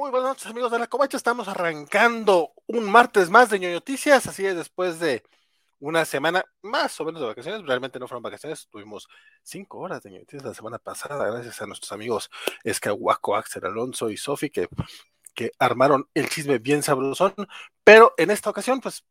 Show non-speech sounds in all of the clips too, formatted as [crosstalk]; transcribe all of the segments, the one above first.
Muy buenas noches, amigos de la Covacha. Estamos arrancando un martes más de ñoño noticias, así es, después de una semana más o menos de vacaciones. Realmente no fueron vacaciones, tuvimos cinco horas de ñoño la semana pasada, gracias a nuestros amigos Escahuaco, Axel Alonso y Sofi, que, que armaron el chisme bien sabrosón. Pero en esta ocasión, pues,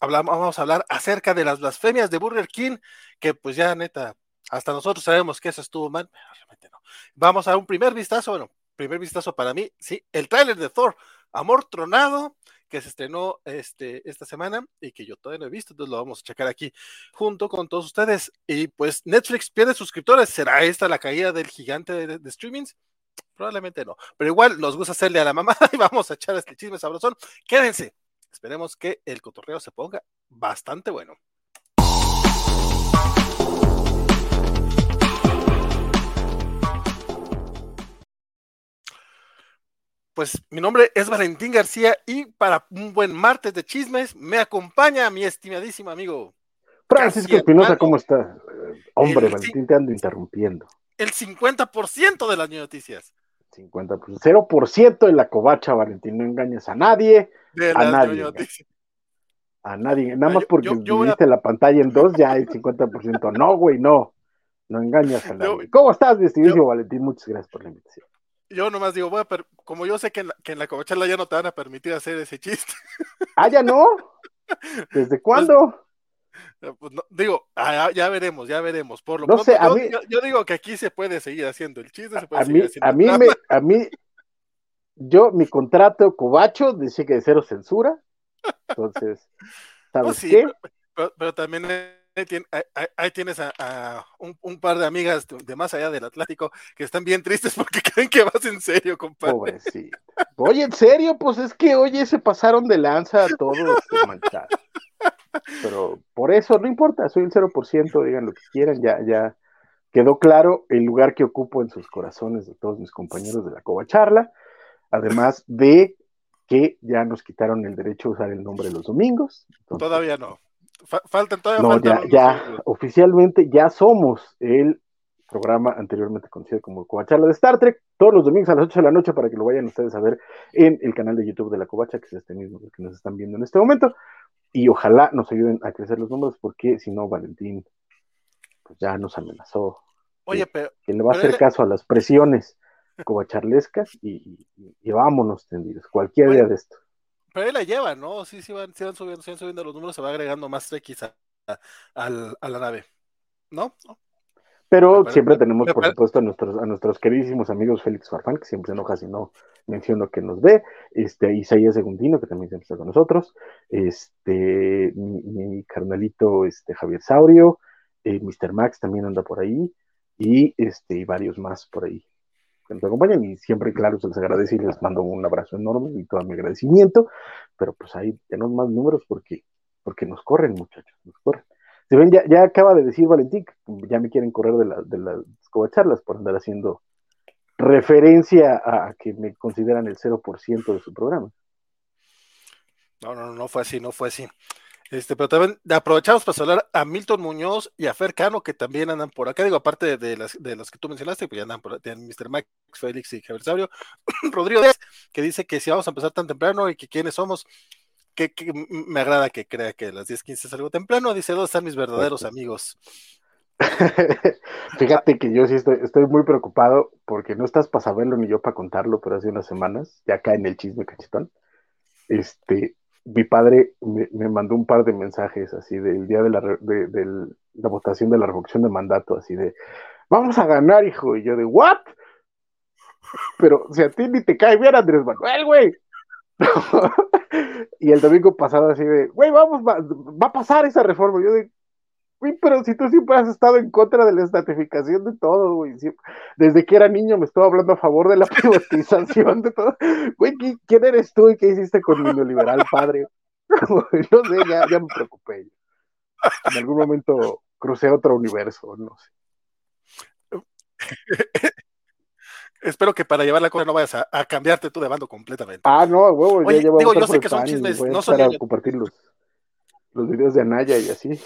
hablamos, vamos a hablar acerca de las blasfemias de Burger King, que pues ya neta, hasta nosotros sabemos que eso estuvo mal, pero realmente no. Vamos a un primer vistazo, bueno, primer vistazo para mí, sí, el tráiler de Thor, Amor Tronado, que se estrenó este, esta semana y que yo todavía no he visto, entonces lo vamos a checar aquí junto con todos ustedes. Y pues Netflix pierde suscriptores, ¿será esta la caída del gigante de, de streamings? Probablemente no, pero igual nos gusta hacerle a la mamá [laughs] y vamos a echar este chisme sabrosón. Quédense, esperemos que el cotorreo se ponga bastante bueno. Pues mi nombre es Valentín García y para un buen martes de chismes me acompaña mi estimadísimo amigo. Francisco Espinosa, ¿cómo está? Hombre, el, Valentín, te ando interrumpiendo. El 50% de las noticias. 50%, 0% en la covacha, Valentín, no engañes a nadie. De a nadie. A nadie, nada más porque viste la pantalla en dos, ya hay 50%. No, güey, no. No engañas a nadie. ¿Cómo estás, mi Valentín? Muchas gracias por la invitación yo nomás digo, voy a como yo sé que en, la, que en la covacharla ya no te van a permitir hacer ese chiste. [laughs] Ah, ya no. ¿Desde pues, cuándo? Pues, no, digo, ah, ya veremos, ya veremos. Por lo no pronto, sé, a yo, mí, yo, yo, digo que aquí se puede seguir haciendo el chiste, se puede a seguir mí, haciendo a mí, me, a mí, yo, mi contrato covacho dice que de cero censura. Entonces, [laughs] ¿sabes pues sí, qué? Pero, pero, también ahí, tienes a, a un, un, par de amigas de más allá del Atlántico que están bien tristes [laughs] porque creen que vas en serio, compadre. Pobrecito. Oye, en serio, pues es que, oye, se pasaron de lanza a todos. Pero por eso no importa, soy el 0%, digan lo que quieran, ya, ya quedó claro el lugar que ocupo en sus corazones de todos mis compañeros de la Cova Charla, además de que ya nos quitaron el derecho a usar el nombre los domingos. Entonces, todavía no. Faltan todavía. No, faltan ya, ya oficialmente ya somos el programa anteriormente conocido como Covacharla de Star Trek, todos los domingos a las 8 de la noche para que lo vayan ustedes a ver en el canal de YouTube de la Covacha, que es este mismo que nos están viendo en este momento. Y ojalá nos ayuden a crecer los números, porque si no, Valentín pues ya nos amenazó. Oye, que, pero. Que le va a hacer caso a las presiones covacharlescas y, y, y vámonos tendidos, cualquier Oye, día de esto. Pero él la lleva, ¿no? Sí, sí van, sí van subiendo, sí van subiendo los números, se va agregando más Trekkies a, a, a, a la nave. ¿No? ¿No? Pero siempre tenemos, por supuesto, a nuestros, a nuestros queridísimos amigos Félix Farfán, que siempre se enoja si no menciono que nos ve, este, Isaías Segundino, que también siempre está con nosotros, este, mi, mi carnalito este, Javier Saurio, eh, Mr. Max también anda por ahí, y, este, y varios más por ahí que nos acompañan, y siempre, claro, se les agradece y les mando un abrazo enorme y todo mi agradecimiento, pero pues ahí tenemos más números porque, porque nos corren, muchachos, nos corren. Se ven, ya, ya, acaba de decir Valentín, ya me quieren correr de, la, de las covacharlas por andar haciendo referencia a, que me consideran el 0% de su programa. No, no, no fue así, no fue así. Este, pero también aprovechamos para saludar a Milton Muñoz y a Fer Cano, que también andan por acá. Digo, aparte de, de las, de las que tú mencionaste, pues ya andan por de Mr. Max, Félix y Javier Sabrio. [clears throat] Rodrigo Díaz, que dice que si vamos a empezar tan temprano y que quiénes somos, que, que, me agrada que crea que a las 10:15 es algo temprano. Dice, ¿dónde están mis verdaderos amigos? [laughs] Fíjate que yo sí estoy, estoy, muy preocupado porque no estás para saberlo ni yo para contarlo, pero hace unas semanas, ya acá en el chisme cachetón, este, mi padre me, mandó un par de mensajes así del día de la, de, de la votación de la revocación de mandato, así de, vamos a ganar, hijo, y yo de, ¿what? Pero si a ti ni te cae bien Andrés Manuel, güey. [laughs] y el domingo pasado así de, güey, vamos, va, va, a pasar esa reforma. Yo de, pero si tú siempre has estado en contra de la estatificación de todo, güey. Desde que era niño me estaba hablando a favor de la [laughs] privatización de todo. Güey, ¿quién eres tú y qué hiciste con mi neoliberal padre? [laughs] no sé, ya, ya me preocupé. En algún momento crucé otro universo, no sé. [laughs] Espero que para llevar la cosa no vayas a, a, cambiarte tú de bando completamente. Ah, no, huevo, Oye, ya digo, yo sé que son chismes, voy a no son a compartir los, los videos de Anaya y así.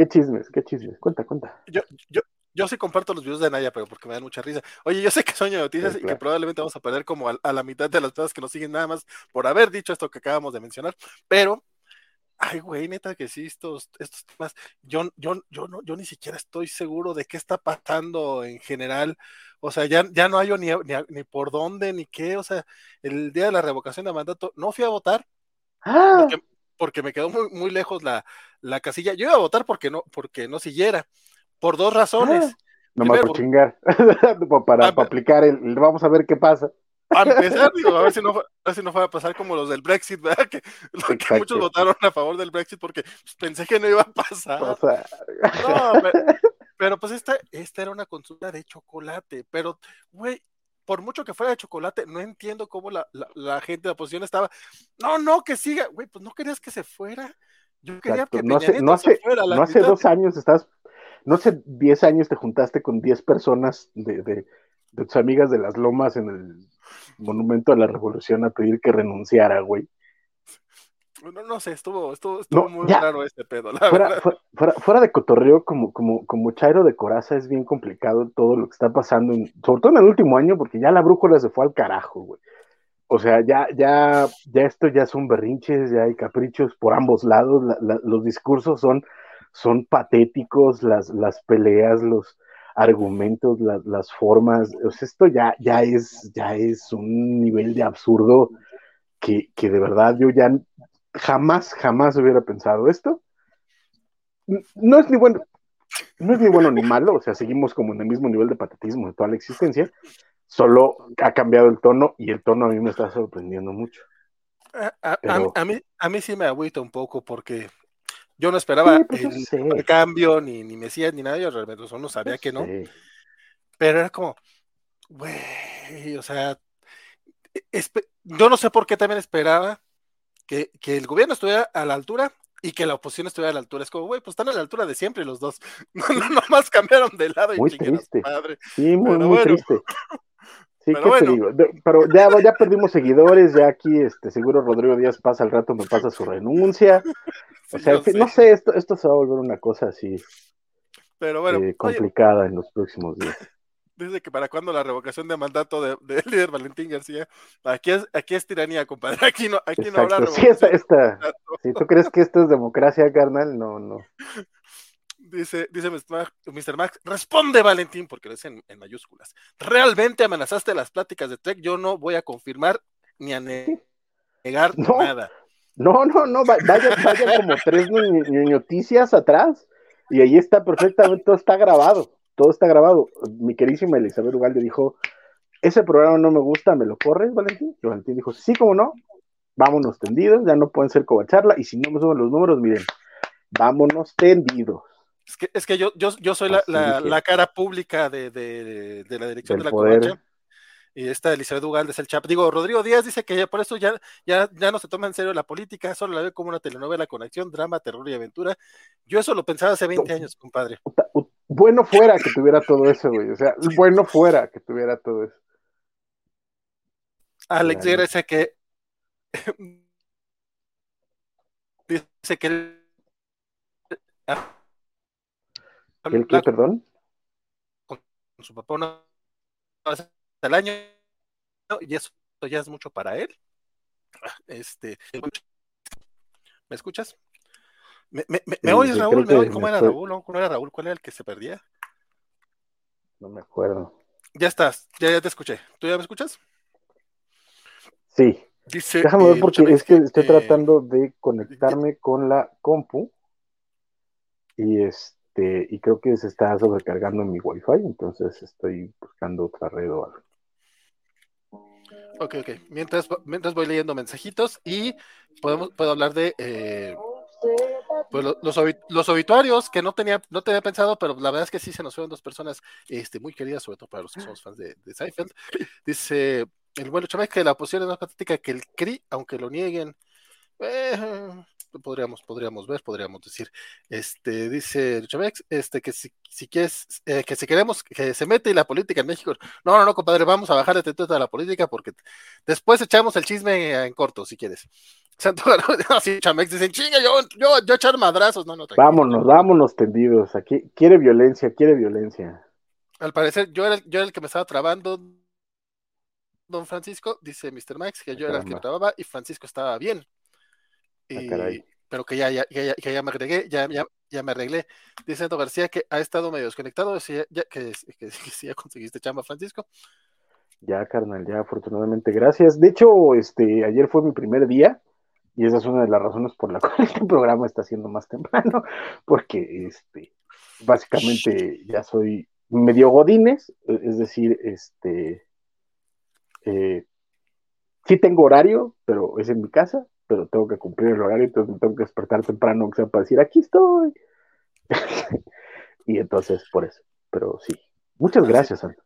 Qué chismes, qué chismes. Cuenta, cuenta. Yo, yo, yo sí comparto los videos de Naya, pero porque me dan mucha risa. Oye, yo sé que sueño de noticias y que probablemente vamos a perder como a, la mitad de las personas que nos siguen nada más por haber dicho esto que acabamos de mencionar, pero ay, güey, neta que sí, estos, estos temas, yo, yo, yo, no, yo ni siquiera estoy seguro de qué está pasando en general. O sea, ya, ya no hay ni, ni, por dónde, ni qué. O sea, el día de la revocación de mandato, no fui a votar ¡Ah! porque, me quedó muy, muy lejos la, la, casilla. Yo iba a votar porque no, porque no siguiera, por dos razones. ¡Ah! No me por chingar, [laughs] para, para aplicar el, vamos a ver qué pasa. A empezar, [laughs] digo, a ver si no, a ver si no fue a pasar como los del Brexit, ¿verdad? Que, [laughs] muchos votaron a favor del Brexit porque pues, pensé que no iba a pasar. No, pero, pues esta, esta era una consulta de chocolate, pero, güey, por mucho que fuera de chocolate, no entiendo cómo la, la, gente de la oposición estaba, no, no, que siga, güey, pues no querías que se fuera. Yo quería que no hace, no hace, no hace dos años estás, no hace diez años te juntaste con diez personas de, de, de tus amigas de las lomas en el monumento a la revolución a pedir que renunciara, güey. No, no sé, estuvo, estuvo, estuvo muy raro este pedo. fuera, fuera, de cotorreo, como, como, como Chairo de Coraza, es bien complicado todo lo que está pasando, sobre todo en el último año, porque ya la brújula se fue al carajo, güey. O sea, ya, ya, ya esto ya son berrinches, ya hay caprichos por ambos lados, los discursos son, son patéticos, las, las peleas, los, argumentos, las formas, o sea, esto ya, ya, es, ya es un nivel de absurdo que, que, de verdad yo ya jamás, jamás hubiera pensado esto. No es ni bueno, no es ni bueno ni malo, o sea, seguimos como en el mismo nivel de patetismo de toda la existencia, solo ha cambiado el tono y el tono a mí me está sorprendiendo mucho. A, mí, a mí sí me agüita un poco porque yo no esperaba pues, el, cambio, ni, ni Mesías, ni nada, yo realmente no sabía que no. Pero era como, güey, o sea, e, yo no sé por qué también esperaba que, el gobierno estuviera a la altura y que la oposición estuviera a la altura. Es como, güey, pues están a la altura de siempre los dos. [laughs] No, no, nomás cambiaron de lado muy triste. Sí, muy, muy triste. [laughs] Sí, pero ¿qué te digo? Pero ya, ya perdimos seguidores, ya aquí este, seguro Rodrigo Díaz pasa al rato, me pasa su renuncia. [laughs] O sea, no sé, esto, esto se va a volver una cosa así pero bueno, eh, complicada en los próximos días. Dice que para cuándo la revocación de mandato del de [laughs] líder Valentín García. Aquí es, aquí es tiranía, compadre. [laughs] Aquí no, aquí no habrá revocación. Sí, esta, Si tú crees que esto es democracia, carnal, no, no. [laughs] Dice, dice Mr. Max, responde Valentín, porque lo dice en, mayúsculas. ¿Realmente amenazaste las pláticas de Trek? Yo no voy a confirmar ni a negar nada. No, no, no, vaya, vaya como tres noticias atrás y ahí está perfectamente, todo está grabado, todo está grabado. Mi queridísima Elizabeth Ugalde dijo, ese programa no me gusta, ¿me lo corres, Valentín? Y Valentín dijo, sí, como no, vámonos tendidos, ya no pueden ser covacharla, y si no me suben los números, miren, vámonos tendidos. Es que, es que yo, yo, yo soy la, la, cara pública de, de, de la dirección de la covacha. Y esta Elizabeth Ugalde es el chap. Digo, Rodrigo Díaz dice que por eso ya, ya, ya no se toma en serio la política, solo la ve como una telenovela con acción, drama, terror y aventura. Yo eso lo pensaba hace 20 años, compadre. Bueno fuera que tuviera todo eso, güey. O sea, bueno fuera que tuviera todo eso. Alex dice que dice que ¿El qué, perdón? Con su papá una vez al año, y eso ya es mucho para él. Este, ¿me escuchas? ¿Me, me, me, oyes, Raúl? ¿Me oyes? ¿Cómo era Raúl? ¿Cómo era Raúl? ¿Cuál era el que se perdía? No me acuerdo. Ya estás, ya, ya te escuché. ¿Tú ya me escuchas? Sí. Dice, Déjame ver porque es que estoy tratando de conectarme con la compu y este este, y creo que se está sobrecargando mi wifi, entonces estoy buscando otra red o algo. Ok, ok. Mientras, mientras voy leyendo mensajitos y podemos, puedo hablar de pues los, obituarios que no tenía, no tenía pensado, pero la verdad es que sí se nos fueron dos personas este, muy queridas, sobre todo para los que somos fans de, de Seinfeld. Dice el vuelo Chávez que la posición es más patética que el CRI, aunque lo nieguen. Eh, podríamos, podríamos ver, podríamos decir. Este, dice Chavex, este, que si, quieres, eh, que si queremos que se mete la política en México, no, no, no, compadre, vamos a bajar de de la política porque después echamos el chisme en corto, si quieres. [laughs] Santo [laughs] así Chamex dicen, chinga, yo, yo, yo echar madrazos, no, no. Vámonos, vámonos tendidos, aquí, quiere violencia, quiere violencia. Al parecer, yo era, yo era el que me estaba trabando, don Francisco, dice Mr. Max, que yo era el que me trababa y Francisco estaba bien. Ah, pero que ya, ya, ya, ya, me agregué, ya, ya, ya me arreglé. Dice Neto García que ha estado medio desconectado, [laughs] que, que, que, ya conseguiste chamba, Francisco. Ya, carnal, ya, afortunadamente, gracias. De hecho, este, ayer fue mi primer día y esa es una de las razones por la [laughs] cual este programa está siendo más temprano, porque, este, básicamente ya soy medio godines, es decir, este, eh, sí tengo horario, pero es en mi casa, pero tengo que cumplir el horario, entonces tengo que despertar temprano, que sea para decir, aquí estoy. [laughs] y entonces, por eso, pero sí. Muchas gracias, Santo.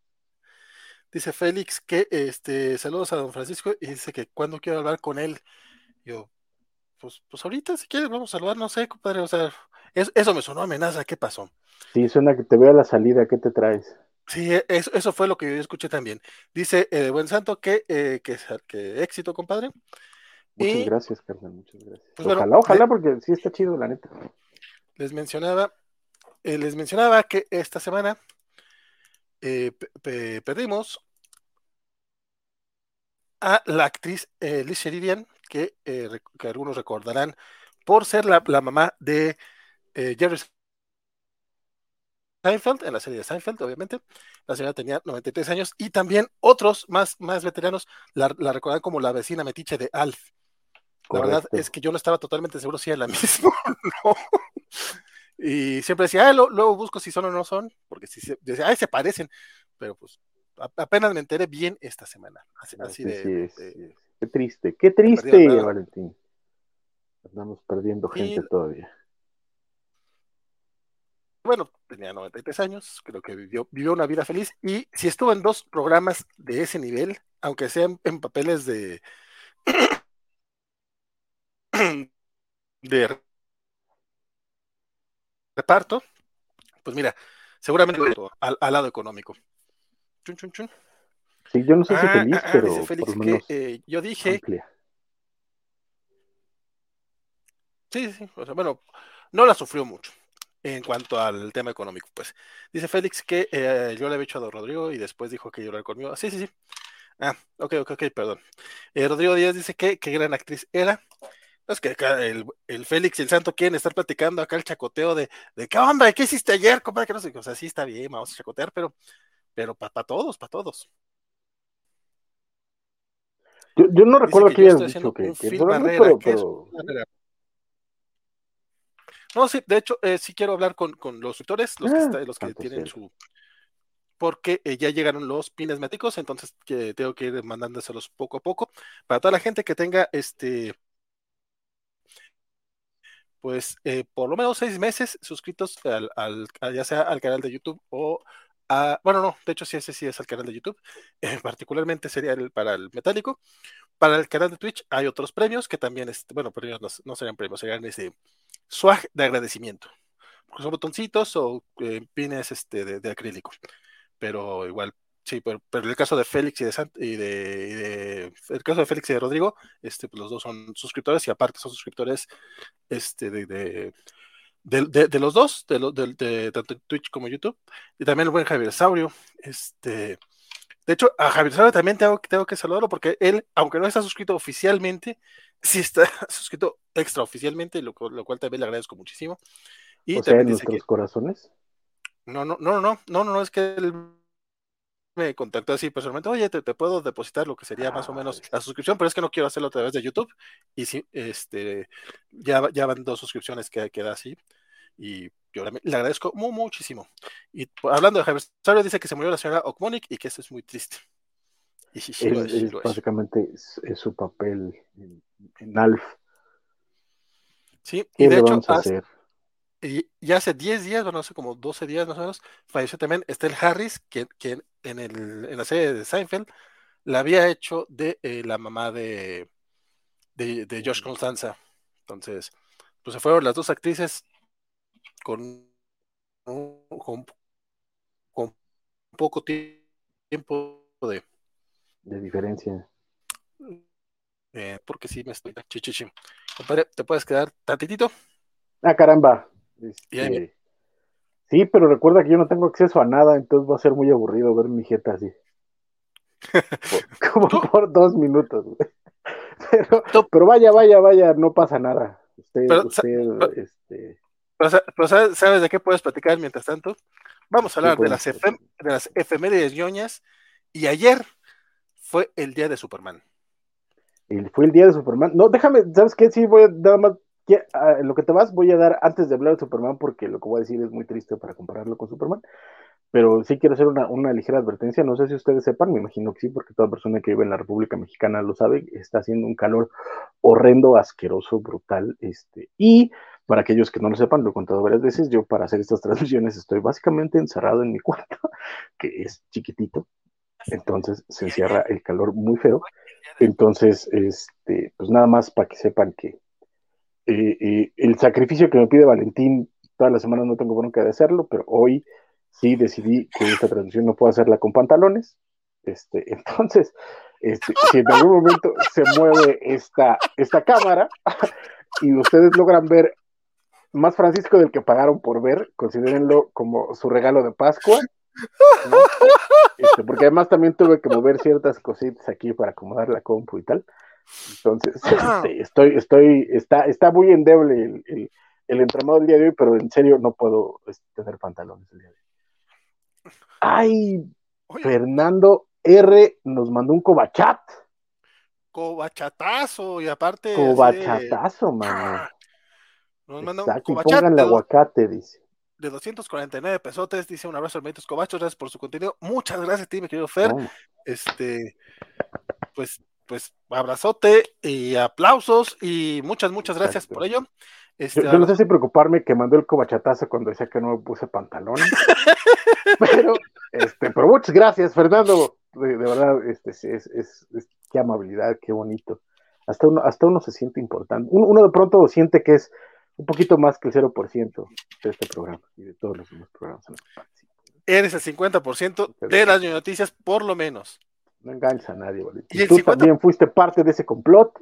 Dice Félix que este saludos a don Francisco y dice que cuando quiero hablar con él. Yo, pues, pues ahorita si quieres vamos a saludar, no sé, compadre, o sea, eso me sonó amenaza, ¿qué pasó? Sí, suena que te veo a la salida, ¿qué te traes? Sí, e, eso, eso fue lo que yo escuché también. Dice eh, Buen Santo que, eh, que, éxito, compadre. Muchas gracias, carnal, muchas gracias. Pues ojalá, ojalá, porque sí está chido, la neta. Les mencionaba, eh, les mencionaba que esta semana perdimos a la actriz Liz Sheridan, que, que, algunos recordarán por ser la, la mamá de Jerry Seinfeld, en la serie de Seinfeld, obviamente. La señora tenía 93 años y también otros más, más veteranos la, recordan como la vecina metiche de Alf. La verdad es que yo no estaba totalmente seguro si era la [laughs] misma o no. Y siempre decía, ah, luego busco si son o no son, porque si se, decía, ay, se parecen, pero pues apenas me enteré bien esta semana. Así, de, Qué triste, qué triste, Valentín. Estamos perdiendo gente todavía bueno, tenía 93 años, creo que vivió, vivió una vida feliz y si estuvo en dos programas de ese nivel, aunque sean en papeles de [clears throat] de reparto, pues mira, seguramente al, al lado económico. Chun, chun, chun. Sí, yo no sé si ah, feliz, ah, ah, pero dice Félix que eh, yo dije. Sí, sí, o sea, bueno, no la sufrió mucho en cuanto al tema económico, pues. Dice Félix que eh, yo le había hecho a Don Rodrigo y después dijo que llorar conmigo. Sí, sí, sí. Ah, ok, ok, ok, perdón. Eh, Rodrigo Díaz dice que qué gran actriz era. Es que acá el, Félix y el Santo quieren estar platicando acá el chacoteo de, de qué onda, ¿qué hiciste ayer? Compadre? Que no sé, o sea, sí está bien, vamos a chacotear, pero, pero para todos, para todos. Yo, yo no recuerdo que, hayas dicho que, que, pero, pero... No, sí, de hecho, eh, sí quiero hablar con, los suscriptores, los que, ah, los que tienen su. Porque eh, ya llegaron los pines méticos, entonces que tengo que ir mandándoselos poco a poco. Para toda la gente que tenga este. Pues eh, por lo menos seis meses suscritos al, al, ya sea al canal de YouTube o a. Bueno, no, de hecho, sí, ese sí es al canal de YouTube. [laughs] particularmente sería el, para el metálico. Para el canal de Twitch hay otros premios que también, este, bueno, premios no, serían premios, serían ese swag de agradecimiento. Son botoncitos o eh, pines este, de, acrílico. Pero igual, sí, pero, pero, el caso de Félix y de, y de, el caso de Félix y de Rodrigo, este, pues los dos son suscriptores y aparte son suscriptores este, de, los dos, de, de, tanto Twitch como YouTube, y también el buen Javier Saurio. Este, de hecho, a Javier Saurio también tengo, tengo que saludarlo porque él, aunque no está suscrito oficialmente, [laughs] sí está [laughs] suscrito extraoficialmente, lo, lo cual también le agradezco muchísimo. Y o sea, en nuestros corazones. No, no, no, no, no, no, no, es que él me contactó así personalmente, oye, te, puedo depositar lo que sería más o menos la suscripción, pero es que no quiero hacerlo a través de YouTube. Y sí, este, ya, ya van dos suscripciones que queda así. Y yo le agradezco muchísimo. Y hablando de Javier dice que se murió la señora Okmonik y que eso es muy triste. [laughs] Y sí, sí, es, básicamente es, su papel en, Alf. Sí, y de hecho, hace, y, ya hace 10 días, bueno, hace como 12 días más o menos, falleció también Estelle Harris, que, en, el, en la serie de Seinfeld la había hecho de eh, la mamá de, de, de Josh Constanza. Entonces, pues se fueron las dos actrices con, con, con poco tiempo de, de diferencia. Eh, porque sí me estoy chichichi. Compadre, ¿te puedes quedar tantitito? Ah, caramba. Este, Sí, pero recuerda que yo no tengo acceso a nada, entonces va a ser muy aburrido ver mi jeta así. [laughs] como por dos minutos. [laughs] Pero, pero, vaya, vaya, vaya, no pasa nada. Usted, usted, este... pero, ¿sabes, de qué puedes platicar mientras tanto? Vamos a hablar de, las de las efemérides ñoñas. Y ayer fue el día de Superman. Y fue el día de Superman. No, déjame, ¿sabes qué? Sí, voy a dar más. Lo que te vas, voy a dar antes de hablar de Superman, porque lo que voy a decir es muy triste para compararlo con Superman. Pero sí quiero hacer una, una ligera advertencia. No sé si ustedes sepan, me imagino que sí, porque toda persona que vive en la República Mexicana lo sabe. Está haciendo un calor horrendo, asqueroso, brutal. Este, y para aquellos que no lo sepan, lo he contado varias veces, yo para hacer estas transmisiones estoy básicamente encerrado en mi cuarto, [laughs] que es chiquitito, entonces se encierra el calor muy feo. Entonces, este, pues nada más para que sepan que eh, eh, el sacrificio que me pide Valentín, todas las semanas no tengo bronca de hacerlo, pero hoy sí decidí que esta transmisión no puedo hacerla con pantalones. Este, [laughs] entonces, este, si en algún momento se mueve esta, esta cámara y ustedes logran ver más Francisco del que pagaron por ver, considérenlo como su regalo de Pascua. Este, porque además también tuve que mover ciertas cositas aquí para acomodar la compu y tal. Entonces, este, estoy, estoy, está, está muy endeble el, el, entramado del día de hoy, pero en serio no puedo este, tener pantalones el día de hoy. Ay, Fernando R nos mandó un cobachat. Cobachatazo, y aparte. Cobachatazo, mano. Nos manda un cobachat. el aguacate, dice de 249 pesotes, dice un abrazo al Cobachos, gracias por su contenido. Muchas gracias, ti, mi querido Fer. Este, pues, pues, abrazote y aplausos y muchas, muchas gracias por ello. Este, yo, no sé si preocuparme que mandó el cobachatazo cuando decía que no me puse pantalón. [laughs] pero, este, pero muchas gracias, Fernando. De, verdad, este, es, es, es, qué amabilidad, qué bonito. Hasta uno, hasta uno se siente importante. uno de pronto siente que es un poquito más que el 0% de este programa y de todos los demás programas Eres el 50% de las noticias, por lo menos. No engancha a nadie, Y tú también fuiste parte de ese complot.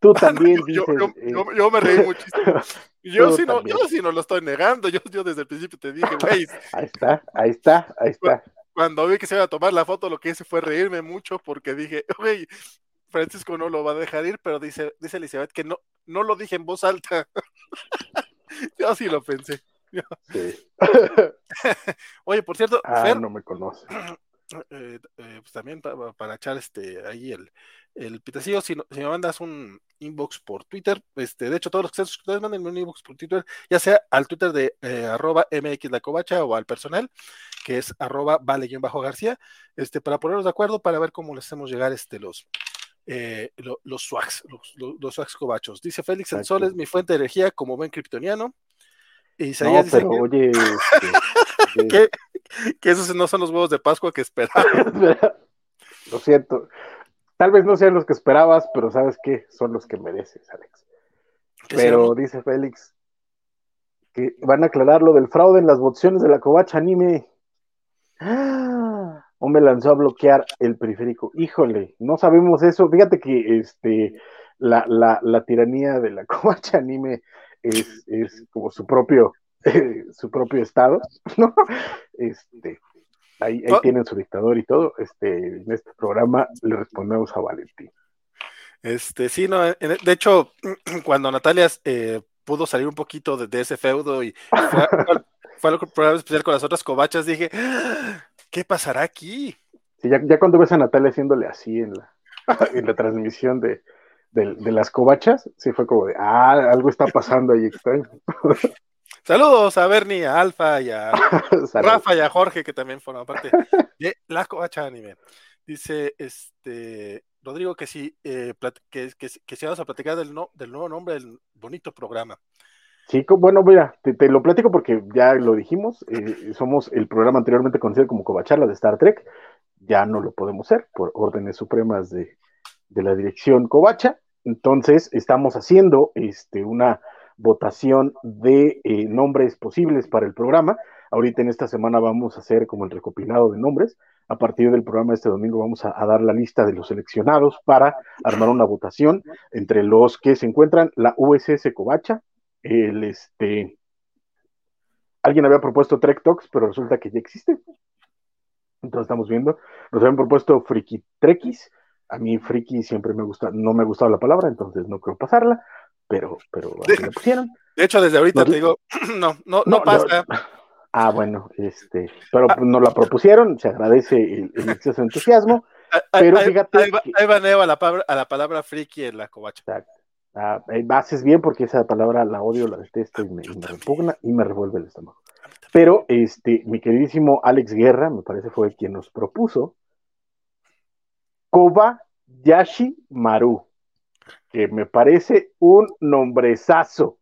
Tú [laughs] también yo, dices, eh, yo, me reí [laughs] muchísimo. Yo sí, no, yo sí no lo estoy negando. Yo, yo desde el principio te dije, güey. [laughs] ahí está, ahí está, ahí está. Cuando vi que se iba a tomar la foto, lo que hice fue reírme mucho porque dije, güey, Francisco no lo va a dejar ir, pero dice, dice Elizabeth que no, no lo dije en voz alta. Yo sí lo pensé. Oye, por cierto, ah, no me conoce. [clears throat] Eh, eh, pues también para, echar este ahí el, el pitacillo, si, si, me mandas un inbox por Twitter, este, de hecho, todos los que ustedes manden un inbox por Twitter, ya sea al Twitter de eh, arroba MX La Covacha o al personal, que es arroba vale-garcía, este, para ponernos de acuerdo para ver cómo les hacemos llegar este, los, eh, los swags, los, swags cobachos. Dice Félix el Sol es mi fuente de energía como buen kryptoniano. Y no, pero oye, este, [laughs] [laughs] que, esos no son los huevos de Pascua que [laughs] esperaba. Lo siento. Tal vez no sean los que esperabas, pero ¿sabes qué? Son los que mereces, Alex. Pero dice Félix que van a aclarar lo del fraude en las votaciones de la covacha anime. ¡Ah! o me lanzó a bloquear el periférico. Híjole, no sabemos eso. Fíjate que este la, la, la tiranía de la [laughs] covacha anime es, es como su propio [laughs] su propio estado, [laughs] ¿no? Este, ahí, ahí oh. tienen su dictador y todo. Este, en este programa le respondemos a Valentín. Este, sí, no, de hecho, [clears throat] cuando Natalia eh, pudo salir un poquito de, ese feudo y fue, [laughs] fue al programa especial con las otras covachas, dije, ¿qué pasará aquí? Sí, ya, cuando ves a Natalia haciéndole así en la, en la transmisión de, las covachas, sí fue como de, ah, algo está pasando ahí extraño. Saludos a Bernie, a Alfa y a [laughs] Rafa y a Jorge, que también forman parte de la covacha anime. Dice este Rodrigo que sí, eh, que, que, que, si vamos a platicar del, no, del nuevo nombre del bonito programa. Sí, bueno, mira, te, lo platico porque ya lo dijimos, eh, somos el programa anteriormente conocido como Covacharla de Star Trek, ya no lo podemos ser por órdenes supremas de, la dirección Covacha, entonces estamos haciendo este, una votación de eh, nombres posibles para el programa, ahorita en esta semana vamos a hacer como el recopilado de nombres, a partir del programa este domingo vamos a, dar la lista de los seleccionados para armar una votación entre los que se encuentran la USS Covacha, el este alguien había propuesto Trek Talks, pero resulta que ya existe. Entonces estamos viendo. Nos habían propuesto Friki Trekkies. A mí Friki siempre me gusta, no me ha gustado la palabra, entonces no quiero pasarla, pero, pero de, pusieron. De hecho, desde ahorita te digo, [clears throat] no, no, no, pasa. ah, bueno, este, pero ah. nos la propusieron, se agradece el, [laughs] exceso de entusiasmo. Pero fíjate. Ahí, va, Neo a la, palabra, a la palabra friki en la covacha. Exacto. Ah, haces bien porque esa palabra la odio, la detesto y me, repugna y me revuelve el estómago. Pero este, mi queridísimo Alex Guerra, me parece fue quien nos propuso Kobayashi Maru, que me parece un nombrezazo.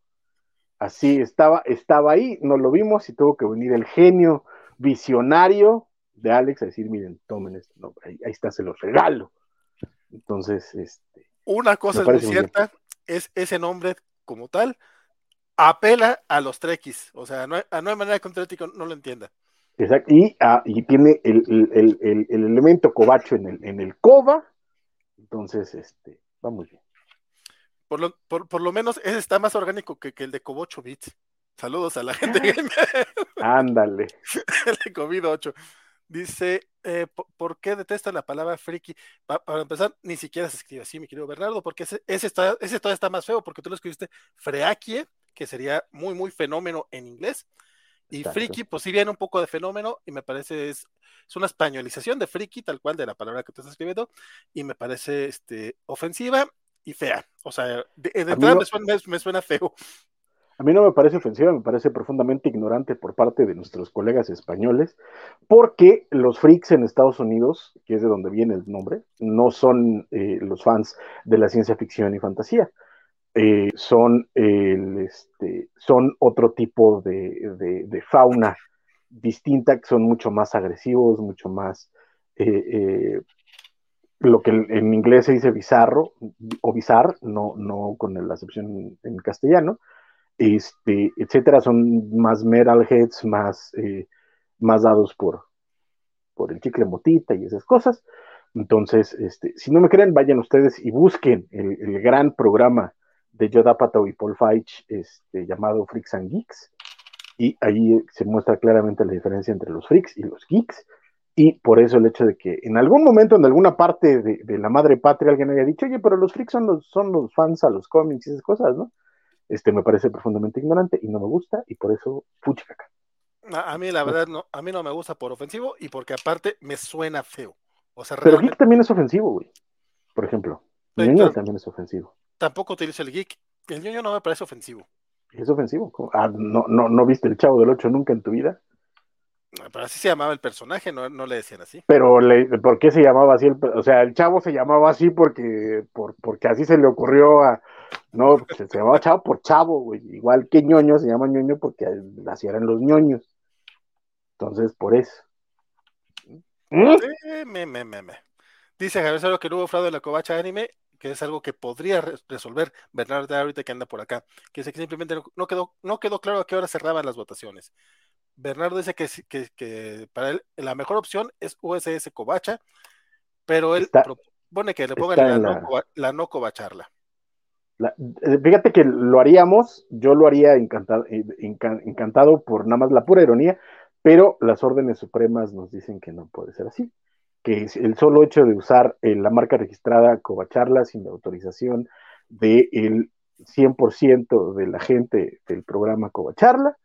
Así estaba, estaba ahí, nos lo vimos y tuvo que venir el genio visionario de Alex a decir, miren, tomen este nombre, ahí, está, se los regalo. Entonces, este. Una cosa es muy cierta, es ese nombre como tal, apela a los trekkies. O sea, no hay, no hay manera que un no lo entienda. Exacto. Y, ah, y tiene el, el, el, el, elemento cobacho en el, en el coba. Entonces, este, vamos bien. Por lo, por, por lo menos ese está más orgánico que, que el de Cobocho Bits. Saludos a la gente [laughs] Ándale. el de COVID 8. Dice, eh, ¿por qué detesta la palabra friki? para empezar, ni siquiera se escribe así, mi querido Bernardo, porque ese, ese, está, ese todavía está más feo, porque tú lo escribiste freakie, que sería muy, muy fenómeno en inglés. Y friki, pues sí viene un poco de fenómeno, y me parece es, es una españolización de friki, tal cual de la palabra que tú estás escribiendo, y me parece este, ofensiva y fea. O sea, de, entrada me suena feo. A mí no me parece ofensiva, me parece profundamente ignorante por parte de nuestros colegas españoles, porque los freaks en Estados Unidos, que es de donde viene el nombre, no son eh, los fans de la ciencia ficción y fantasía. Eh, son, este, son otro tipo de, fauna distinta, que son mucho más agresivos, mucho más eh, lo que en inglés se dice bizarro o bizar, no, no con la acepción en castellano, este, etcétera, son más metalheads, más, eh, más dados por, por el chicle motita y esas cosas. Entonces, este, si no me creen, vayan ustedes y busquen el, gran programa de Yoda Pato y Paul Feich este, llamado Freaks and Geeks. Y ahí se muestra claramente la diferencia entre los freaks y los geeks. Y por eso el hecho de que en algún momento, en alguna parte de, de la madre patria, alguien haya dicho, oye, pero los freaks son los, son los fans a los cómics y esas cosas, ¿no? este me parece profundamente ignorante y no me gusta y por eso caca. A, mí la verdad no, a mí no me gusta por ofensivo y porque aparte me suena feo. O sea, Pero geek también es ofensivo, güey. Por ejemplo. ñoño también es ofensivo. Tampoco utilizo el geek. El ñoño no me parece ofensivo. ¿Es ofensivo? Ah, no, no, ¿No viste el chavo del 8 nunca en tu vida? Pero así se llamaba el personaje, no, no le decían así. Pero, ¿por qué se llamaba así? El, o sea, el chavo se llamaba así porque, por, porque así se le ocurrió a, no, se, llamaba chavo por chavo, güey. Igual que ñoño se llama ñoño porque así eran los ñoños. Entonces, por eso. ¿Mm? me, me, me, Dice Javier Saro que no hubo fraude en la covacha anime, que es algo que podría resolver Bernardo ahorita que anda por acá. Que dice que simplemente no, quedó, no quedó claro a qué hora cerraban las votaciones. Bernardo dice que, que, que para él la mejor opción es USS Covacha, pero él propone que le pongan la, no, la no covacharla. Eh, fíjate que lo haríamos, yo lo haría encantado, eh, encantado por nada más la pura ironía, pero las órdenes supremas nos dicen que no puede ser así, que el solo hecho de usar eh, la marca registrada Covacharla sin la autorización del 100% de la gente del programa Covacharla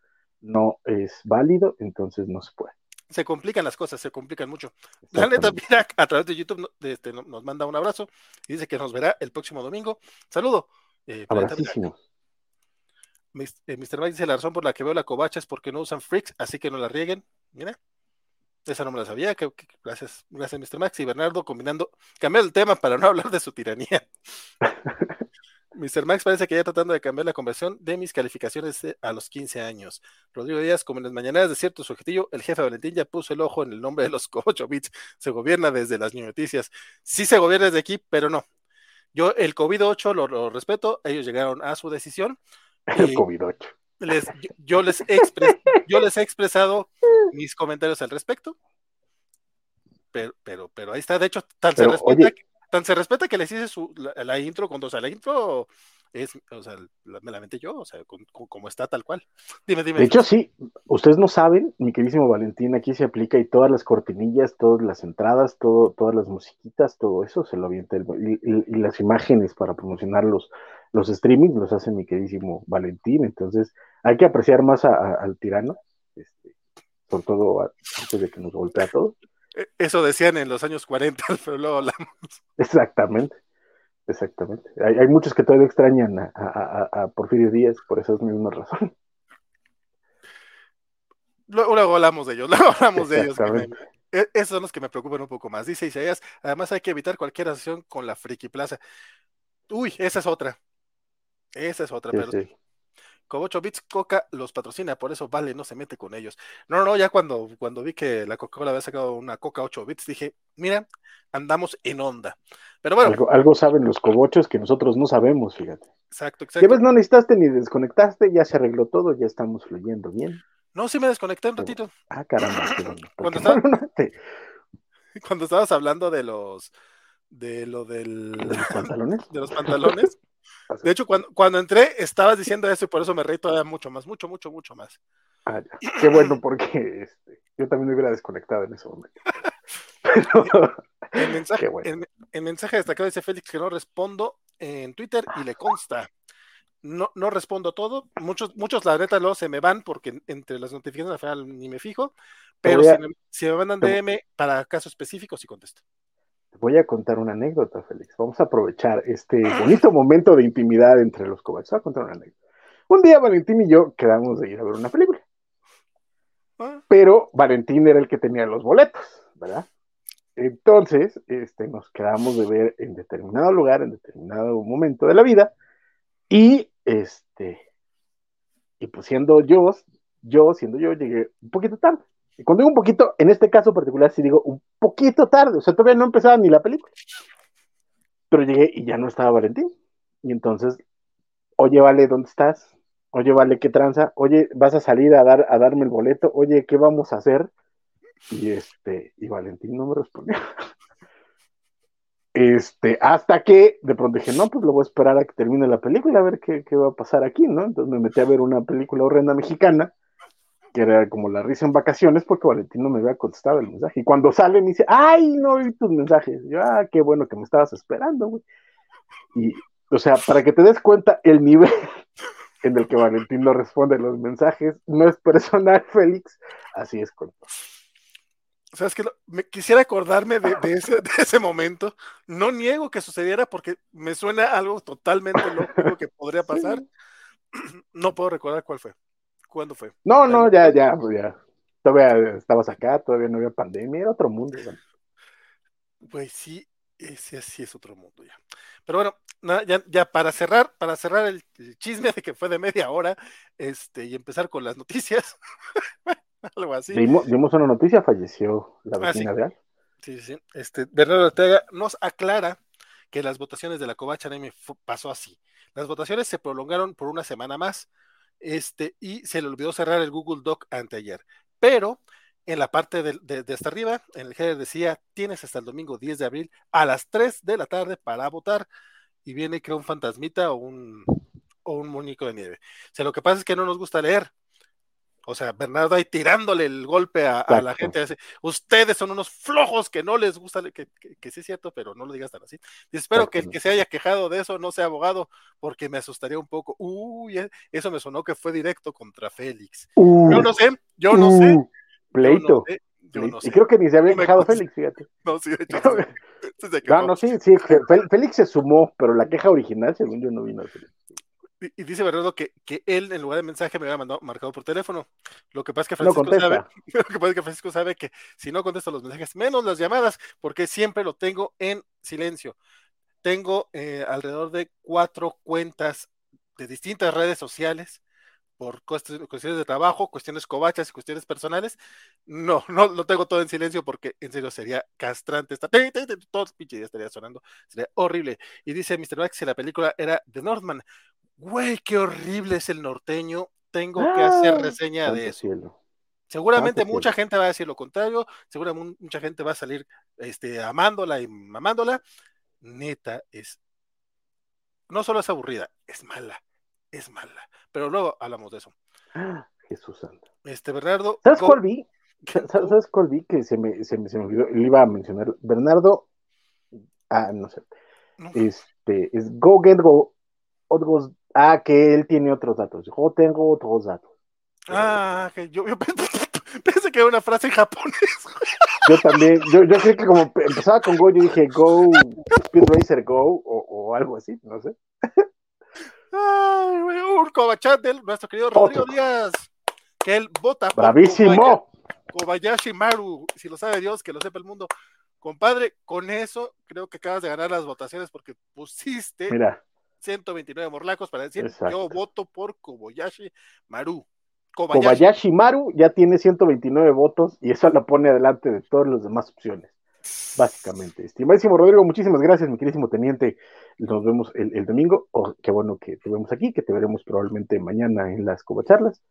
no es válido, entonces no se puede. Se complican las cosas, se complican mucho. La neta, mira, a través de YouTube este, nos manda un abrazo y dice que nos verá el próximo domingo. Saludo. Eh, Mr. Eh, Mike dice la razón por la que veo la covacha es porque no usan freaks, así que no la rieguen. Mira, esa no me la sabía. gracias, gracias, Mr. Max y Bernardo, combinando, cambiar el tema para no [laughs] hablar de su tiranía. [laughs] Mr. Max parece que ya tratando de cambiar la conversión de mis calificaciones a los 15 años. Rodrigo Díaz, como en las mañanas de cierto su objetivo, el jefe Valentín ya puso el ojo en el nombre de los [laughs] 8 bits. Se gobierna desde las noticias. Sí se gobierna desde aquí, pero no. Yo el COVID-8 lo, respeto, ellos llegaron a su decisión. El COVID-8. Les, yo, les he yo les he expresado mis comentarios al respecto. Pero, pero, pero ahí está, de hecho, tan se respeta que tan se respeta que les hice su, la, intro, cuando, o sea, la intro es, o sea, me la yo, o sea, como está tal cual. [laughs] Dime, dime. De hecho, sí, ustedes no saben, mi queridísimo Valentín, aquí se aplica y todas las cortinillas, todas las entradas, todo, todas las musiquitas, todo eso se lo avienta y, y, las imágenes para promocionar los, los streamings los hace mi queridísimo Valentín, entonces hay que apreciar más al tirano, este, sobre todo antes de que nos golpee a todos. Eso decían en los años 40, [laughs] pero luego hablamos. Exactamente. Exactamente. Hay, muchos que todavía extrañan a, Porfirio Díaz por esas mismas razones. Luego, hablamos de ellos, luego hablamos de ellos. [laughs] E, esos son los que me preocupan un poco más. Dice Isaías, además hay que evitar cualquier asociación con la Friki Plaza. Uy, esa es otra. Esa es otra, pero como 8 bits, Coca los patrocina, por eso Vale no se mete con ellos. No, no, ya cuando, cuando vi que la Coca-Cola había sacado una Coca 8 bits, dije, mira, andamos en onda. Pero bueno. Algo, saben los cobochos que nosotros no sabemos, fíjate. Exacto, exacto. Ya ves, no necesitaste ni desconectaste, ya se arregló todo, ya estamos fluyendo bien. No, sí me desconecté un ratito. Ah, caramba, qué bueno. [clears throat] [laughs] Cuando, estabas hablando de los de lo del ¿De los pantalones, [laughs] de los pantalones de hecho, cuando, cuando entré, estabas diciendo eso y por eso me reí todavía mucho más, mucho, mucho, mucho más. Ah, Qué bueno, [clears throat] porque este, yo también me hubiera desconectado en ese momento. [laughs] el, mensaje, mensaje destacado dice Félix que no respondo en Twitter y le consta. No, no respondo todo. Muchos, muchos la neta luego se me van porque entre las notificaciones al final ni me fijo. Pero si, me, si, me, mandan DM para casos específicos, sí contesto. Te voy a contar una anécdota, Félix. Vamos a aprovechar este bonito momento de intimidad entre los cobardes. Voy a contar una anécdota. Un día Valentín y yo quedamos de ir a ver una película. Ah. Pero Valentín era el que tenía los boletos, ¿verdad? Entonces, este, nos quedamos de ver en determinado lugar, en determinado momento de la vida, y este, y pues siendo yo, yo, siendo yo, llegué un poquito tarde. Y cuando digo un poquito, en este caso particular, sí digo un poquito tarde, o sea, todavía no empezaba ni la película. Pero llegué y ya no estaba Valentín. Y entonces, oye, vale, ¿dónde estás? Oye, vale, ¿qué tranza? Oye, ¿vas a salir a, dar, a darme el boleto? Oye, ¿qué vamos a hacer? Y este, y Valentín no me respondió. [laughs] Este, hasta que de pronto dije, no, pues lo voy a esperar a que termine la película, a ver qué, qué va a pasar aquí, ¿no? Entonces me metí a ver una película horrenda mexicana que era como la risa en vacaciones, porque Valentín no me había contestado el mensaje. Y cuando sale me dice, ay, no vi tus mensajes. yo, ah, qué bueno que me estabas esperando, güey. Y, o sea, para que te des cuenta, el nivel [laughs] en el que Valentín no responde los mensajes no es personal, [laughs] Félix, así es con o sea, es que me quisiera acordarme de, ese, de, ese, momento. No niego que sucediera porque me suena algo totalmente lógico que podría [laughs] pasar. [clears throat] No puedo recordar cuál fue. ¿Cuándo fue? No, no, ya, ya, pues ya. Todavía estabas acá, todavía no había pandemia, era otro mundo. Pues sí, ese sí es otro mundo ya. Pero bueno, ya, ya para cerrar, para cerrar el, chisme de que fue de media hora, este, y empezar con las noticias. [laughs] Algo así. Dimos, una noticia, falleció la ah, vecina de Sí, sí, Este, Bernardo Ortega nos aclara que las votaciones de la Covacha pasó así. Las votaciones se prolongaron por una semana más este, y se le olvidó cerrar el Google Doc anteayer. Pero en la parte de, hasta arriba, en el header decía, tienes hasta el domingo 10 de abril a las 3 de la tarde para votar. Y viene, creo, un fantasmita o un, o un muñeco de nieve. O sea, lo que pasa es que no nos gusta leer. O sea, Bernardo ahí tirándole el golpe a, la gente. Ustedes son unos flojos que no les gusta, que, que, sí es cierto, pero no lo digas tan así. Y espero que el que se haya quejado de eso no sea abogado, porque me asustaría un poco. Uy, e, eso me sonó que fue directo contra Félix. Uh, yo no sé, yo no sé. Uh, pleito. Yo no sé, Y creo que ni se había quejado Félix, fíjate. [laughs] No, sí, de hecho. no, no, sí, sí, Félix se sumó, pero la queja original, según yo, no vino de Félix. Y, dice Bernardo que, que, él en lugar de mensaje me había mandado marcado por teléfono. Lo que pasa es que Francisco sabe, [laughs] lo que pasa es que Francisco sabe que si no contesto los mensajes, menos las llamadas, porque siempre lo tengo en silencio. Tengo eh, alrededor de cuatro cuentas de distintas redes sociales por cuestiones de trabajo, cuestiones covachas y cuestiones personales. No, no lo tengo todo en silencio porque en serio sería castrante. Está, todo pinche día estaría sonando, sería horrible. Y dice Mr. Max que la película era The Northman güey, qué horrible es el norteño, tengo que hacer ah, reseña de eso. Seguramente mucha gente va a decir lo contrario, seguramente mucha gente va a salir este, amándola y mamándola. Neta, es no solo es aburrida, es mala, es mala. Pero luego hablamos de eso. Jesús santo. Este, Bernardo. ¿Sabes cuál vi? ¿Sabes cuál vi que se me, se me, se me olvidó? Le iba a mencionar. Bernardo. Ah, no sé. Este, es Go Get Go. Otros, ah, que él tiene otros datos. Yo tengo otros datos. Ah, que yo, yo [laughs] pensé que era una frase en japonés. Yo también, yo, yo sé que como empezaba con Go, yo dije Go, Speed Racer Go, o, o algo así, no sé. Ay, güey, Urco Bachatel, nuestro querido Rodrigo Díaz, que él vota por ¡Bravísimo! Kobayashi Maru, si lo sabe Dios, que lo sepa el mundo. Compadre, con eso creo que acabas de ganar las votaciones porque pusiste Mira. 129 morlacos para decir yo voto por Kobayashi Maru. Kobayashi. Maru ya tiene 129 votos y eso la pone adelante de todas las demás opciones. Básicamente. Estimadísimo Rodrigo, muchísimas gracias, mi queridísimo teniente. Nos vemos el, domingo. Oh, qué bueno que te vemos aquí, que te veremos probablemente mañana en las cobacharlas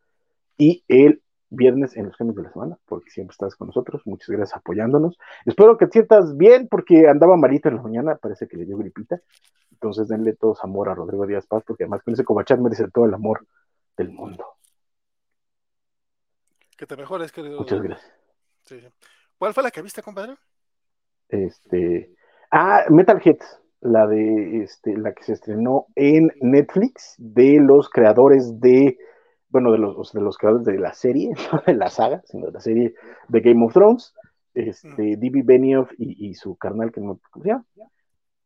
y el viernes en los cambios de la semana, porque siempre estás con nosotros. Muchas gracias apoyándonos. Espero que te sientas bien, porque andaba malito en la mañana, parece que le dio gripita. Entonces denle todos amor a Rodrigo Díaz Paz, porque además con ese cobachat merece todo el amor del mundo. Que te mejores, querido. Muchas gracias. ¿Cuál fue la que viste, compadre? Este. Ah, Metalheads, la de este, la que se estrenó en Netflix de los creadores de. Bueno, de los, de los creadores de la serie, [laughs] no de la saga, sino de la serie de Game of Thrones. Este. D.B. Benioff y, su carnal, que no ¿cómo se llama?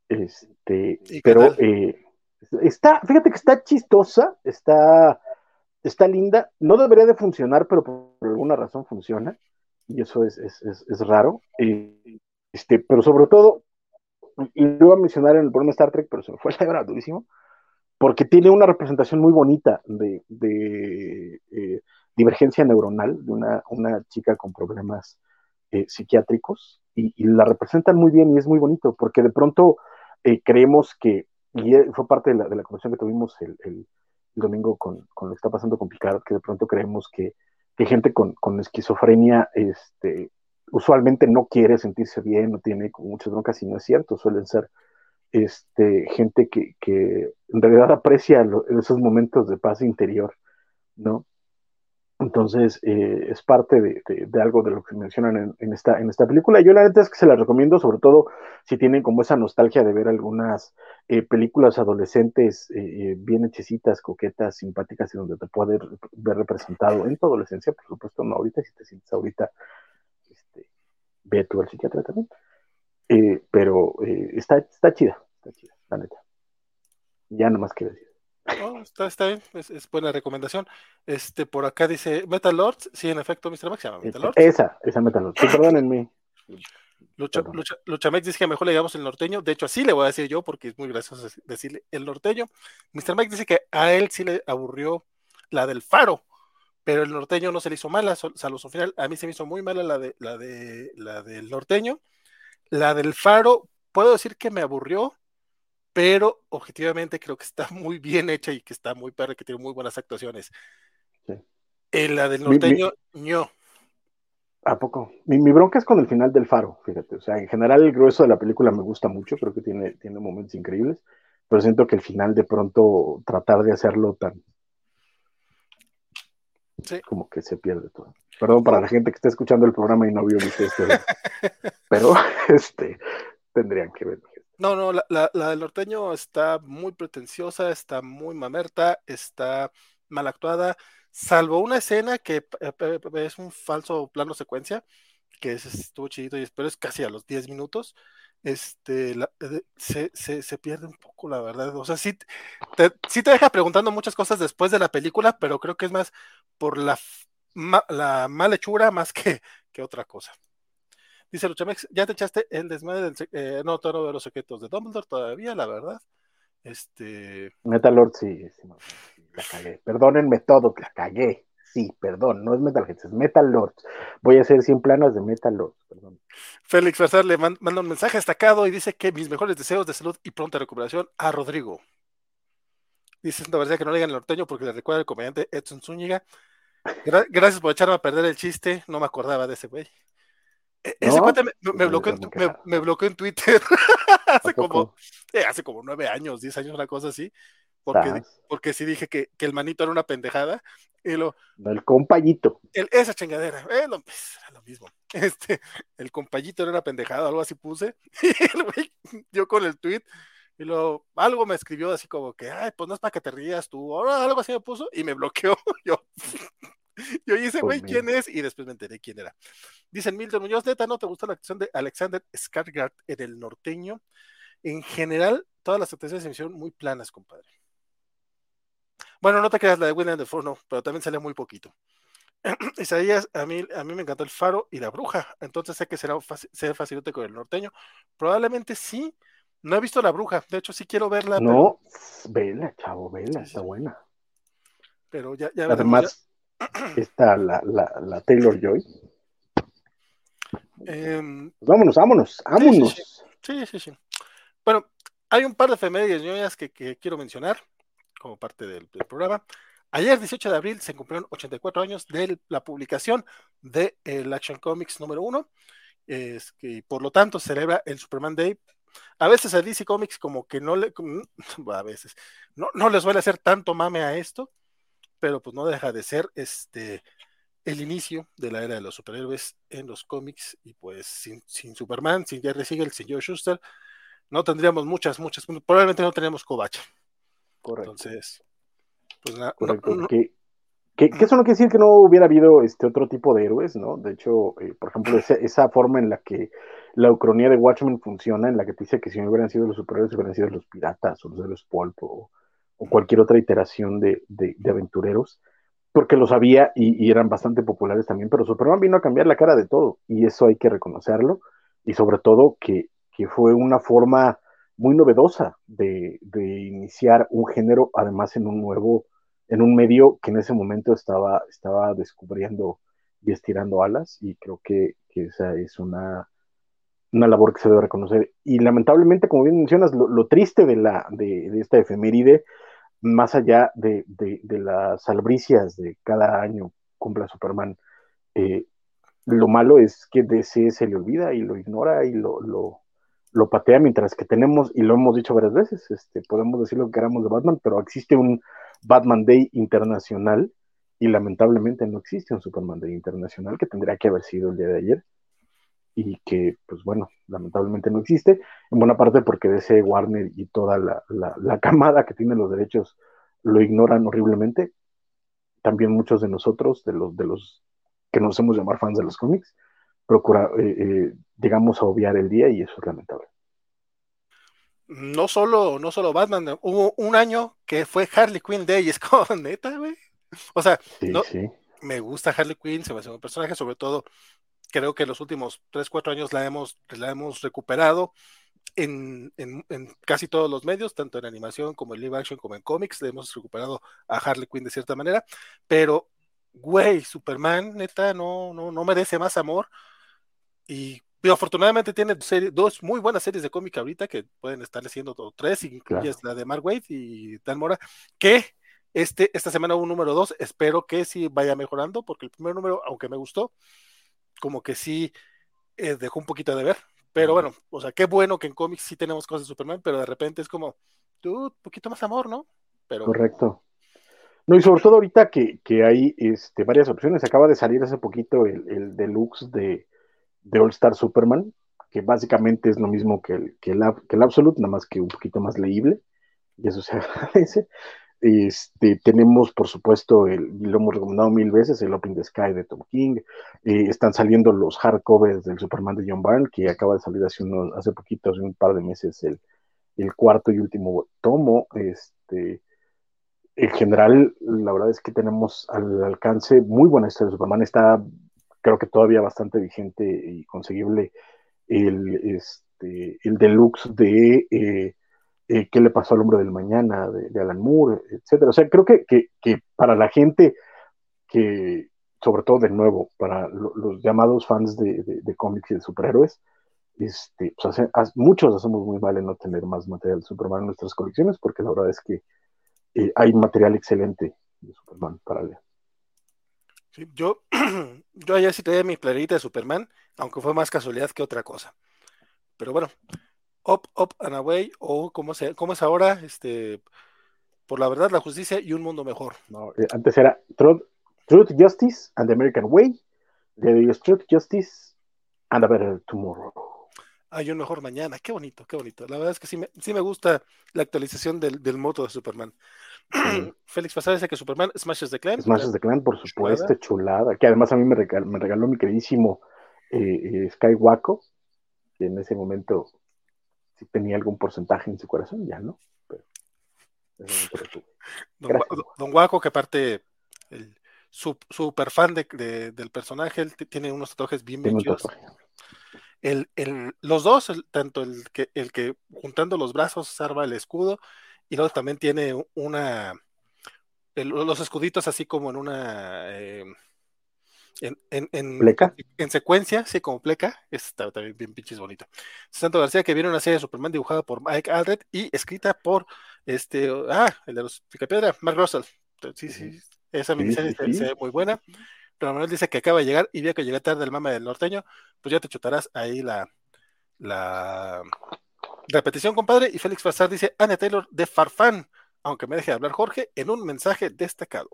Este, pero eh, está, fíjate que está chistosa, está está linda, no debería de funcionar, pero por alguna razón funciona, y eso es, es, es, raro. Eh, este, pero sobre todo, y lo iba a mencionar en el programa Star Trek, pero se me fue la verdad durísimo, porque tiene una representación muy bonita de, de eh, divergencia neuronal, de una, chica con problemas eh, psiquiátricos, y, la representan muy bien y es muy bonito, porque de pronto creemos que, y fue parte de la, de la conversación que tuvimos el, domingo con, lo que está pasando con Picard, que de pronto creemos que, gente con, con, esquizofrenia este, usualmente no quiere sentirse bien, no tiene muchas broncas, y no es cierto, suelen ser este, gente que, en realidad aprecia esos momentos de paz interior, ¿no? Entonces, eh, es parte de, algo de lo que mencionan en, esta, en esta película. Yo la verdad es que se la recomiendo, sobre todo si tienen como esa nostalgia de ver algunas eh, películas adolescentes eh, bien hechecitas, coquetas, simpáticas, y donde te puede ver representado en tu adolescencia, por supuesto, no ahorita, si te sientes ahorita, este, ve tú al psiquiatra también. Pero está, está chida, está chida, la neta. Ya no más quiero decir está, está bien, es, buena recomendación. Este, por acá dice Metal Lords, sí, en efecto, Mr. Max se llama Metal Lords. Esa, esa Metal Lords, sí, perdónenme. Lucha, Lucha, Luchamex dice que mejor le digamos el norteño. De hecho, así le voy a decir yo, porque es muy gracioso decirle el norteño. Mr. Mike dice que a él sí le aburrió la del faro, pero el norteño no se le hizo mala, salvo su final. A mí se me hizo muy mala la de la de la del norteño. La del faro, puedo decir que me aburrió, pero objetivamente creo que está [laughs] muy bien hecha y que está muy perra, que tiene muy buenas actuaciones. En la del norteño, no. ¿A poco? Mi, bronca es con el final del faro, fíjate. O sea, en general el grueso de la película me gusta mucho, creo que tiene, tiene momentos increíbles, pero siento que el final de pronto tratar de hacerlo tan... Sí. Como que se pierde todo. Perdón para la gente que está escuchando el programa y no vio ni este, [laughs] pero [laughs] este, tendrían que verlo. No, no, la, la, del norteño está muy pretenciosa, está muy mamerta, está mal actuada, salvo una escena que es un falso plano secuencia, que es, estuvo chidito, y pero es casi a los 10 minutos, este, se, se, pierde un poco, la verdad. O sea, sí te, sí te deja preguntando muchas cosas después de la película, pero creo que es más por la, la mal hechura más que, que otra cosa. Dice Luchamex, ya te echaste el desmadre del eh, no, todo de los secretos de Dumbledore todavía, la verdad. Este. Metalord, sí, sí, la cagué. Perdónenme todo, la cagué. Sí, perdón, no es Metalhead, es Metal Lords. Voy a hacer 100 planas de Metal Lords, perdón. Félix Farsar le manda un mensaje destacado y dice que mis mejores deseos de salud y pronta recuperación a Rodrigo. Dice la verdad que no le digan el norteño porque le recuerda el comediante Edson Zúñiga. gracias por echarme a perder el chiste, no me acordaba de ese güey. E, ese cuate me, bloqueó, en, Twitter [laughs] hace como, eh, hace como nueve años, diez años, una cosa así. Porque, porque sí dije que, que, el manito era una pendejada. Y lo, el compayito. esa chingadera, eh, lo, pues, lo, mismo. [laughs] Este, el compayito era una pendejada, algo así puse. [laughs] Y el güey, yo con el tweet, y luego algo me escribió así como que, ay, pues no es para que te rías tú, ahora algo así me puso y me bloqueó. [laughs] Yo, yo hice, güey, pues ¿quién es? Y después me enteré quién era. Dicen Milton Muñoz, neta, ¿no te gustó la acción de Alexander Skarsgård en el norteño? En general, todas las actuaciones se me hicieron muy planas, compadre. Bueno, no te creas la de William de no, pero también sale muy poquito. [clears throat] Isaías, a mí, a mí me encantó el faro y la bruja, entonces sé que será fácil, facilito con el norteño. Probablemente sí, no he visto la bruja, de hecho sí quiero verla. No, vela, chavo, vela, está buena. Pero ya, ya Además, [clears throat] está la, la, la, Taylor Joy. Em, pues vámonos, vámonos, vámonos. Sí sí, sí, Bueno, hay un par de efemérides que, que quiero mencionar como parte del, programa. Ayer, 18 de abril, se cumplieron 84 años de la publicación de el Action Comics número uno. Es que, por lo tanto, celebra el Superman Day a veces a DC Comics como que no le, [laughs] a veces, no, no les suele hacer tanto mame a esto, pero pues no deja de ser este el inicio de la era de los superhéroes en los cómics y pues sin, Superman, sin Jerry Siegel, sin Joe Schuster, no tendríamos muchas, muchas, probablemente no tendríamos Kovac. Correcto. Entonces, pues nada. que, eso no quiere decir que no hubiera habido este otro tipo de héroes, ¿no? De hecho, eh, por ejemplo, [laughs] esa forma en la que la ucronía de Watchmen funciona, en la que te dice que si no hubieran sido los superhéroes, hubieran sido los piratas o los héroes pulp o, cualquier otra iteración de, aventureros, porque los había y, eran bastante populares también, pero Superman vino a cambiar la cara de todo y eso hay que reconocerlo y sobre todo que, fue una forma muy novedosa de, iniciar un género, además en un nuevo, en un medio que en ese momento estaba, estaba descubriendo y estirando alas y creo que esa es una una labor que se debe reconocer. Y lamentablemente, como bien mencionas, lo, triste de, la, de, esta efeméride, más allá de, las albricias de cada año cumpla Superman, eh, lo malo es que DC se le olvida y lo ignora y lo, patea, mientras que tenemos, y lo hemos dicho varias veces, este, podemos decir lo que queramos de Batman, pero existe un Batman Day internacional y lamentablemente no existe un Superman Day internacional que tendría que haber sido el día de ayer y que, pues bueno, lamentablemente no existe, en buena parte porque DC, Warner y toda la, la, camada que tiene los derechos lo ignoran horriblemente. También muchos de nosotros, de los, de los que nos hacemos llamar fans de los cómics, procura, eh, eh, llegamos a obviar el día y eso es lamentable. No solo, no solo Batman, hubo un año que fue Harley Quinn Day, es [laughs] como neta, güey. O sea, me gusta Harley Quinn, se me hace un personaje, sobre todo creo que en los últimos 3, 4 años la hemos, la hemos recuperado en, casi todos los medios, tanto en animación como en live action como en cómics, le hemos recuperado a Harley Quinn de cierta manera, pero, güey, Superman, neta, no, no, no merece más amor. Y afortunadamente tiene dos muy buenas series de cómic ahorita que pueden estar haciendo tres, incluyes la de Mark Waid y Dan Mora, que este, esta semana hubo un número dos, espero que sí vaya mejorando, porque el primer número, aunque me gustó, como que sí eh, dejó un poquito de ver. Pero bueno, o sea, qué bueno que en cómics sí tenemos cosas de Superman, pero de repente es como, tú, un poquito más amor, ¿no? Pero... Correcto. No, y sobre todo ahorita que, hay este, varias opciones. Acaba de salir hace poquito el, deluxe de, de, All Star Superman, que básicamente es lo mismo que el, que el, que el Absolute, nada más que un poquito más leíble. Y eso se [laughs] agradece. Este, tenemos, por supuesto, el, lo hemos recomendado mil veces, el Open the Sky de Tom King. Eh, están saliendo los hardcovers del Superman de John Byrne, que acaba de salir hace, unos, hace poquito, hace un par de meses, el, el cuarto y último tomo. Este, en general, la verdad es que tenemos al alcance muy buena historia de Superman. Está, creo que todavía bastante vigente y conseguible el, este, el deluxe de. Eh, eh, qué le pasó al hombre del mañana de, Alan Moore, etcétera. O sea, creo que, para la gente que, sobre todo de nuevo, para los llamados fans de, cómics y de superhéroes, este, pues muchos hacemos muy mal en no tener más material de Superman en nuestras colecciones, porque la verdad es que eh, hay material excelente de Superman para leer. Yo, [clears throat] yo ayer sí traía mi playerita de Superman, aunque fue más casualidad que otra cosa. Pero bueno, Up, Up and Away, o como, se, es ahora, este, por la verdad, la justicia y un mundo mejor. Eh, antes era Truth, Justice and the American Way. De Truth, Justice and a Better Tomorrow. Hay un mejor mañana. Qué bonito, qué bonito. La verdad es que sí me, sí me gusta la actualización del, del moto de Superman. [clears throat] Félix Pasar dice que Superman Smashes the Clan. Smashes the Clan, por supuesto, chulada. Que además a mí me regaló, me regaló mi queridísimo eh, eh Sky que en ese momento sí tenía algún porcentaje en su corazón, ya no. Pero, [laughs] don, Waco, que aparte el super fan de, del personaje, él tiene unos tatuajes bien bellos. El, el, los dos, tanto el que, el que juntando los brazos salva el escudo y luego también tiene una, los escuditos así como en una, eh, en, en, en, secuencia, sí, como pleca, está también bien pinches bonito. Santo García, que viene una serie de Superman dibujada por Mike Aldred y escrita por este, ah, el de los Picapiedra, Mark Russell. Sí, sí, esa miniserie se, ve muy buena. Pero Manuel dice que acaba de llegar y vio que llega tarde el mama del norteño, pues ya te chutarás ahí la, la, Repetición, compadre. Y Félix Farsar dice, Anne Taylor de Farfán, aunque me deje hablar Jorge, en un mensaje destacado.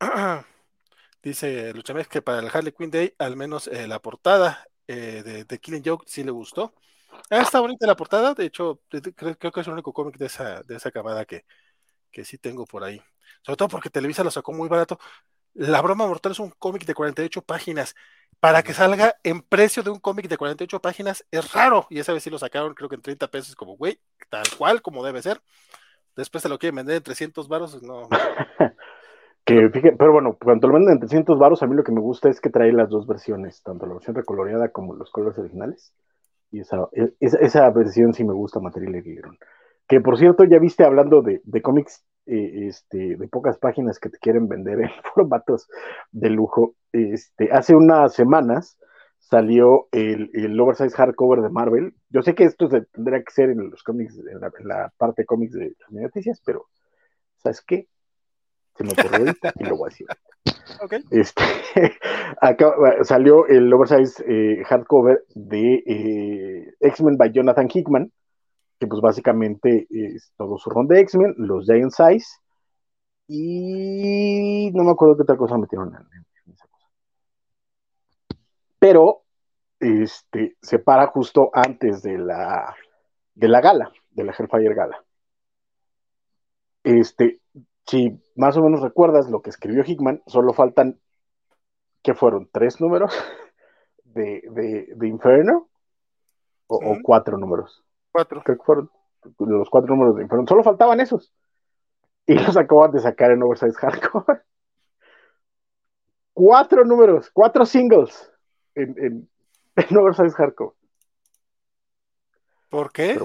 [clears throat] dice Luchamez que para el Harley Quinn Day, al menos eh, la portada eh, de, Killing Joke sí le gustó. Ah, está bonita la portada, de hecho, creo, que es el único cómic de esa, de esa camada que, que sí tengo por ahí. Sobre todo porque Televisa lo sacó muy barato. La broma mortal es un cómic de 48 páginas para que salga en precio de un cómic de 48 páginas es raro. Y esa vez sí lo sacaron, creo que en 30 pesos, como, güey, tal cual como debe ser. Después se lo quieren vender en 300 varos, no. [laughs] que, pero bueno, cuando lo venden en 300 varos, a mí lo que me gusta es que trae las dos versiones, tanto la versión recoloreada como los colores originales. Y esa, e, esa, versión sí me gusta, Material Guillermo. Que por cierto, ya viste hablando de, de cómics eh, este, de pocas páginas que te quieren vender en [laughs] formatos de lujo. Este, hace unas semanas salió el, el oversize hardcover de Marvel. Yo sé que esto tendría que ser en los cómics, en la, parte de cómics de las noticias, pero ¿sabes qué? Se me ocurrió ahorita y lo voy a decir. [laughs] Este, [laughs] acá, salió el oversize eh, hardcover de eh, X-Men by Jonathan Hickman, que pues básicamente es todo su ron de X-Men, los Giant Size, y no me acuerdo qué otra cosa metieron en, esa cosa. Pero este, se para justo antes de la, de la gala, de la Hellfire Gala. Este, si más o menos recuerdas lo que escribió Hickman, solo faltan, que fueron? ¿Tres números [laughs] de, de, Inferno? o, cuatro números? Cuatro. Creo que fueron los cuatro números de Inferno. Solo faltaban esos. Y los acaban de sacar en Oversize Hardcore. [laughs] cuatro números, cuatro singles en, en, en Oversize Hardcore. ¿Por qué?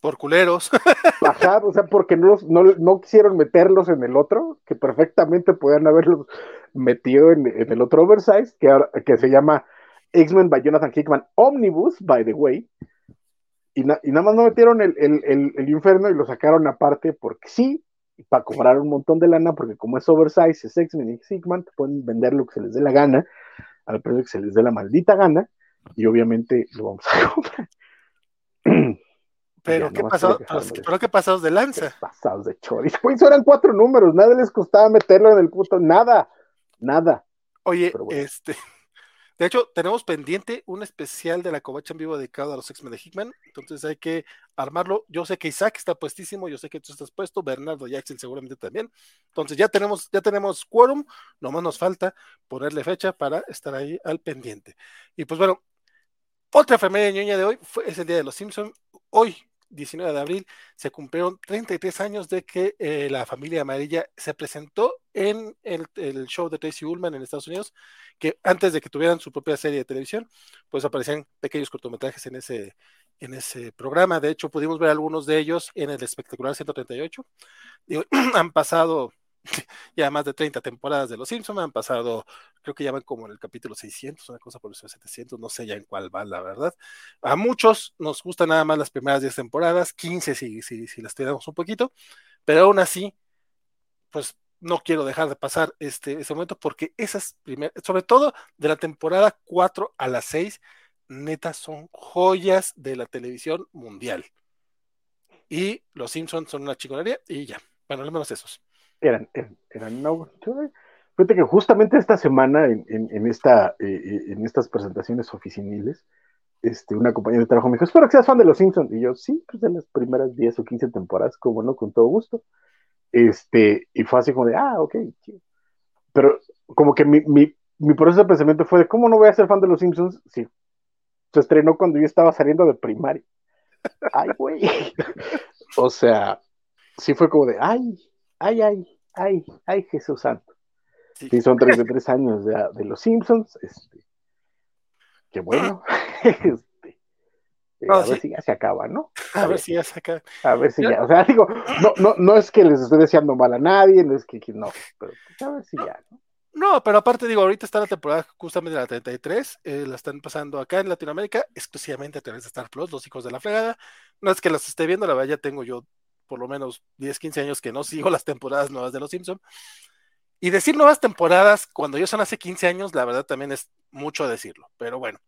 Por culeros. [laughs] Ajá, o sea, porque no, no, no, quisieron meterlos en el otro, que perfectamente podían haberlos metido en, en el otro oversize, que, que se llama X-Men by Jonathan Hickman Omnibus, by the way, y, nada más no metieron el, el, infierno y lo sacaron aparte porque sí, para cobrar un montón de lana, porque como es oversize, es X-Men y Sigman, pueden vender lo que se les dé la gana, al precio que se les dé la maldita gana, y obviamente lo vamos a [laughs] comprar. Pero, ¿qué pasó? ¿Pero qué pasados de lanza? Pasados de choris. Pues eran cuatro números, nada les costaba meterlo en el puto, nada, nada. Oye, este, de hecho, tenemos pendiente un especial de la covacha en vivo dedicado a los X-Men de Hickman, entonces hay que armarlo. Yo sé que Isaac está puestísimo, yo sé que tú estás puesto, Bernardo Jackson seguramente también. Entonces ya tenemos, ya tenemos quórum, nomás nos falta ponerle fecha para estar ahí al pendiente. Y pues bueno, otra enfermedad ñoña de hoy fue, es el Día de los Simpsons. Hoy, 19 de abril, se cumplieron 33 años de que eh, la familia amarilla se presentó en el, show de Tracy Ullman en Estados Unidos, que antes de que tuvieran su propia serie de televisión, pues aparecían pequeños cortometrajes en ese, en ese programa. De hecho, pudimos ver algunos de ellos en el espectacular 138. [clears throat] han pasado [laughs] ya más de 30 temporadas de Los Simpsons, han pasado, creo que ya van como en el capítulo 600, una cosa por eso 700, no sé ya en cuál va, la verdad. A muchos nos gustan nada más las primeras 10 temporadas, 15 si, si, si las tiramos un poquito, pero aún así, pues no quiero dejar de pasar este, ese momento porque esas primeras, sobre todo de la temporada 4 a la 6, neta son joyas de la televisión mundial. Y los Simpsons son una chingonería y ya. Bueno, al menos esos. Eran, eran, eran no, Fíjate que justamente esta semana en, en, esta, eh, eh, en estas presentaciones oficiniles, este, una compañera de trabajo me dijo, espero que seas fan de los Simpsons. Y yo, sí, pues de las primeras 10 o 15 temporadas, como no, con todo gusto. Este, y fue así como de, ah, ok. Pero como que mi, mi, mi proceso de pensamiento fue de, ¿cómo no voy a ser fan de los Simpsons si se estrenó cuando yo estaba saliendo de primaria? Ay, güey. [laughs] o sea, sí fue como de, ay, ay, ay, ay, ay, Jesús Santo. Sí, son 33 años de, de los Simpsons. Este, qué bueno. [laughs] [laughs] este, eh, a ver si ya se acaba, ¿no? A, ver, si ya se acaba. A ver si ya, o sea, digo, no, no, no es que les esté deseando mal a nadie, no es que, no, pero pues, a ver si ya, ¿no? No, pero aparte digo, ahorita está la temporada justamente de la 33, eh, la están pasando acá en Latinoamérica, exclusivamente a través de Star Plus, los hijos de la fregada. No es que las esté viendo, la verdad ya tengo yo por lo menos 10, 15 años que no sigo [laughs] las temporadas nuevas de Los Simpsons. Y decir nuevas temporadas cuando yo son hace 15 años, la verdad también es mucho decirlo, pero bueno.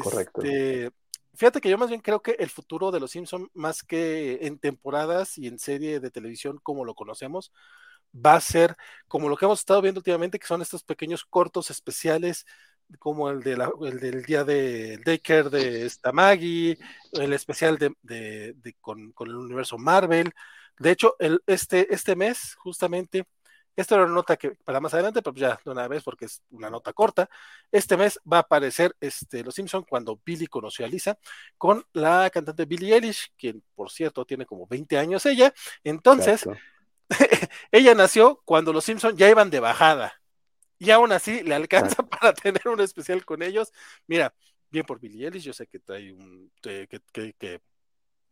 Correcto. Este, fíjate que yo más bien creo que el futuro de Los Simpsons, más que en temporadas y en serie de televisión como lo conocemos, va a ser como lo que hemos estado viendo últimamente, que son estos pequeños cortos especiales como el, de el del día de Daycare de esta Maggie, el especial de, con, con, el universo Marvel. De hecho, el, este, este mes, justamente, esta era una nota que para más adelante, pero ya de una vez porque es una nota corta. Este mes va a aparecer este, Los Simpson cuando Billy conoció a Lisa con la cantante Billie Eilish, quien por cierto tiene como 20 años ella. Entonces, [laughs] ella nació cuando Los Simpson ya iban de bajada. Y aún así le alcanza para tener un especial con ellos. Mira, bien por Billie Eilish, yo sé que trae un que, que, que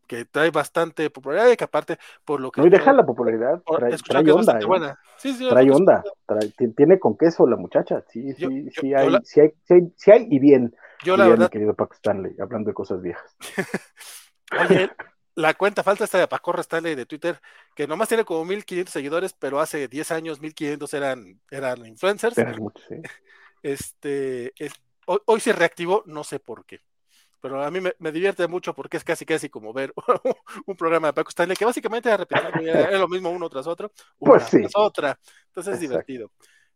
que trae bastante popularidad y que aparte por lo que... No, y deja la popularidad, trae, onda. ¿eh? Sí, sí, trae onda, tiene con queso la muchacha, sí, sí, sí, hay, sí, hay, sí, hay, y bien. Yo la verdad... Mi querido Paco Stanley, hablando de cosas viejas. [laughs] Oye, la cuenta falta esta de Paco Stanley de Twitter, que nomás tiene como 1500 seguidores, pero hace 10 años 1500 eran, eran influencers. [laughs] Este, hoy, hoy se reactivó, no sé por qué pero a mí me, divierte mucho porque es casi casi como ver [laughs] un programa de Paco Stanley que básicamente es lo mismo uno tras otro, una pues tras otra, entonces es divertido.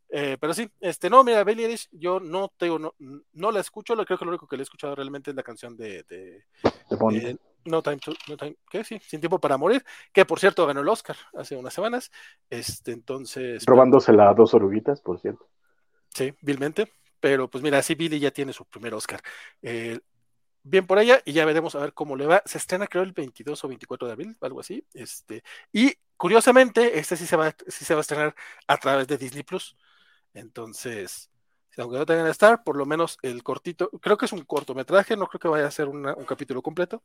Eh, pero sí, este, no, mira, Billie Eilish, yo no tengo, no, no la escucho, creo que lo único que le he escuchado realmente es la canción de, de, No Time to, no time, ¿qué? Sí, Sin Tiempo para Morir, que por cierto ganó el Oscar hace unas semanas, este, entonces... Robándosela a dos oruguitas, por cierto. Sí, vilmente, pero pues mira, sí, Billy ya tiene su primer Oscar. Eh, bien por ella y ya veremos a ver cómo le va. Se estrena creo el 22 o 24 de abril, algo así. Este, y curiosamente, este sí se va, sí se va a estrenar a través de Disney Plus. Entonces, aunque no tengan que estar, por lo menos el cortito, creo que es un cortometraje, no creo que vaya a ser un capítulo completo.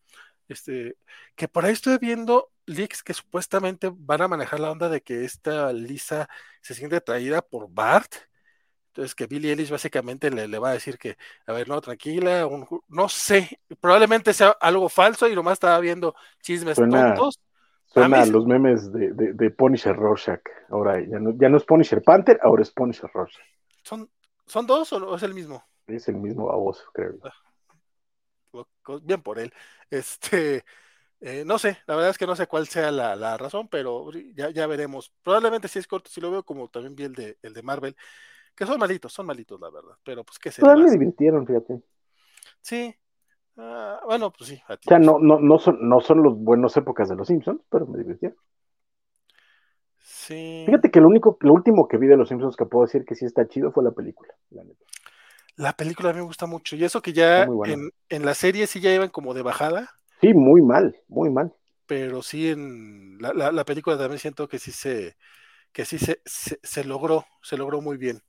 Este, que por ahí estoy viendo leaks que supuestamente van a manejar la onda de que esta Lisa se siente atraída por Bart entonces que Billy Ellis básicamente le, va a decir que, a ver, no, tranquila, no sé, probablemente sea algo falso y nomás estaba viendo chismes tontos. Suena a los memes de, de, de, Punisher Rorschach. Ahora ya no, ya no es Punisher Panther, ahora es Punisher Rorschach. ¿Son, ¿Son dos o es el mismo? Es el mismo baboso, creo. Ah, bien por él. Este, eh, no sé, la verdad es que no sé cuál sea la, la razón, pero ya, ya veremos. Probablemente si es corto, si lo veo como también vi el de, el de Marvel que son malitos, son malitos, la verdad. Pero pues que se. Pero me divirtieron, fíjate. Sí. Ah, bueno, pues sí. o sea, no, no, no, son, no son los buenos épocas de los Simpsons, pero me divirtieron. Sí. Fíjate que lo único, lo último que vi de los Simpsons que puedo decir que sí está chido fue la película. La, película a mí me gusta mucho. Y eso que ya en, en, la serie sí ya iban como de bajada. Sí, muy mal, muy mal. Pero sí en la, la, la película también siento que sí se, que sí se, se, se logró, se logró muy bien.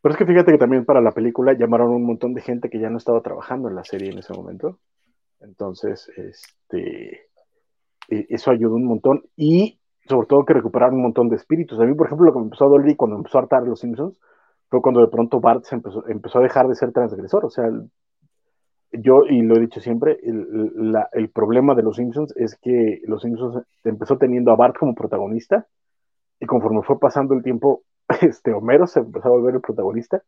Pero es que fíjate que también para la película llamaron un montón de gente que ya no estaba trabajando en la serie en ese momento. Entonces, este, e, eso ayudó un montón. Y sobre todo que recuperaron un montón de espíritus. A mí, por ejemplo, lo que me empezó a doler cuando empezó a hartar los Simpsons fue cuando de pronto Bart se empezó, empezó a dejar de ser transgresor. O sea, yo, y lo he dicho siempre, el, el, problema de los Simpsons es que los Simpsons empezó teniendo a Bart como protagonista y conforme fue pasando el tiempo, [laughs] este Homero se empezó a volver el protagonista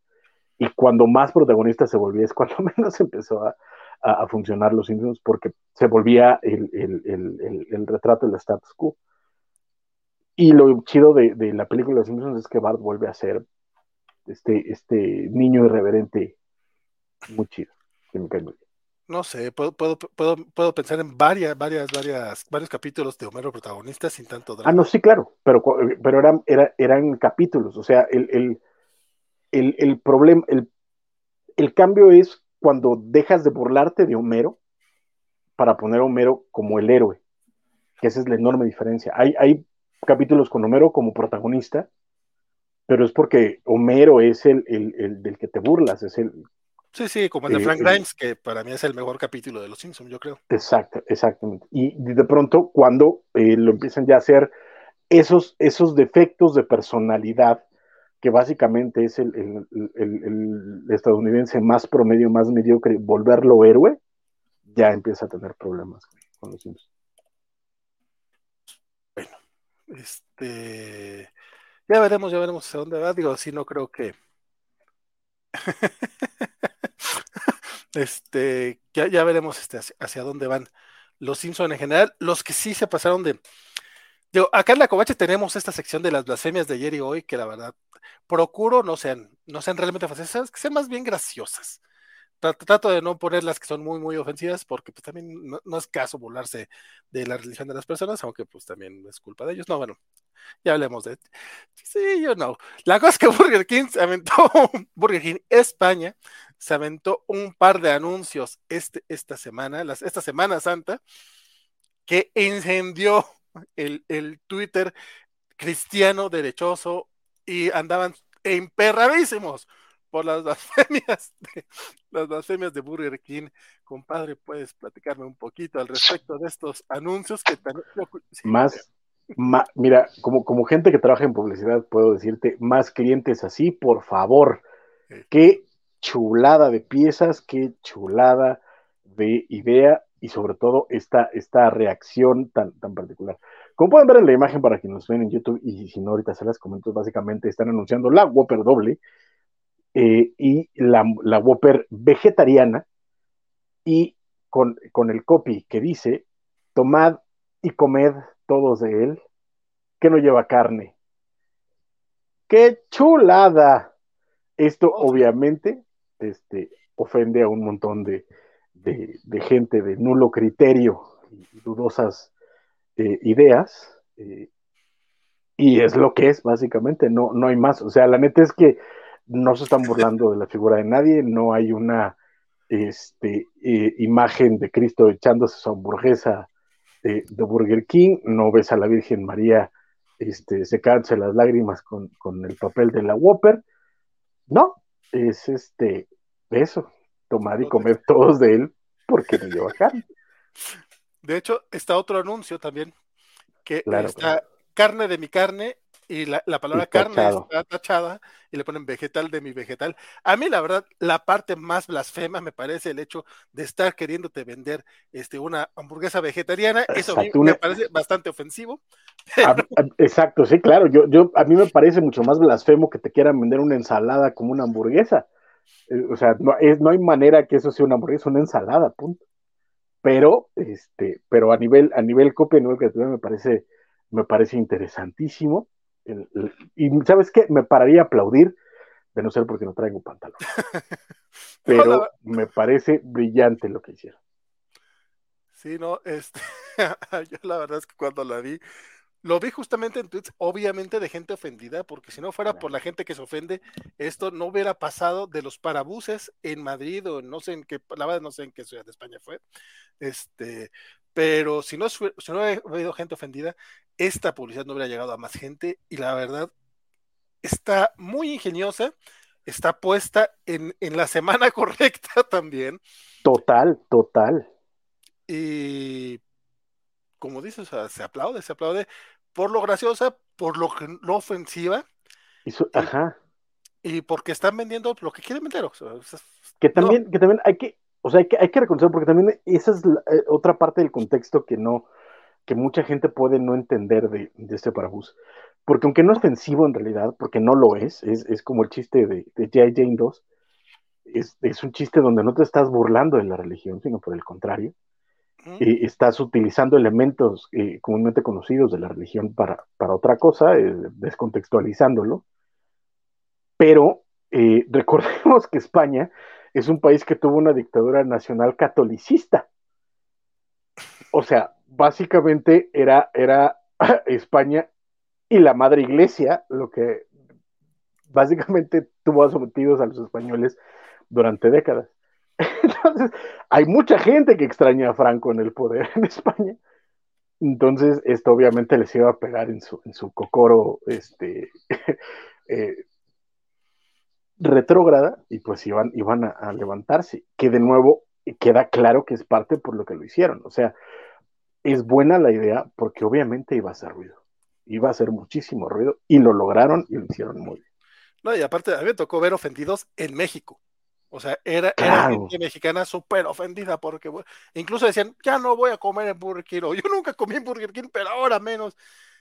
y cuando más protagonista se volvía es cuando [laughs] menos empezó a, funcionar los Simpsons porque se volvía el, retrato del status quo. Y lo chido de, la película de los Simpsons es que Bart vuelve a ser este, este niño irreverente muy chido, que me cae muy bien. No sé, puedo, puedo, puedo, puedo pensar en varias, varias, varias, varios capítulos de Homero protagonista sin tanto drama. Ah, no, sí, claro, pero, pero eran, eran capítulos, o sea, el, el, problema, el, el cambio es cuando dejas de burlarte de Homero para poner a Homero como el héroe, que esa es la enorme diferencia. Hay, hay capítulos con Homero como protagonista, pero es porque Homero es el, el, del que te burlas, es el Sí, sí, como el de Frank Grimes, que para mí es el mejor capítulo de Los Simpsons, yo creo. Exacto, exactamente. Y de pronto, cuando eh, lo empiezan ya a hacer esos, esos defectos de personalidad, que básicamente es el, estadounidense más promedio, más mediocre, volverlo héroe, ya empieza a tener problemas con Los Simpsons. Este. Ya veremos, ya veremos hacia dónde va. Digo, sí, no creo que. [laughs] Este, ya, ya veremos este, hacia, dónde van los Simpson en general. Los que sí se pasaron de. Digo, acá en la Covache tenemos esta sección de las blasfemias de ayer y hoy, que la verdad, procuro no sean, no sean realmente fascistas, que sean más bien graciosas. Trato de no poner las que son muy, muy ofensivas, porque pues también no, es caso burlarse de la religión de las personas, aunque pues también es culpa de ellos. No, bueno, ya hablemos de. Sí, yo no. La cosa es que [laughs] Burger King se aventó, Burger King España se aventó un par de anuncios este, esta semana, esta Semana Santa, que encendió el, el Twitter cristiano derechoso y andaban emperradísimos por las [laughs] blasfemias de, las blasfemias de Burger King. Compadre, ¿puedes platicarme un poquito al respecto de estos anuncios que más, mira, como, como gente que trabaja en publicidad, puedo decirte, más clientes así, por favor. Qué chulada de piezas, qué chulada de idea y sobre todo esta, esta reacción tan, tan particular. Como pueden ver en la imagen para quienes nos ven en YouTube y si no ahorita se las comento, básicamente están anunciando la Whopper doble eh, y la, la Whopper vegetariana y con, con el copy que dice, tomad y comed todos de él, que no lleva carne. ¡Qué chulada! Esto obviamente este, ofende a un montón de, gente de nulo criterio y dudosas eh, ideas. Eh, y es lo que es, básicamente, no, no hay más. O sea, la neta es que no se están burlando de la figura de nadie, no hay una este, eh, imagen de Cristo echándose su hamburguesa de Burger King, no ves a la Virgen María este, secándose las lágrimas con, con el papel de la Whopper, no, es este, eso, tomar y comer todos de él porque no lleva carne. De hecho, está otro anuncio también, que está carne de mi carne y la, palabra carne está tachada y le ponen vegetal de mi vegetal. A mí, la verdad, la parte más blasfema me parece el hecho de estar queriéndote vender este, una hamburguesa vegetariana. Eso me parece bastante ofensivo. [laughs] exacto, sí, claro. Yo, yo, a mí me parece mucho más blasfemo que te quieran vender una ensalada como una hamburguesa. Eh, o sea, no, es, no hay manera que eso sea una hamburguesa, una ensalada, punto. Pero, este, pero a nivel, a nivel copia, a nivel creatividad, me parece, me parece interesantísimo. Y sabes qué, me pararía a aplaudir, de no ser porque no traigo pantalón. [laughs] Pero [laughs] me parece brillante lo que hicieron. Sí, no, este, [laughs] yo la verdad es que cuando la vi, lo vi justamente en tweets, obviamente de gente ofendida, porque si no fuera por la gente que se ofende, esto no hubiera pasado de los parabuses en Madrid o no sé en qué, la verdad no sé en qué ciudad de España fue. Este, pero si no, si no hubiera habido gente ofendida, esta publicidad no hubiera llegado a más gente y la verdad está muy ingeniosa, está puesta en, en la semana [laughs] correcta también. Total, total. Y como dices, se aplaude, se aplaude por lo graciosa, por lo, lo ofensiva. Y ajá. Y porque están vendiendo lo que quieren vender. que también, que también hay que, o sea, hay que, hay que reconocer, porque también esa es eh, otra parte del contexto que no, que mucha gente puede no entender de, de este parabús. porque aunque no es ofensivo en realidad, porque no lo es, es, como el chiste de, de J. Jane 2, es, un chiste donde no te estás burlando de la religión, sino por el contrario, y estás utilizando elementos eh, comúnmente conocidos de la religión para, para otra cosa, eh, descontextualizándolo, pero eh, [laughs] recordemos que España es un país que tuvo una dictadura nacional catolicista. O sea, básicamente era, era [laughs] España y la madre iglesia lo que básicamente tuvo sometidos a los españoles durante décadas. [laughs] Entonces, hay mucha gente que extraña a Franco en el poder en España. Entonces, esto obviamente les iba a pegar en su, en su cocoro este, [laughs] eh, retrógrada y pues iban, iban a, levantarse, que de nuevo queda claro que es parte por lo que lo hicieron. O sea, es buena la idea porque obviamente iba a hacer ruido, iba a hacer muchísimo ruido y lo lograron y lo hicieron muy bien. No, y aparte a mí me tocó ver ofendidos en México. O sea, era, era gente mexicana súper ofendida porque incluso decían, ya no voy a comer en Burger King, o yo nunca comí en Burger King, pero ahora menos.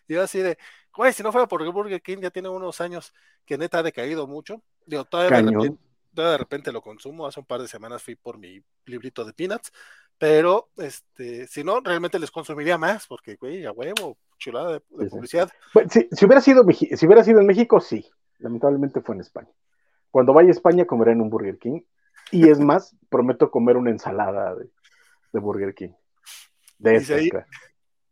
Y yo así de, güey, si no fuera por Burger King, ya tiene unos años que neta ha decaído mucho. Digo, todavía de, repente, de, repente, lo consumo. Hace un par de semanas fui por mi librito de peanuts. Pero, este, si no, realmente les consumiría más, porque, güey, a huevo, chulada de, publicidad. si, hubiera sido, si hubiera sido en México, sí. Lamentablemente fue en España. Cuando vaya a España, comeré en un Burger King. Y es [laughs] más, prometo comer una ensalada de, Burger King. De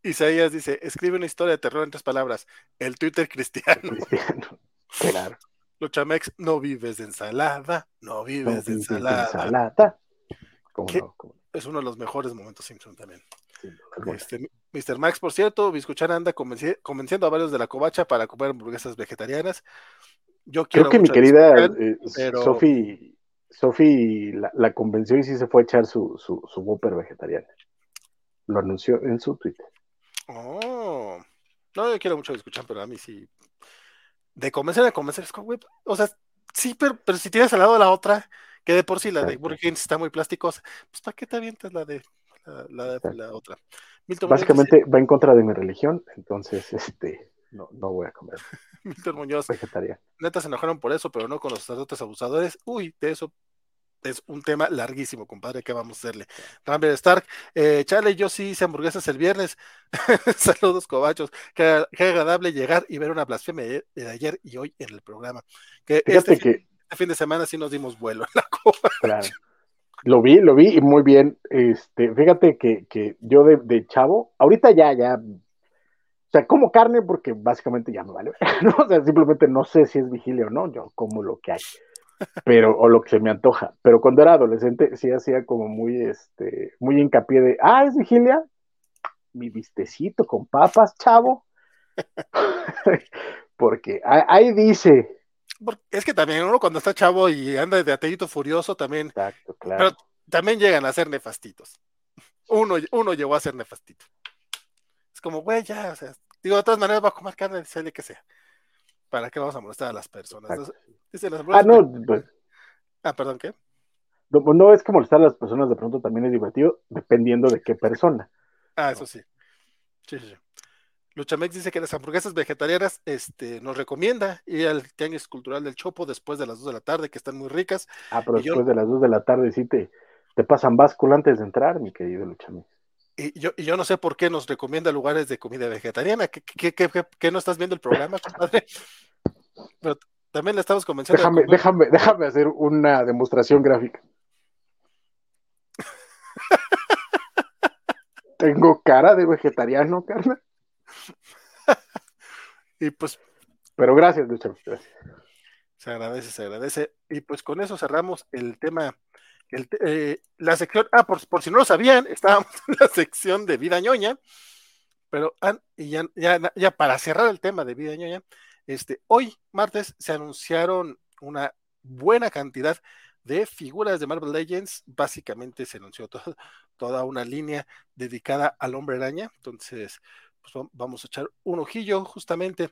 Isaías dice, escribe una historia de terror en tres palabras. El Twitter cristiano. cristiano. [laughs] Claro. Luchamex, no vives de ensalada, no vives, de ensalada. Es uno de los mejores momentos Simpson también. este, Mr. Max, por cierto, Biscuchar anda convenciendo a varios de la covacha para comer hamburguesas vegetarianas. Yo Creo que mi querida eh, Sofi la, convenció y sí se fue a echar su, su, su Whopper vegetariana. Lo anunció en su Twitter. Oh. No, yo quiero mucho escuchar, pero a mí sí. De convencer a convencer, es como, o sea, sí, pero, pero si tienes al lado la otra, que de por sí la de Burger está muy plasticosa, pues ¿para qué te avientas la de la, la, otra? Básicamente va en contra de mi religión, entonces este no, no voy a comer. [laughs] Milton Muñoz. Vegetariano. Neta se enojaron por eso, pero no con los sacerdotes abusadores. Uy, de eso es un tema larguísimo, compadre, ¿qué vamos a hacerle? Rambler Stark, eh, chale, yo sí hice hamburguesas el viernes. [laughs] Saludos, cobachos. Qué, agradable llegar y ver una blasfemia de, ayer y hoy en el programa. Que este, que este fin de semana sí nos dimos vuelo en [laughs] la copa. Claro. Lo vi, lo vi y muy bien. Este, fíjate que, que yo de, de, chavo, ahorita ya, ya, o sea, como carne porque básicamente ya me vale. [laughs] ¿no? O sea, simplemente no sé si es vigilia o no, yo como lo que hay pero, o lo que se me antoja. Pero cuando era adolescente, sí hacía como muy, este, muy hincapié de, ah, es vigilia, mi vistecito con papas, chavo. [laughs] Porque ahí dice. es que también uno cuando está chavo y anda de atellito furioso también. Exacto, claro. Pero también llegan a ser nefastitos. Uno, uno llegó a ser nefastito. Es como, güey, ya, o sea, digo, de todas maneras va a comer carne, de que sea. ¿Para qué vamos a molestar a las personas? ah, no, pues. Ah, perdón, ¿qué? No, es que molestar a las personas de pronto también es divertido, dependiendo de qué persona. Ah, eso sí. Sí, sí, sí. Luchamex dice que las hamburguesas vegetarianas este, nos recomienda ir al Tianguis Cultural del Chopo después de las 2 de la tarde, que están muy ricas. Ah, pero después de las 2 de la tarde sí te, te pasan báscula antes de entrar, mi querido Luchamex. Y yo, y yo no sé por qué nos recomienda lugares de comida vegetariana. ¿Qué, qué, qué, qué no estás viendo el programa, compadre? [laughs] Pero también le estamos convenciendo. Déjame, déjame, déjame hacer una demostración gráfica. [laughs] Tengo cara de vegetariano, Carla. [laughs] y pues. Pero gracias. Gracias. Se agradece, se agradece. Y pues con eso cerramos el tema. Eh, la sección, ah, por, si no lo sabían, [laughs] estábamos en la sección de vida ñoña, pero y ya, para cerrar el tema de vida ñoña, este, hoy, martes, se anunciaron una buena cantidad de figuras de Marvel Legends. Básicamente se anunció toda una línea dedicada al hombre araña. Entonces, pues vamos a echar un ojillo justamente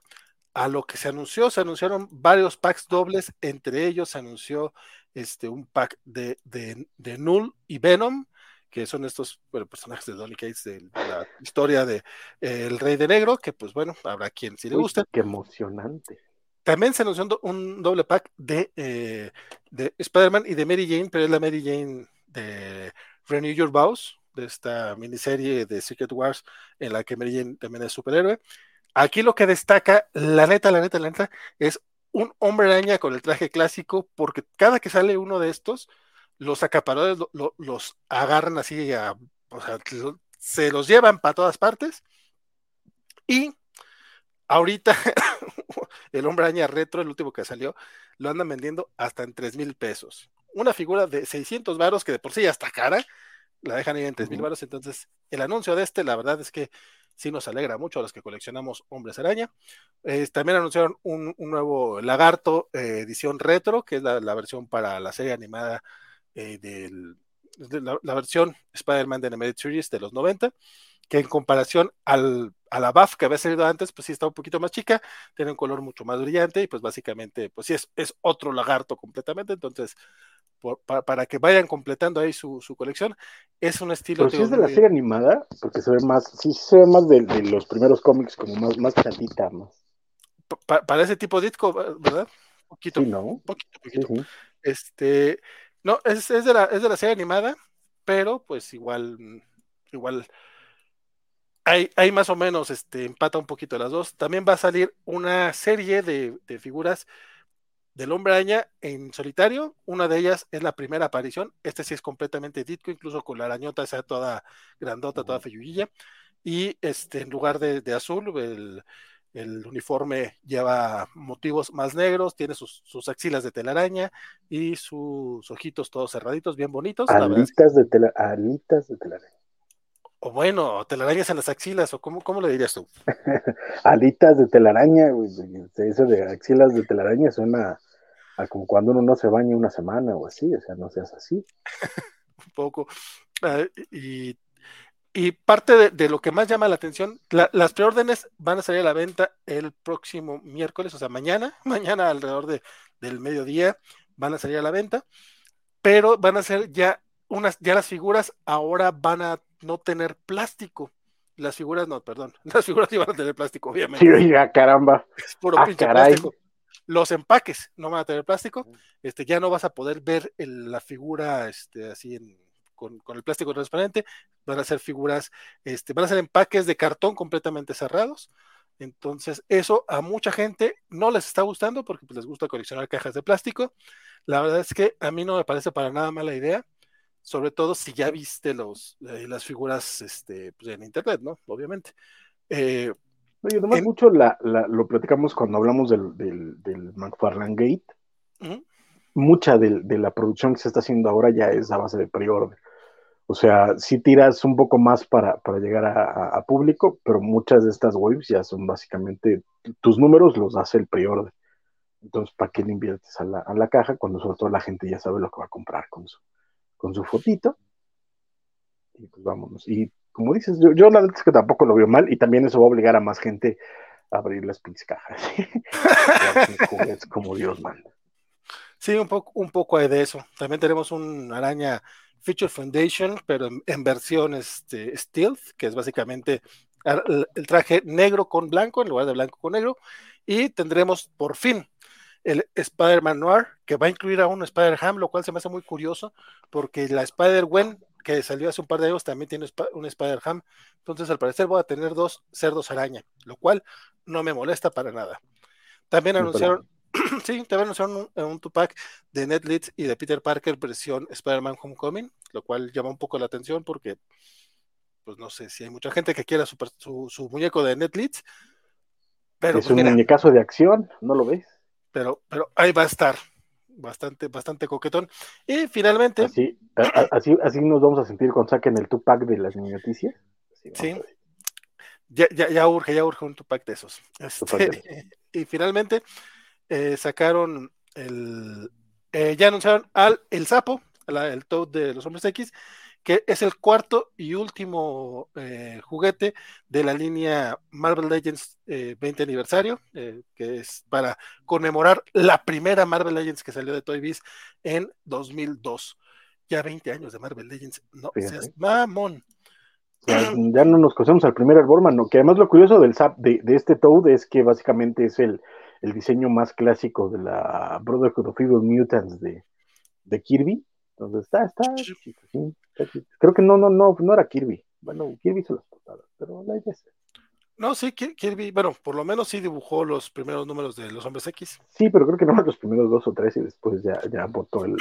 a lo que se anunció. Se anunciaron varios packs dobles. Entre ellos se anunció este, un pack de, de, Null y Venom que son estos personajes de Donny Cates de la historia de El Rey de Negro, que pues bueno, habrá quien si le guste. Qué emocionante. También se anunció un doble pack de, eh, de Spider-Man y de Mary Jane, pero es la Mary Jane de Renew Your Vows, de esta miniserie de Secret Wars, en la que Mary Jane también es superhéroe. Aquí lo que destaca, la neta, la neta, la neta, es un hombre araña con el traje clásico, porque cada que sale uno de estos, los acaparadores los agarran así, o sea, se los llevan para todas partes. Y ahorita [laughs] el hombre araña retro, el último que salió, lo andan vendiendo hasta en 3 mil pesos. Una figura de 600 varos que de por sí ya está cara, la dejan ahí en 3 mil varos. Entonces, el anuncio de este, la verdad es que sí nos alegra mucho a los que coleccionamos hombres araña. también anunciaron un, nuevo lagarto eh, edición retro, que es la, versión para la serie animada eh, del, de la, versión Spider-Man de Animated Series de los 90, que en comparación al, a la BAF que había salido antes, pues sí está un poquito más chica, tiene un color mucho más brillante y pues básicamente, pues sí es, es otro lagarto completamente, entonces para, que vayan completando ahí su, colección. Es un estilo. Pero si es de la serie animada, porque se ve más, sí se ve más de, los primeros cómics, como más, más chatita, más. para ese tipo de disco, ¿verdad? Poquito. Sí, ¿no? Poquito, poquito. Este, no, es, de la, es de la serie animada, pero pues igual, igual. Hay, hay, más o menos, este, empata un poquito las dos. También va a salir una serie de, de figuras del hombre araña en solitario. Una de ellas es la primera aparición. Este sí es completamente Ditko, incluso con la arañota sea toda grandota, toda feyuilla. Y este, en lugar de, azul, el, uniforme lleva motivos más negros, tiene sus, axilas de telaraña y sus ojitos todos cerraditos, bien bonitos. Alitas, de, alitas de telaraña. O bueno, telarañas en las axilas, o cómo, cómo le dirías tú? [laughs] Alitas de telaraña, eso de axilas de telaraña suena a como cuando uno no se baña una semana o así, o sea, no seas así. [laughs] Un poco. Ah, y, parte de, lo que más llama la atención, las preórdenes van a salir a la venta el próximo miércoles, o sea, mañana, [laughs] mañana alrededor de, del mediodía van a salir a la venta, pero van a ser ya unas, ya las figuras ahora van a no tener plástico. Las figuras no, perdón. [laughs] Las figuras iban a tener plástico, obviamente. Sí, oiga, caramba. Es puro ah, pinche plástico. Los empaques no van a tener plástico. Este, ya no vas a poder ver la figura este, así con, el plástico transparente. Van a ser figuras, este, van a ser empaques de cartón completamente cerrados. Entonces, eso a mucha gente no les está gustando porque pues, les gusta coleccionar cajas de plástico. La verdad es que a mí no me parece para nada mala idea sobre todo si ya viste los, eh, las figuras este, pues, en internet, ¿no? Obviamente. Eh, Oye, nomás mucho la, lo platicamos cuando hablamos del, del, McFarlane Gate. Mucha de, la producción que se está haciendo ahora ya es a base de pre-order. O sea, si tiras un poco más para, llegar a, público, pero muchas de estas waves ya son básicamente tus números los hace el pre-order. Entonces, ¿para qué le inviertes a la, a la caja cuando sobre todo la gente ya sabe lo que va a comprar con su, con su fotito. Y pues vámonos. Y como dices, yo, yo la verdad es que tampoco lo veo mal y también eso va a obligar a más gente a abrir las pinches [laughs] como Dios manda. Sí, un poco, un poco hay de eso. También tenemos un araña Feature Foundation, pero en, versión este, stealth, que es básicamente el traje negro con blanco en lugar de blanco con negro. Y tendremos por fin el Spider-Man Noir, que va a incluir a un Spider-Ham, lo cual se me hace muy curioso, porque la Spider-Gwen, que salió hace un par de años, también tiene un Spider-Ham. Entonces, al parecer, voy a tener dos cerdos araña, lo cual no me molesta para nada. También anunciaron, [clears throat] sí, también anunciaron un, un Tupac de Ned Leeds y de Peter Parker, versión Spider-Man Homecoming, lo cual llama un poco la atención porque, pues no sé si hay mucha gente que quiera su, muñeco de Ned Leeds. Pero, es pues un muñecazo de acción, ¿no lo ves? pero, pero ahí va a estar. Bastante, bastante coquetón. Y finalmente. Así, así, así nos vamos a sentir cuando saquen el Tupac de las noticias. Sí. Ya, ya, ya, urge, ya urge un Tupac de esos. Este, [laughs] y finalmente eh, sacaron el. Eh, ya anunciaron al El Sapo, el Toad de los Hombres X, que es el cuarto y último eh, juguete de la línea Marvel Legends 20 eh, aniversario, eh, que es para conmemorar la primera Marvel Legends que salió de Toy Biz en 2002. Ya 20 años de Marvel Legends. No seas mamón. Ya, no nos conocemos al primer Arborman, ¿no? que además lo curioso del SAP de, este Toad es que básicamente es el, el, diseño más clásico de la Brotherhood of Evil Mutants de, de Kirby. Entonces está, está, Creo que no, no, no, no era Kirby. Bueno, Kirby hizo las portadas, pero la idea es no, sí, Kirby, bueno, por lo menos sí dibujó los primeros números de los hombres X. Sí, pero creo que no [laughs] los primeros dos o tres y después ya, ya botó el,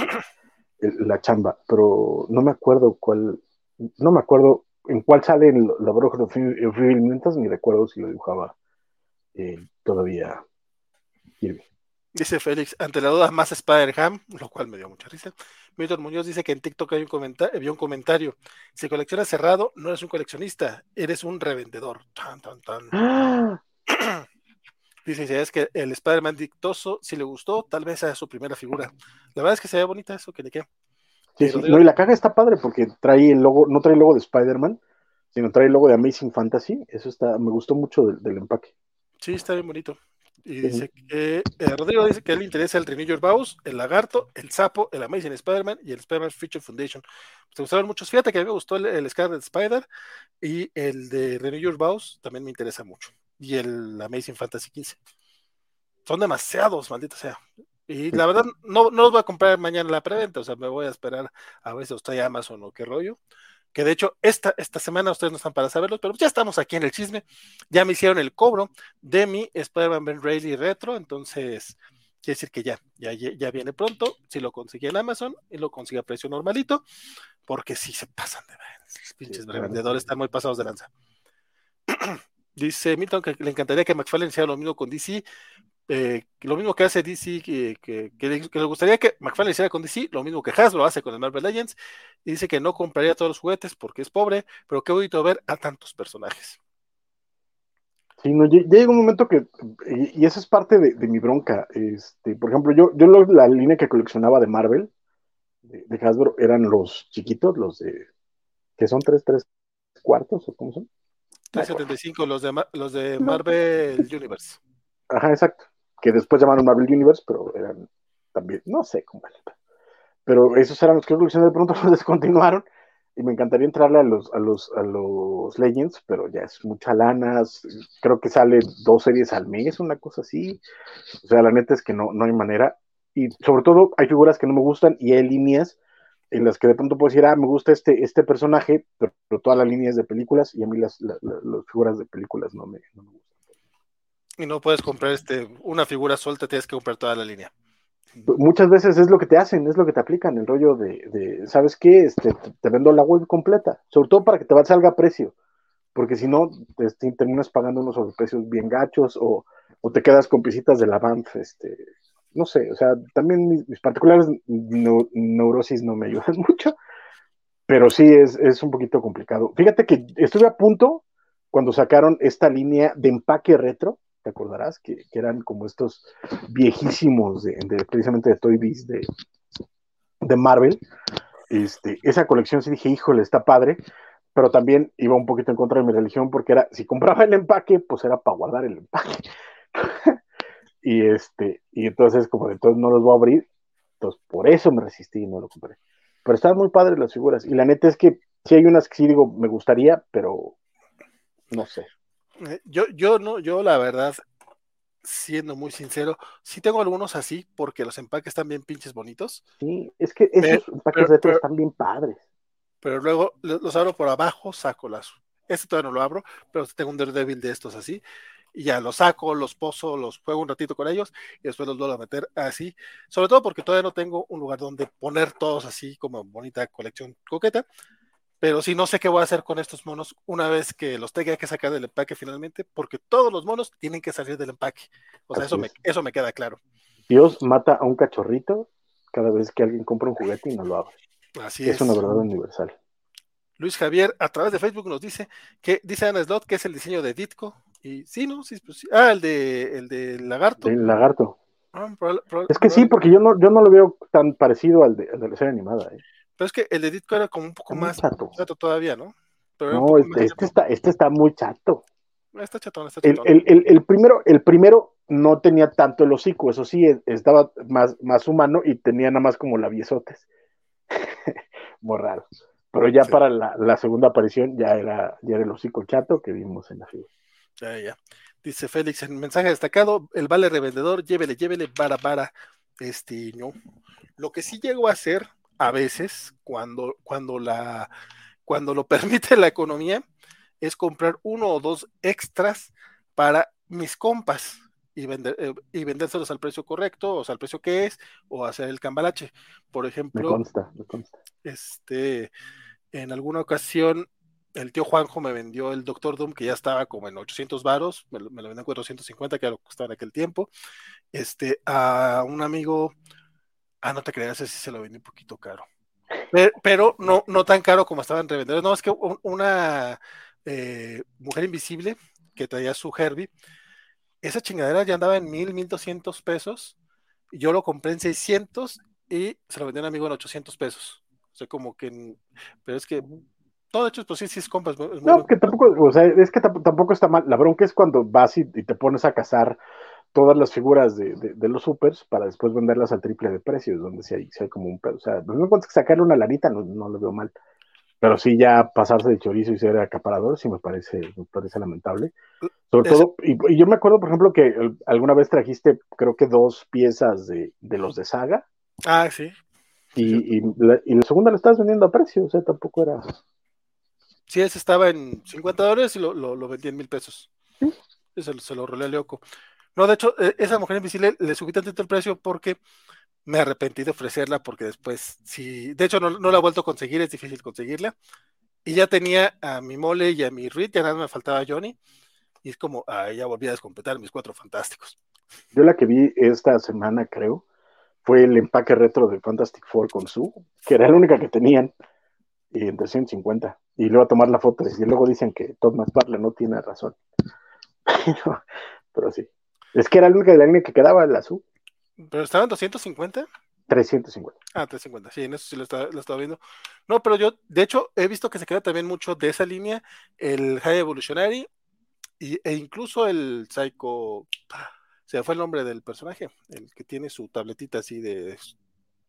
la chamba. Pero no me acuerdo cuál, no me acuerdo en cuál sale el, la Bruja de Free ni recuerdo si lo dibujaba eh, todavía Kirby. Dice Félix, ante la duda más Spider-Ham, lo cual me dio mucha risa. Milton Muñoz dice que en TikTok hay un comentario, vio un comentario. Si coleccionas cerrado, no eres un coleccionista, eres un revendedor. Tan, tan, tan. [gasps] dice, es que el Spider-Man dictoso, si le gustó, tal vez sea su primera figura. La verdad es que se ve bonita eso, que qué. Sí, no, y la caja está padre porque trae el logo, no trae el logo de Spider-Man, sino trae el logo de Amazing Fantasy. Eso está, me gustó mucho del empaque. Sí, está bien bonito. Y dice que eh, Rodrigo dice que a él le interesa el Your Bows, el Lagarto, el Sapo, el Amazing Spider-Man y el Spider-Man Feature Foundation. Pues te gustaron muchos. Fíjate que a mí me gustó el, Scarlet Spider y el de Renew Bows también me interesa mucho. Y el Amazing Fantasy 15. Son demasiados, maldita sea. Y la verdad, no, no los voy a comprar mañana en la preventa, o sea, me voy a esperar a ver si os trae Amazon o qué rollo que de hecho esta, esta semana ustedes no están para saberlo, pero ya estamos aquí en el chisme, ya me hicieron el cobro de mi Spider-Man Ben Reilly Retro, entonces quiere decir que ya, ya, ya viene pronto, si lo consigue en Amazon y lo consigue a precio normalito, porque si se pasan de los pinches vendedores están muy pasados de lanza. [clears throat] Dice Milton que le encantaría que McFarlane hiciera lo mismo con DC, eh, lo mismo que hace DC, que, que, le gustaría que McFarlane hiciera con DC, lo mismo que Hasbro hace con el Marvel Legends, y dice que no compraría todos los juguetes porque es pobre, pero qué bonito ver a tantos personajes. Sí, no, ya, llega un momento que, y, esa es parte de, mi bronca, este, por ejemplo, yo, yo la línea que coleccionaba de Marvel, de, Hasbro, eran los chiquitos, los de, que son tres, tres cuartos, o cómo son. 375, los de, los de Marvel Universe. Ajá, exacto que después llamaron Marvel Universe, pero eran también, no sé cómo pero esos eran los que de pronto [laughs] los descontinuaron. Y me encantaría entrarle a los, a los, a los Legends, pero ya es mucha lana, creo que sale dos series al mes, una cosa así, o sea, la neta es que no, no hay manera, y sobre todo hay figuras que no me gustan y hay líneas en las que de pronto puedo decir, ah, me gusta este, este personaje, pero, todas las líneas de películas y a mí las, las, figuras de películas no me, no me gustan. Y no puedes comprar este, una figura suelta, tienes que comprar toda la línea. Muchas veces es lo que te hacen, es lo que te aplican, el rollo de, ¿sabes qué? Este, te vendo la web completa, sobre todo para que te salga precio, porque si no, te, terminas pagando unos sobreprecios bien gachos o, te quedas con pisitas de la BANF, este, no sé, o sea, también mis, particulares neurosis no me ayudan [laughs] mucho, pero sí es, es un poquito complicado. Fíjate que estuve a punto cuando sacaron esta línea de empaque retro, te acordarás, que, eran como estos viejísimos de, precisamente de Toy Biz de, de Marvel. Este, esa colección sí dije, híjole, está padre, pero también iba un poquito en contra de mi religión porque era, si compraba el empaque, pues era para guardar el empaque. [laughs] y este, y entonces como todos no los voy a abrir, entonces por eso me resistí y no lo compré. Pero están muy padres las figuras, y la neta es que sí hay unas que sí digo, me gustaría, pero no sé. Eh, yo, yo no, yo la verdad, siendo muy sincero, sí tengo algunos así, porque los empaques están bien pinches bonitos. Sí, es que esos empaques retro están bien padres. Pero luego los abro por abajo, saco las. Este todavía no lo abro, pero tengo un Daredevil de estos así. Y ya los saco, los pozo, los juego un ratito con ellos y después los vuelvo a meter así. Sobre todo porque todavía no tengo un lugar donde poner todos así como bonita colección coqueta. Pero sí, no sé qué voy a hacer con estos monos una vez que los tenga que sacar del empaque finalmente, porque todos los monos tienen que salir del empaque. O sea, eso me, eso me queda claro. Dios mata a un cachorrito cada vez que alguien compra un juguete y no lo abre. Así es. Es una verdad universal. Luis Javier, a través de Facebook, nos dice que dice Ana Slot que es el diseño de Ditko. Y sí, ¿no? Sí, pues, sí. Ah, el de, el de Lagarto. El Lagarto. Ah, es que sí, porque yo no, yo no lo veo tan parecido al de, al de la serie animada. ¿eh? Pero es que el de Ditko era como un poco más chato. todavía, ¿no? no, este, este, está, este está muy chato. Está chatón, está chatón. El, el, el, primero, el primero no tenía tanto el hocico, eso sí, estaba más, más humano y tenía nada más como labiesotes. [laughs] muy raro. Pero ya para la, segunda aparición ya era, ya era el hocico chato que vimos en la figura. Ya, ya. Dice Félix en mensaje destacado, el vale revendedor, llévele, llévele, para, para, este, no. Lo que sí llego a hacer a veces, cuando, cuando la, cuando lo [laughs] permite la economía, es comprar uno o dos extras para mis compas y, vender, eh, y vendérselos al precio correcto, o sea, al precio que es, o hacer el cambalache. Por ejemplo, me consta, me consta. Este, en alguna ocasión, el tío Juanjo me vendió el Doctor Doom, que ya estaba como en 800 varos, me, lo vendió en 450, que era lo que costaba en aquel tiempo. Este, a un amigo, ah, no te creas, ese se lo vendí un poquito caro. Pero, no, no tan caro como estaban revendedores. No, es que una eh, mujer invisible que traía su Herbie, esa chingadera ya andaba en mil, mil doscientos pesos. Yo lo compré en 600 y se lo vendí a un amigo en 800 pesos. O sea, como que, pero es que todo hecho, pues sí, sí es compras. no, que tampoco, o sea, es que tampoco está mal. La bronca es cuando vas y, te pones a cazar todas las figuras de, los supers para después venderlas al triple de precios, donde si hay, hay como un pedo. O sea, no encuentras que sacarle una lanita, no, no lo veo mal. Pero sí ya pasarse de chorizo y ser acaparador sí me parece, me parece lamentable. Sobre todo, y, yo me acuerdo, por ejemplo, que alguna vez trajiste, creo que dos piezas de, los de saga. Ah, sí. Y, la, segunda la estabas vendiendo a precio, o sea, tampoco era. Sí, ese estaba en 50 dólares y lo, lo, vendí en mil pesos. ¿Sí? Se, se, lo rolé a Leoco. No, de hecho, e, esa mujer invisible le subí tanto el precio porque me arrepentí de ofrecerla porque después, sí, de hecho no, la he vuelto a conseguir, es difícil conseguirla. Y ya tenía a mi mole y a mi Reed, ya nada me faltaba Johnny. Y es como, ah, ya volví a descompletar mis cuatro fantásticos. Yo la que vi esta semana, creo, fue el empaque retro de Fantastic Four con su, que era la única que tenían, y en 350. Y luego a tomar la foto, y luego dicen que Todd McFarlane no tiene razón. [laughs] pero, sí. Es que era la única la línea que quedaba, el azul. ¿Pero estaban 250? 350. Ah, 350, sí, en eso sí lo estaba, lo viendo. No, pero yo, de hecho, he visto que se queda también mucho de esa línea, el High Evolutionary y, e incluso el Psycho. Se fue el nombre del personaje, el que tiene su tabletita así de,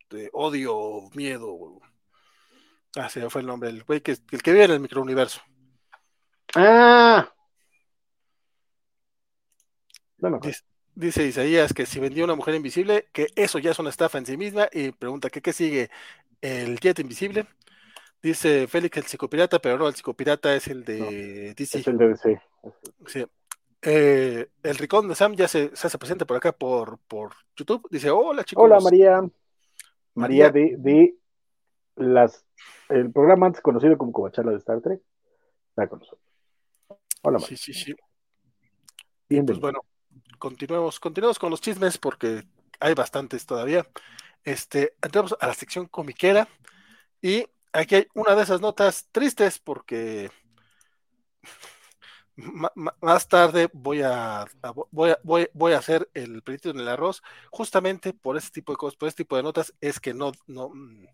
de odio, miedo. Ah, se fue el nombre, el güey que, el que vive en el microuniverso. Ah. No me Dice Isaías que si vendió una mujer invisible, que eso ya es una estafa en sí misma, y pregunta que qué sigue el jet invisible. Dice Félix el psicopirata, pero no, el psicopirata es el de DC. Es el de DC. Sí. Eh, el ricón de Sam ya se, hace presente por acá por, por YouTube. Dice, hola chicos. Hola María. María, de, de, las el programa antes conocido como Covacharla de Star Trek. Está con nosotros. Hola María. Sí, sí, sí. Bien, pues bueno, continuemos, continuemos con los chismes porque hay bastantes todavía. Este, entramos a la sección comiquera y aquí hay una de esas notas tristes porque [laughs] más tarde voy a, voy voy, a hacer el pelito en el arroz justamente por ese tipo de cosas, por este tipo de notas es que no, no mm,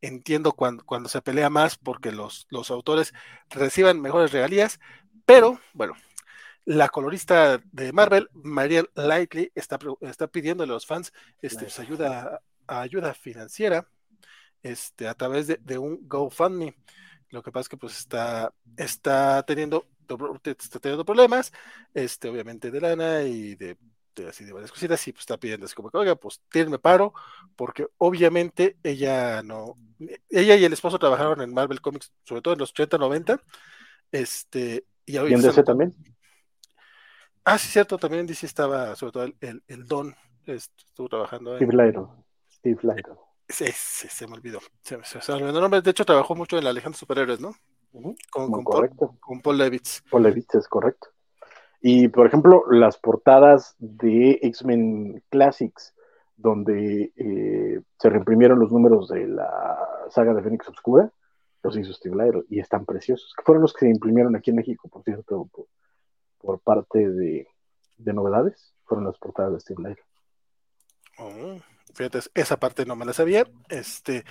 entiendo cuando, cuando se pelea más porque los, los autores reciban mejores regalías, pero bueno, la colorista de Marvel, Marielle Lightly, está, está pidiendo a los fans este, pues, ayuda, ayuda financiera este, a través de, un GoFundMe. Lo que pasa es que pues está, está teniendo está teniendo problemas, este, obviamente de lana y de, así de varias cositas, y pues está pidiendo así como que, oiga, pues tírenme paro, porque obviamente ella no, ella y el esposo trabajaron en Marvel Comics, sobre todo en los 80, 90, este, y, ¿Y en DC también. Ah, sí, cierto, también dice estaba, sobre todo el, el, Don, estuvo trabajando en... Steve Lytle. Steve Lytle. Sí, sí, se me olvidó. Se, me olvidó el nombre. De hecho, trabajó mucho en la Legión de Superhéroes, ¿no? con, con, correcto. Paul, con Paul Levitz. Paul Levitz es correcto. Y, por ejemplo, las portadas de X-Men Classics, donde eh, se reimprimieron los números de la saga de Fénix Obscura, los hizo Steve Lytle, y están preciosos. Que fueron los que se imprimieron aquí en México, por cierto, por, por parte de, novedades fueron las portadas de Steve. Oh, fíjate, esa parte no me la sabía. Este,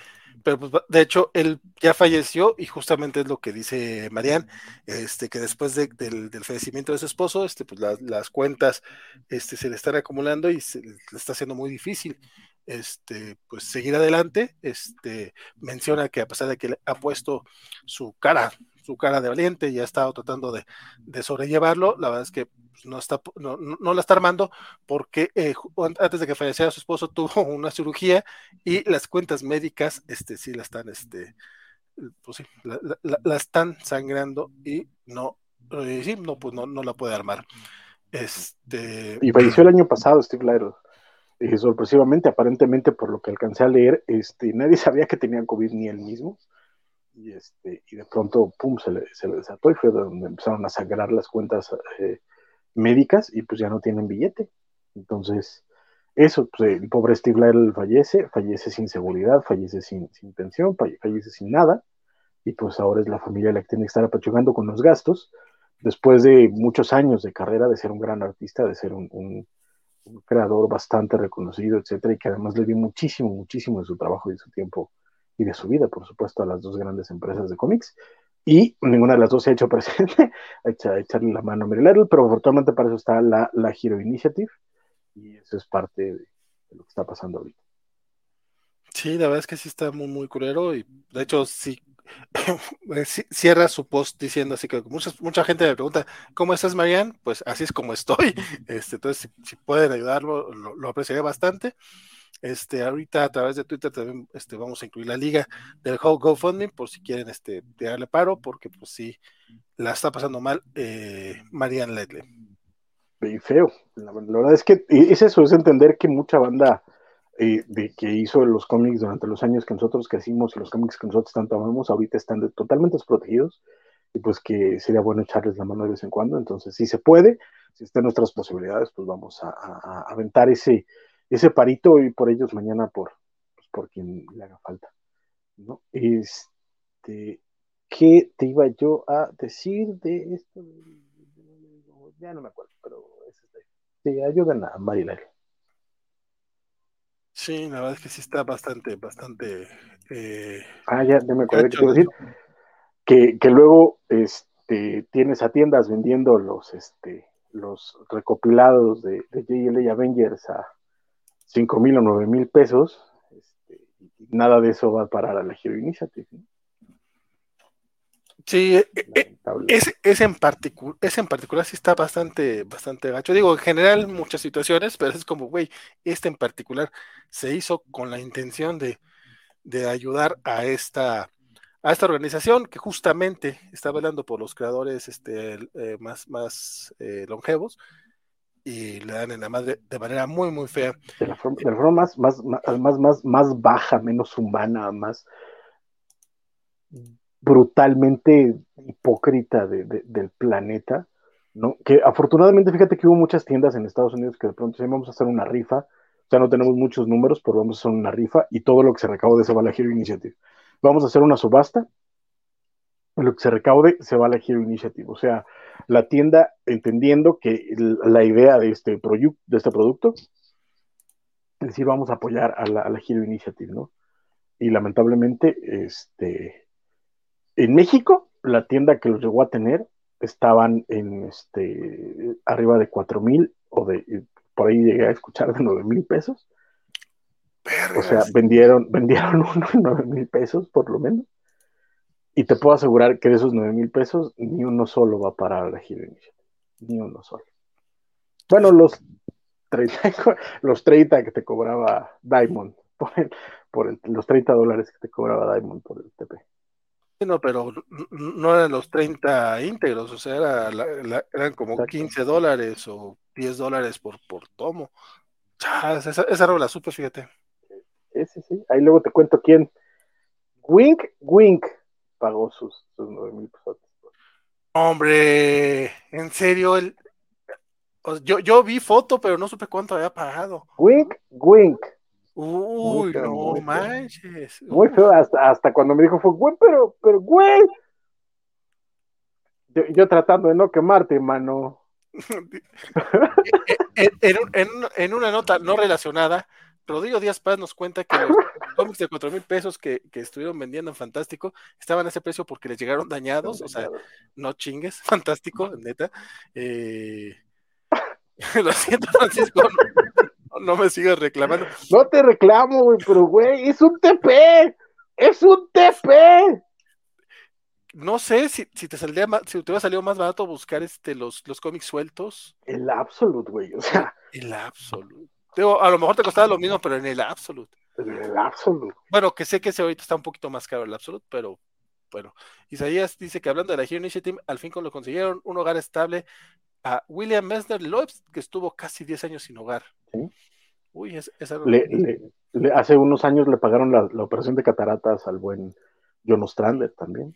pero pues, de hecho, él ya falleció y justamente es lo que dice Marian, este, que después del, fallecimiento de su esposo, este, pues las cuentas este, se le están acumulando y se le está haciendo muy difícil este, pues seguir adelante. Este, menciona que a pesar de que ha puesto su cara, su cara de valiente y ha estado tratando de, sobrellevarlo, la verdad es que pues, no, está, no, no la está armando porque eh, antes de que falleciera su esposo [laughs] tuvo una cirugía y las cuentas médicas este, sí la están, este, pues sí, la, están sangrando y no, eh, sí, no, pues no, no la puede armar. Este... Y falleció el año pasado Steve Lytle y sorpresivamente, aparentemente, por lo que alcancé a leer, este, nadie [laughs] sabía que tenía COVID ni él mismo. Y, este, y de pronto, pum, se le, desató y fue donde empezaron a sangrar las cuentas eh, médicas y pues ya no tienen billete. Entonces, eso, pues el pobre Steve Lytle fallece, fallece sin seguridad, fallece sin, sin pensión, fallece sin nada. Y pues ahora es la familia la que tiene que estar apachugando con los gastos, después de muchos años de carrera, de ser un gran artista, de ser un creador bastante reconocido, etcétera, y que además le dio muchísimo, muchísimo de su trabajo y de su tiempo y de su vida, por supuesto, a las dos grandes empresas de cómics. Y ninguna de las dos se ha hecho [laughs] presente a echarle la mano a Mary pero afortunadamente para eso está la, la Hero Initiative, y eso es parte de, lo que está pasando ahorita. Sí, la verdad es que sí está muy, muy curero, y de hecho sí [laughs] Eh, cierra su post diciendo así que mucha, mucha gente me pregunta, ¿cómo estás, Marian? Pues así es como estoy. [laughs] Este, entonces, si, pueden ayudarlo, lo, apreciaré bastante. Este, ahorita a través de Twitter también este, vamos a incluir la liga del GoFundMe por si quieren este, darle paro, porque pues sí, la está pasando mal eh, Marian Ledley. Y feo. La, la, verdad es que es eso, es entender que mucha banda eh, de que hizo los cómics durante los años que nosotros crecimos y los cómics que nosotros tanto amamos, ahorita están totalmente desprotegidos y pues que sería bueno echarles la mano de vez en cuando. Entonces, si se puede, si están nuestras posibilidades, pues vamos a, aventar ese, ese parito y por ellos mañana por, pues, por quien le haga falta. ¿no? Este, ¿Qué te iba yo a decir de esto? Ya no me acuerdo, pero es este. Sí, ayuden a Marilyn. Sí, la verdad es que sí está bastante, bastante. Eh, ah, ya, me acuerdo que decir. Que, que, luego este, tienes a tiendas vendiendo los, este, los recopilados de, de JLA Avengers a 5 mil o 9 mil pesos. Este, nada de eso va a parar a la Hero Initiative. Sí, e, e, ese, en particular, ese en particular sí está bastante, bastante gacho. Digo, en general muchas situaciones, pero es como, güey, este en particular se hizo con la intención de, ayudar a esta, a esta organización que justamente está velando por los creadores este, eh, más, más eh, longevos y le dan en la madre de manera muy, muy fea. De la forma, más, más, más, más, más baja, menos humana, más brutalmente hipócrita del planeta, ¿no? Que afortunadamente, fíjate que hubo muchas tiendas en Estados Unidos que de pronto decían, vamos a hacer una rifa, o sea, no tenemos muchos números, pero vamos a hacer una rifa y todo lo que se recaude de eso va a la Hero Initiative. Vamos a hacer una subasta, lo que se recaude se va a la Hero Initiative. O sea, la tienda entendiendo que la idea de este, de este producto es decir, vamos a apoyar a la, a la Hero Initiative, ¿no? Y lamentablemente, este, en México, la tienda que los llegó a tener estaban en este arriba de cuatro mil o de por ahí llegué a escuchar de nueve mil pesos. O sea, vendieron, [laughs] vendieron uno nueve mil pesos por lo menos. Y te puedo asegurar que de esos nueve mil pesos, ni uno solo va a parar a la gira Ni uno solo. Bueno, los 30, [laughs] los 30 que te cobraba Diamond, por, por los 30 dólares que te cobraba Diamond por el TP. No, pero no eran los 30 íntegros, o sea, eran como 15 dólares o 10 dólares por, por tomo. esa, esa no la supe, fíjate. Sí, sí. Ahí luego te cuento quién. Wink, Wink pagó sus, sus 9 mil pesos. Hombre, en serio, el, yo, yo vi foto, pero no supe cuánto había pagado. Wink, Wink. Uy, no manches. Muy feo, hasta, hasta cuando me dijo fue, güey, pero, pero, güey. Yo, tratando de no quemarte, mano. [laughs] en, una nota no relacionada, Rodrigo Díaz Paz nos cuenta que los [laughs] cómics de cuatro mil pesos que, estuvieron vendiendo en Fantástico estaban a ese precio porque les llegaron dañados, o sea, no chingues, [laughs] fantástico, neta. Eh, lo siento, Francisco, no me sigas reclamando. No te reclamo, güey, pero güey, es un TP. Es un TP. No sé si, si te saldría más, si te hubiera salido más barato buscar este los, los cómics sueltos. El Absolute, güey. O sea. El Absolute. a lo mejor te costaba lo mismo, pero en el Absolute. En el Absolute. Bueno, que sé que ese ahorita está un poquito más caro el Absolute, pero bueno. Isaías dice que hablando de la Hero Initiative, al fin lo consiguieron, un hogar estable a William Messner Loebs, que estuvo casi 10 años sin hogar. Uy, esa hace unos años le pagaron la, operación de cataratas al buen John Ostrander también.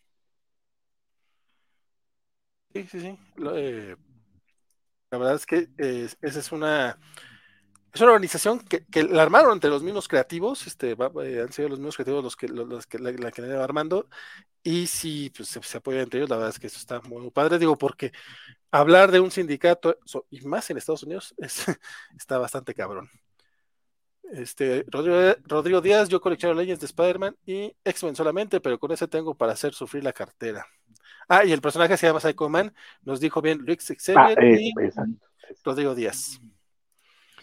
Sí, sí, sí. Eh, la verdad es que esa es una es una organización que, la armaron entre los mismos creativos, este, eh, han sido los mismos creativos los que, los, que la, que la armando, y si pues, se, se, apoya entre ellos, la verdad es que eso está muy, padre, digo, porque hablar de un sindicato, y más en Estados Unidos, [laughs] es, está bastante cabrón. Este, Rodrigo, Rodrigo Díaz, yo colecciono leyes de Spider-Man y X-Men solamente, pero con ese tengo para hacer sufrir la cartera. Ah, y el personaje se llama Psycho Man, nos dijo bien Luis Xavier ah, y Rodrigo Díaz.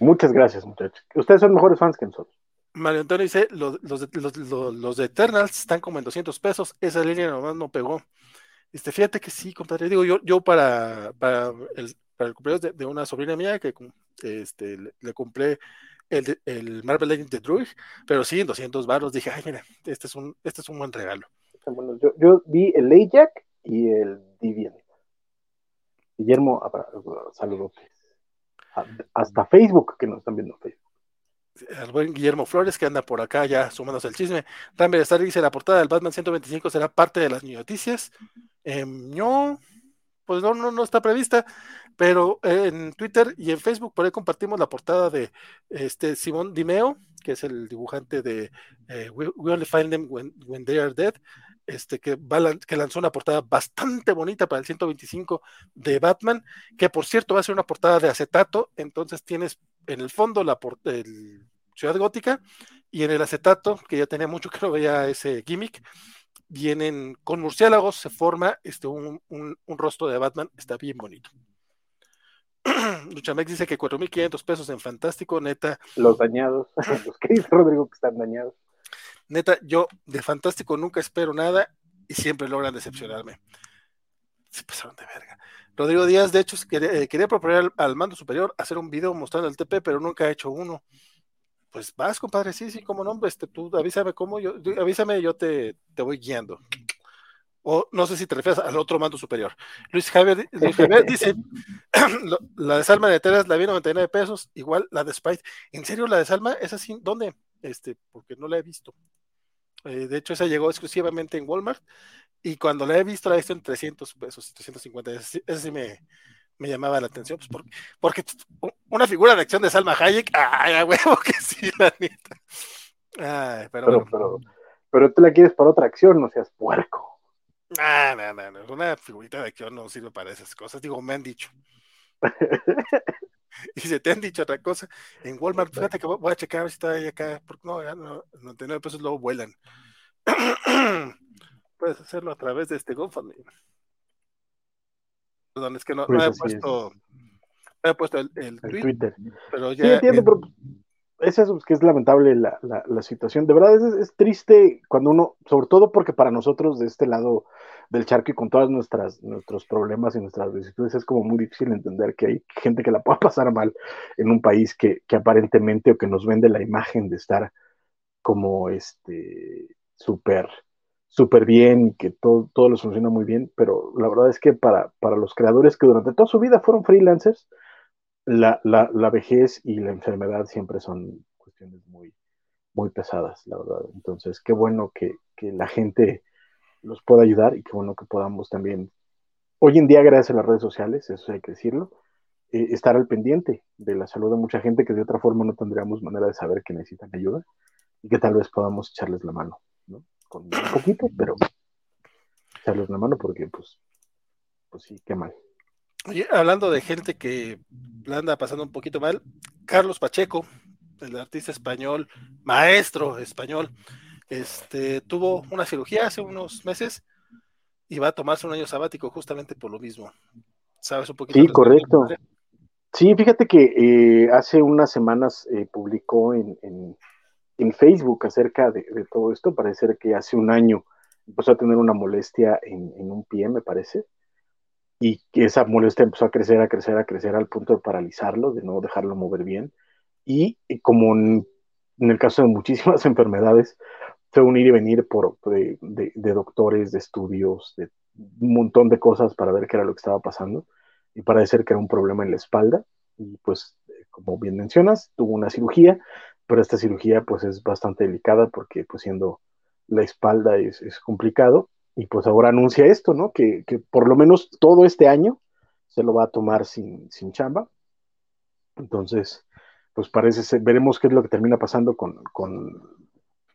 Muchas gracias, muchachos. Ustedes son mejores fans que nosotros. Mario Antonio dice, los, los, los, de Eternals están como en 200 pesos, esa línea nomás no pegó. Este, fíjate que sí, compadre, digo, yo, yo para, para, el, para el cumpleaños de, una sobrina mía que este, le, compré el, el Marvel Legends de Druid, pero sí, en 200 baros, dije, ay, mira, este es un, este es un buen regalo. Bueno, yo, yo vi el Ajax y el Divian. Guillermo, saludos. Hasta Facebook, que nos están viendo Facebook el buen Guillermo Flores, que anda por acá ya sumándose al chisme. También está dice la portada del Batman 125 será parte de las noticias. Em, no, pues no, no, no está prevista, pero en Twitter y en Facebook por ahí compartimos la portada de este Simón Dimeo, que es el dibujante de eh, We, Only Find Them When, They Are Dead, este, que, lanzó una portada bastante bonita para el 125 de Batman, que por cierto va a ser una portada de acetato, entonces tienes en el fondo la el Ciudad Gótica y en el acetato, que ya tenía mucho [laughs] que no veía ese gimmick, vienen con murciélagos, se forma este, un, rostro de Batman, está bien bonito. [clears throat] Luchamex dice que 4.500 pesos en Fantástico, neta. Los dañados, [laughs] los que dice Rodrigo que están dañados. Neta, yo de Fantástico nunca espero nada y siempre logran decepcionarme. Se pasaron de verga. Rodrigo Díaz, de hecho, quería, eh, proponer al, mando superior hacer un video mostrando el TP, pero nunca ha hecho uno. Pues vas, compadre, sí, sí, como nombre, este, tú avísame cómo, yo, avísame, yo te, te voy guiando. O no sé si te refieres al otro mando superior. Luis Javier, Luis Javier dice: [laughs] [clears throat] La de Salma de Teras la vi 99 pesos, igual la de Spite. ¿En serio la de Salma es así? ¿Dónde? Este, porque no la he visto. Eh, de hecho, esa llegó exclusivamente en Walmart y cuando la he visto, la he visto en 300 pesos, 350. Ese, sí me, me, llamaba la atención, pues porque, porque, una figura de acción de Salma Hayek, ay, a huevo que sí, [laughs] la neta. Ay, pero, pero, pero, pero, tú la quieres para otra acción, no seas puerco. No, no, no, no, una figurita de acción no sirve para esas cosas, digo, me han dicho. [laughs] [laughs] y si te han dicho otra cosa, en Walmart, fíjate que voy a checar si está ahí acá, porque no, ya no, 99 pesos luego vuelan. [clears throat] puedes hacerlo a través de este GoFundMe. Perdón, es que no, pues he puesto, no he puesto el, el, Twitter. Pero ya, sí, entiendo, pero es eso, que es lamentable la, la, situación. De verdad es, es, triste cuando uno, sobre todo porque para nosotros de este lado del charco y con nuestras nuestros problemas y nuestras vicisitudes es como muy difícil entender que hay gente que la pueda [laughs] pasar mal en un país que, que aparentemente o que nos vende la imagen de estar como este súper súper bien y que todo, todo les funciona muy bien, pero la verdad es que para, para los creadores que durante toda su vida fueron freelancers, la, la, vejez y la enfermedad siempre son cuestiones muy, muy pesadas, la verdad. Entonces, qué bueno que, que la gente los pueda ayudar y qué bueno que podamos también, hoy en día gracias a las redes sociales, eso hay que decirlo, eh, estar al pendiente de la salud de mucha gente que de otra forma no tendríamos manera de saber que necesitan ayuda y que tal vez podamos echarles la mano, ¿no? con un poquito, pero echarles la mano porque, pues, pues sí, qué mal. Oye, hablando de gente que anda pasando un poquito mal, Carlos Pacheco, el artista español, maestro español, este, tuvo una cirugía hace unos meses y va a tomarse un año sabático justamente por lo mismo. ¿Sabes un poquito? Sí, correcto. Sí, fíjate que eh, hace unas semanas eh, publicó en, en, Facebook acerca de, todo esto. Parece que hace un año empezó a tener una molestia en, en, un pie, me parece, y esa molestia empezó a crecer, a crecer, a crecer al punto de paralizarlo, de no dejarlo mover bien. Y, como en, el caso de muchísimas [laughs] enfermedades, fue un ir y venir por, de, de doctores, de estudios, de un montón de cosas para ver qué era lo que estaba pasando y parece que era un problema en la espalda y pues como bien mencionas tuvo una cirugía pero esta cirugía pues es bastante delicada porque pues siendo la espalda es, es complicado y pues ahora anuncia esto, ¿no? Que, que, por lo menos todo este año se lo va a tomar sin, sin chamba. Entonces, pues parece ser, veremos qué es lo que termina pasando con, con,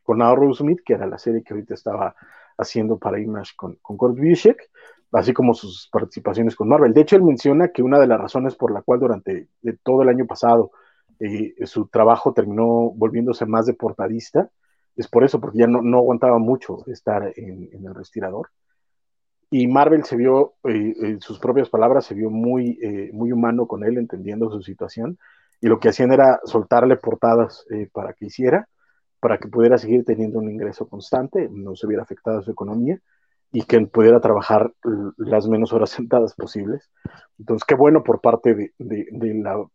con Smith, que era la serie que ahorita estaba haciendo para Image con, con Kurt así como sus participaciones con Marvel. De hecho, él menciona que una de las razones por la cual durante todo el año pasado eh, su trabajo terminó volviéndose más de portadista es por eso, porque ya no, no aguantaba mucho estar en, el respirador. Y Marvel se vio, eh, en sus propias palabras, se vio muy, eh, muy humano con él, entendiendo su situación. Y lo que hacían era soltarle portadas para que hiciera, para que pudiera seguir teniendo un ingreso constante, no se viera afectada su economía y que pudiera trabajar las menos horas [laughs] sentadas posibles. Entonces, qué bueno por parte de, de, la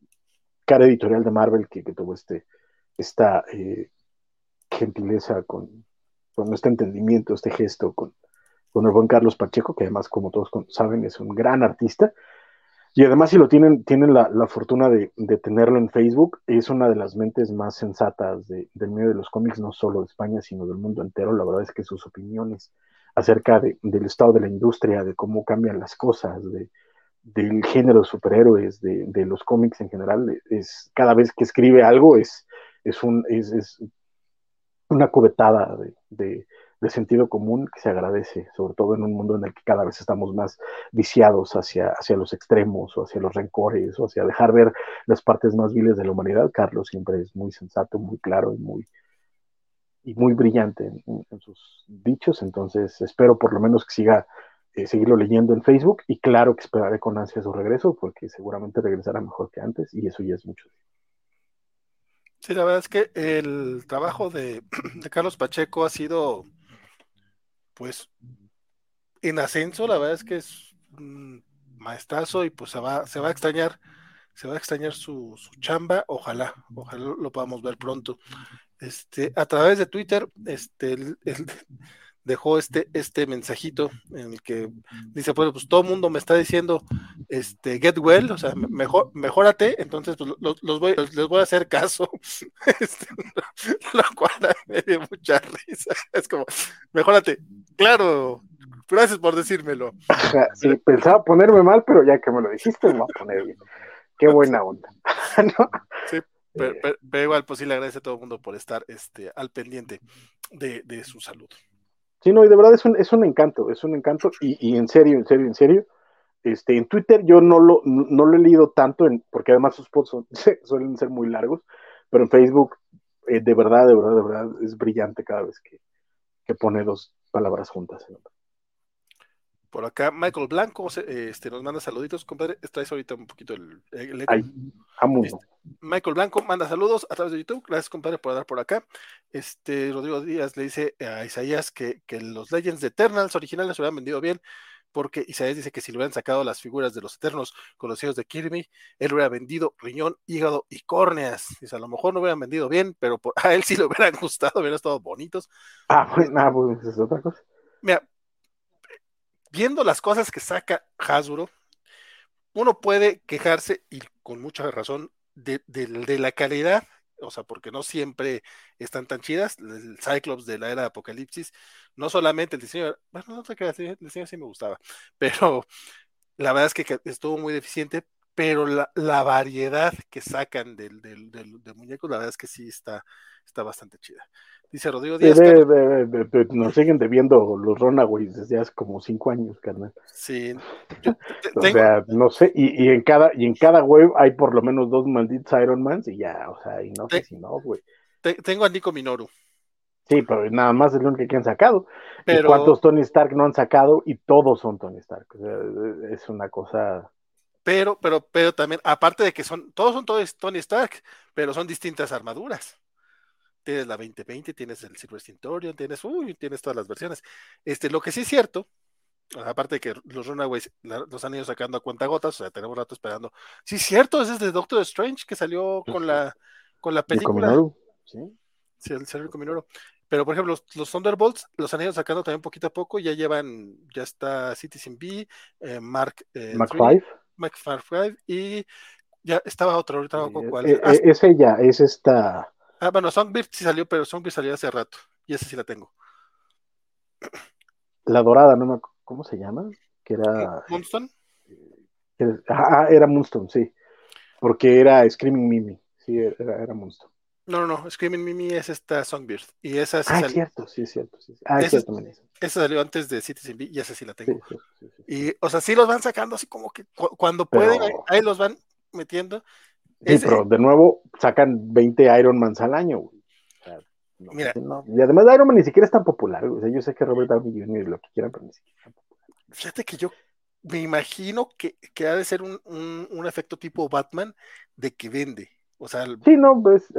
cara editorial de Marvel que, que tuvo este, esta eh, gentileza con, con, este entendimiento, este gesto con, con el buen Carlos Pacheco, que además, como todos saben, es un gran artista. Y además, si lo tienen, tienen la, la fortuna de, de, tenerlo en Facebook, es una de las mentes más sensatas del medio de los cómics, no solo de España, sino del mundo entero. La verdad es que sus opiniones acerca del estado de la industria, de cómo cambian las cosas, de, del género de superhéroes, de, los cómics en general, es cada vez que escribe algo es, es, un, es, es una cubetada de, de, sentido común que se agradece, sobre todo en un mundo en el que cada vez estamos más viciados hacia, hacia los extremos o hacia los rencores o hacia dejar ver las partes más viles de la humanidad. Carlos siempre es muy sensato, muy claro y muy, y muy brillante en, sus dichos, entonces espero por lo menos que siga eh, seguirlo leyendo en Facebook y claro que esperaré con ansia su regreso porque seguramente regresará mejor que antes y eso ya es mucho. Sí, la verdad es que el trabajo [clears throat] de, Carlos Pacheco ha sido pues en ascenso, la verdad es que es un maestrazo y pues se va, se va a extrañar, se va a extrañar su, su chamba, ojalá, ojalá lo podamos ver pronto. Este, a través de Twitter, este, dejó este, este mensajito en el que dice, pues, pues todo el mundo me está diciendo, este, get well, o sea, mejor, mejórate, entonces pues, los, voy, les voy a hacer caso, [laughs] este, [laughs] lo cual me dio mucha risa, es como, mejórate, claro, gracias por decírmelo. Sí, pensaba ponerme mal, pero ya que me lo dijiste, me voy a poner bien. Qué buena onda. [laughs] Sí, pero, pero, igual, pues sí le agradece a todo el mundo por estar este, al pendiente de, de su salud. Sí, no, y de verdad es un, es un encanto, es un encanto, y, y, en serio, en serio, en serio, este, en Twitter yo no lo, no lo he leído tanto, en, porque además sus posts [laughs] suelen ser muy largos, pero en Facebook, eh, de verdad, de verdad, de verdad, es brillante cada vez que, que pone dos palabras juntas. Por acá, Michael Blanco este, nos manda saluditos, compadre. Traes ahorita un poquito el, el Ay, este, Michael Blanco manda saludos a través de YouTube. Gracias, compadre, por dar por acá. Este Rodrigo Díaz le dice a Isaías que, que los Legends de Eternals originales se hubieran vendido bien, porque Isaías dice que si le hubieran sacado las figuras de los Eternos conocidos de Kirby, él hubiera vendido riñón, hígado y córneas. Dice, a lo mejor no hubieran vendido bien, pero [laughs] a él sí le hubieran gustado, hubieran estado bonitos. Ah, bueno, ah, pues es otra cosa. Mira, viendo las cosas que saca Hasbro, uno puede quejarse, y con mucha razón, de, la calidad, o sea, porque no siempre están tan chidas. El Cyclops de la era de Apocalipsis, no solamente el diseño, bueno, no sé qué, el diseño sí me gustaba, [laughs] pero la verdad es que estuvo muy deficiente, pero la, variedad que sacan del, del, del, muñeco, la verdad es que sí está, está bastante chida. Dice Rodrigo Díaz. nos siguen debiendo los Runaways desde hace como cinco años, carnal. Sí. [laughs] o sea, no sé, y, y, en cada, y en cada web hay por lo menos dos malditos Iron Mans y ya, o sea, y no sé si no, güey. Tengo a Nico Minoru. Sí, pero nada más es lo único que han sacado. ¿Cuántos Tony Stark no han sacado? Y todos son Tony Stark. O sea, es una cosa pero, pero, pero también, aparte de que son, todos son todos Tony Stark, pero son distintas armaduras. Tienes la 2020, tienes el Silver Centurion, tienes, uy, tienes todas las versiones. Este, lo que sí es cierto, aparte de que los Runaways los han ido sacando a cuentagotas, o sea, tenemos rato esperando. Sí, es cierto, ese es de Doctor Strange que salió con la, con la película. ¿Sí? sí, el Silver Cominoro. Pero, por ejemplo, los, Thunderbolts los han ido sacando también poquito a poco, ya llevan, ya está Citizen B, eh, Mark, eh, Mark 5. Mark 5 y ya estaba otro, ahorita no cuál. Eh, ah, es ella, es esta. Ah, bueno, Songbird sí salió, pero Songbird salió hace rato, y esa sí la tengo. La dorada, no me ¿cómo se llama? Que era. Moonstone. Ah, era Moonstone, sí. Porque era Screaming Mimi. Sí, era, era Moonstone. No, no, no, Screaming Mimi es esta Songbird. Y esa sí ah, es cierto, sí, es cierto. Sí. Ah, es cierto, Esa salió antes de Citizen B y esa sí la tengo. y, o sea, sí los van sacando así como que cuando pueden, ahí, los van metiendo. Sí, pero de nuevo sacan 20 Iron Man al año, Mira. Y además Iron Man ni siquiera es tan popular, O sea, yo sé que Robert Downey Jr. lo que quieran, pero ni siquiera es tan popular. Fíjate que yo me imagino que, que ha de ser un, un, un efecto tipo Batman de que vende o sea, Sí, no, pues,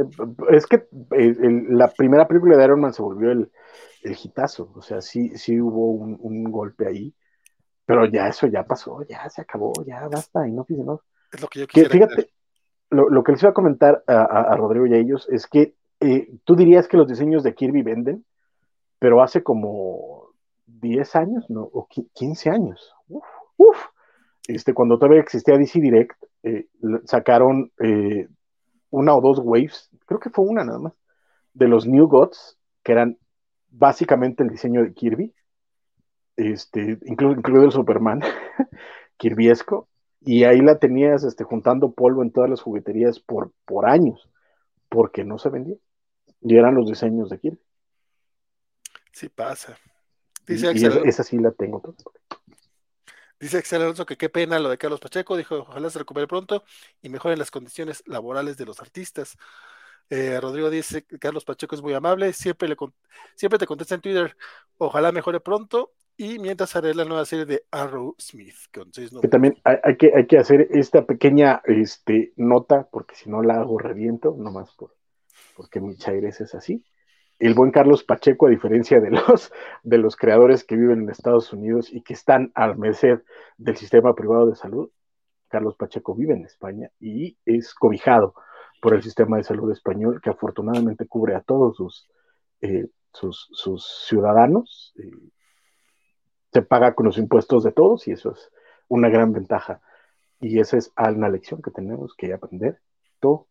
es que eh, la primera película de Iron Man se volvió el, el hitazo. O sea, sí, sí hubo un, golpe ahí. Pero ya eso ya pasó, ya se acabó, ya basta, y no no. Es lo que yo quisiera Fíjate, lo, que les iba a comentar a, Rodrigo y a ellos es que eh, tú dirías que los diseños de Kirby venden, pero hace como 10 años, ¿no? O 15 años. Uf. Este, cuando todavía existía DC Direct, eh, sacaron una o dos waves, creo que fue una nada más, de los New Gods, que eran básicamente el diseño de Kirby, este, incluido el Superman, [laughs] kirbyesco, y ahí la tenías este, juntando polvo en todas las jugueterías por, por años, porque no se vendía. Y eran los diseños de Kirby. Sí pasa. Dice y, esa, sí la tengo. Dice Axel Alonso que qué pena lo de Carlos Pacheco, dijo ojalá se recupere pronto y mejoren las condiciones laborales de los artistas. Eh, Rodrigo dice Carlos Pacheco es muy amable, siempre, le siempre te contesta en Twitter, ojalá mejore pronto y mientras haré la nueva serie de Arrow Smith. que también hay, que, hay que hacer esta pequeña este, nota, porque si no la hago reviento, nomás por, porque mi chaires es así el buen Carlos Pacheco, a diferencia de los, de los creadores que viven en Estados Unidos y que están al merced del sistema privado de salud, Carlos Pacheco vive en España y es cobijado por el sistema de salud español que afortunadamente cubre a todos sus, eh, sus, ciudadanos. Eh, se paga con los impuestos de todos y eso es una gran ventaja. Y esa es una lección que tenemos que aprender todos.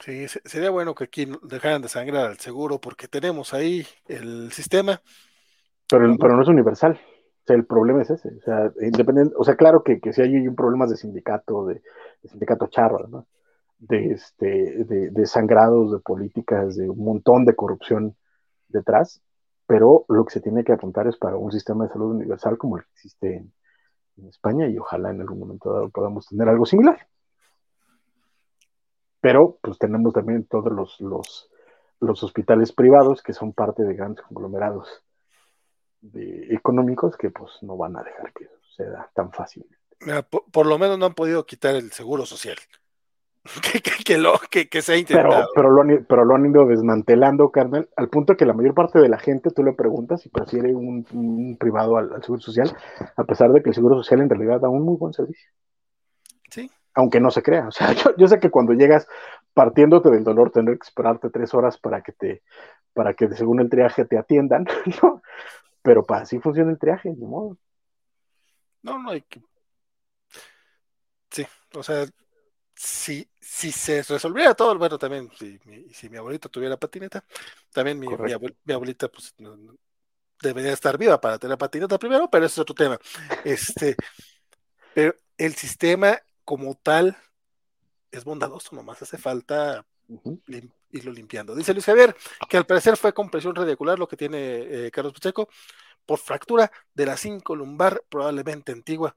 Sí, sería bueno que aquí dejaran de sangrar al seguro porque tenemos ahí el sistema. Pero, pero no es universal. O sea, el problema es ese. O sea, independiente, o sea, claro que, que si hay un problemas de sindicato, de, sindicato charro, ¿no? de, este, de, sangrados, de políticas, de un montón de corrupción detrás, pero lo que se tiene que apuntar es para un sistema de salud universal como el que existe en, España y ojalá en algún momento dado podamos tener algo similar pero pues tenemos también todos los, los, hospitales privados que son parte de grandes conglomerados económicos que pues no van a dejar que suceda tan fácil. por, lo menos no han podido quitar el seguro social. [laughs] que, lo, que, se ha intentado. Pero, lo han, pero lo han ido desmantelando, carnal, al punto que la mayor parte de la gente, tú le preguntas si prefiere un, privado al, seguro social, a pesar de que el seguro social en realidad da un muy buen servicio. Sí, aunque no se crea. O sea, [laughs] yo, sé que cuando llegas partiéndote del dolor, tener que esperarte tres horas para que te, para que según el triaje te atiendan, [laughs] ¿no? Pero para así funciona el triaje, de modo. No, no hay que. Sí, o sea, si, si se resolviera todo, bueno, también, si, si mi abuelita tuviera patineta, también mi, mi, abuelita, pues, debería estar viva para tener patineta primero, pero ese es otro tema. Este, pero el sistema como tal es bondadoso, nomás hace falta irlo limpiando. Dice Luis Javier que al parecer fue compresión radicular lo que tiene eh, Carlos Pacheco por fractura de la cinco lumbar, probablemente antigua.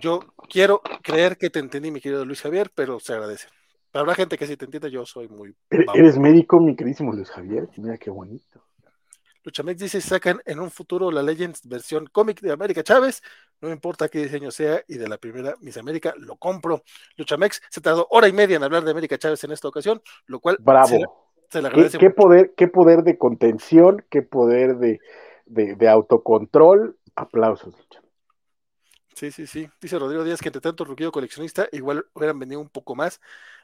Yo quiero creer que te entendí, mi querido Luis Javier, pero se agradece. Para habrá gente que sí te entiende, yo soy muy. ¿Eres médico, mi queridísimo Luis Javier? Mira qué bonito. Luchamex dice, sacan en un futuro la Legends versión cómic de América Chávez, no importa qué diseño sea, y de la primera Miss América lo compro. Luchamex se tardó hora y media en hablar de América Chávez en esta ocasión, lo cual Bravo. Se, le agradece. ¿Qué, poder, qué poder de contención, qué poder de, de, autocontrol. Aplausos, Sí, sí, sí. Dice Rodrigo Díaz que entre tanto ruquido coleccionista, igual hubieran venido un poco más.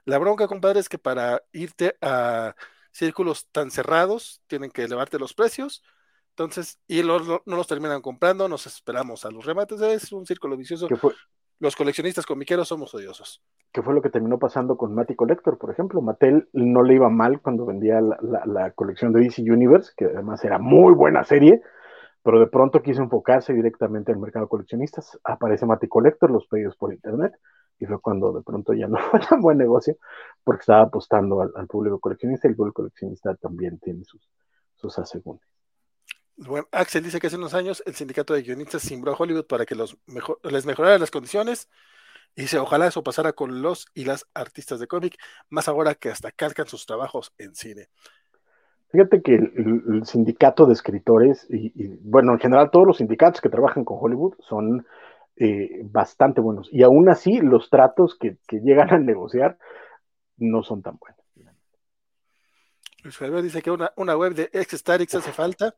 La bronca, compadre, es que para irte a círculos tan cerrados, tienen que elevarte los precios. Entonces, y no los terminan comprando, nos esperamos a los remates. Es un círculo vicioso. Los coleccionistas comiqueros somos odiosos. ¿Qué fue lo que terminó pasando con Matty Collector, por ejemplo? Mattel no le iba mal cuando vendía la, colección de DC Universe, que además era muy buena serie, pero de pronto quiso enfocarse directamente al mercado coleccionistas. Aparece Matty Collector, los pedidos por internet, y fue cuando de pronto ya no [laughs] fue tan buen negocio porque estaba apostando al, público coleccionista y el público coleccionista también tiene sus, sus asegúnes. Axel dice que hace unos años el sindicato de guionistas simbró a Hollywood para que los mejor, les mejorara las condiciones y dice ojalá eso pasara con los y las artistas de cómic, más ahora que hasta calcan sus trabajos en cine. Fíjate que el, sindicato de escritores y, y, bueno, en general todos los sindicatos que trabajan con Hollywood son eh, bastante buenos. Y aún así, los tratos que, llegan a negociar no son tan buenos. Luis Javier dice que una, una web de X-Starix hace falta.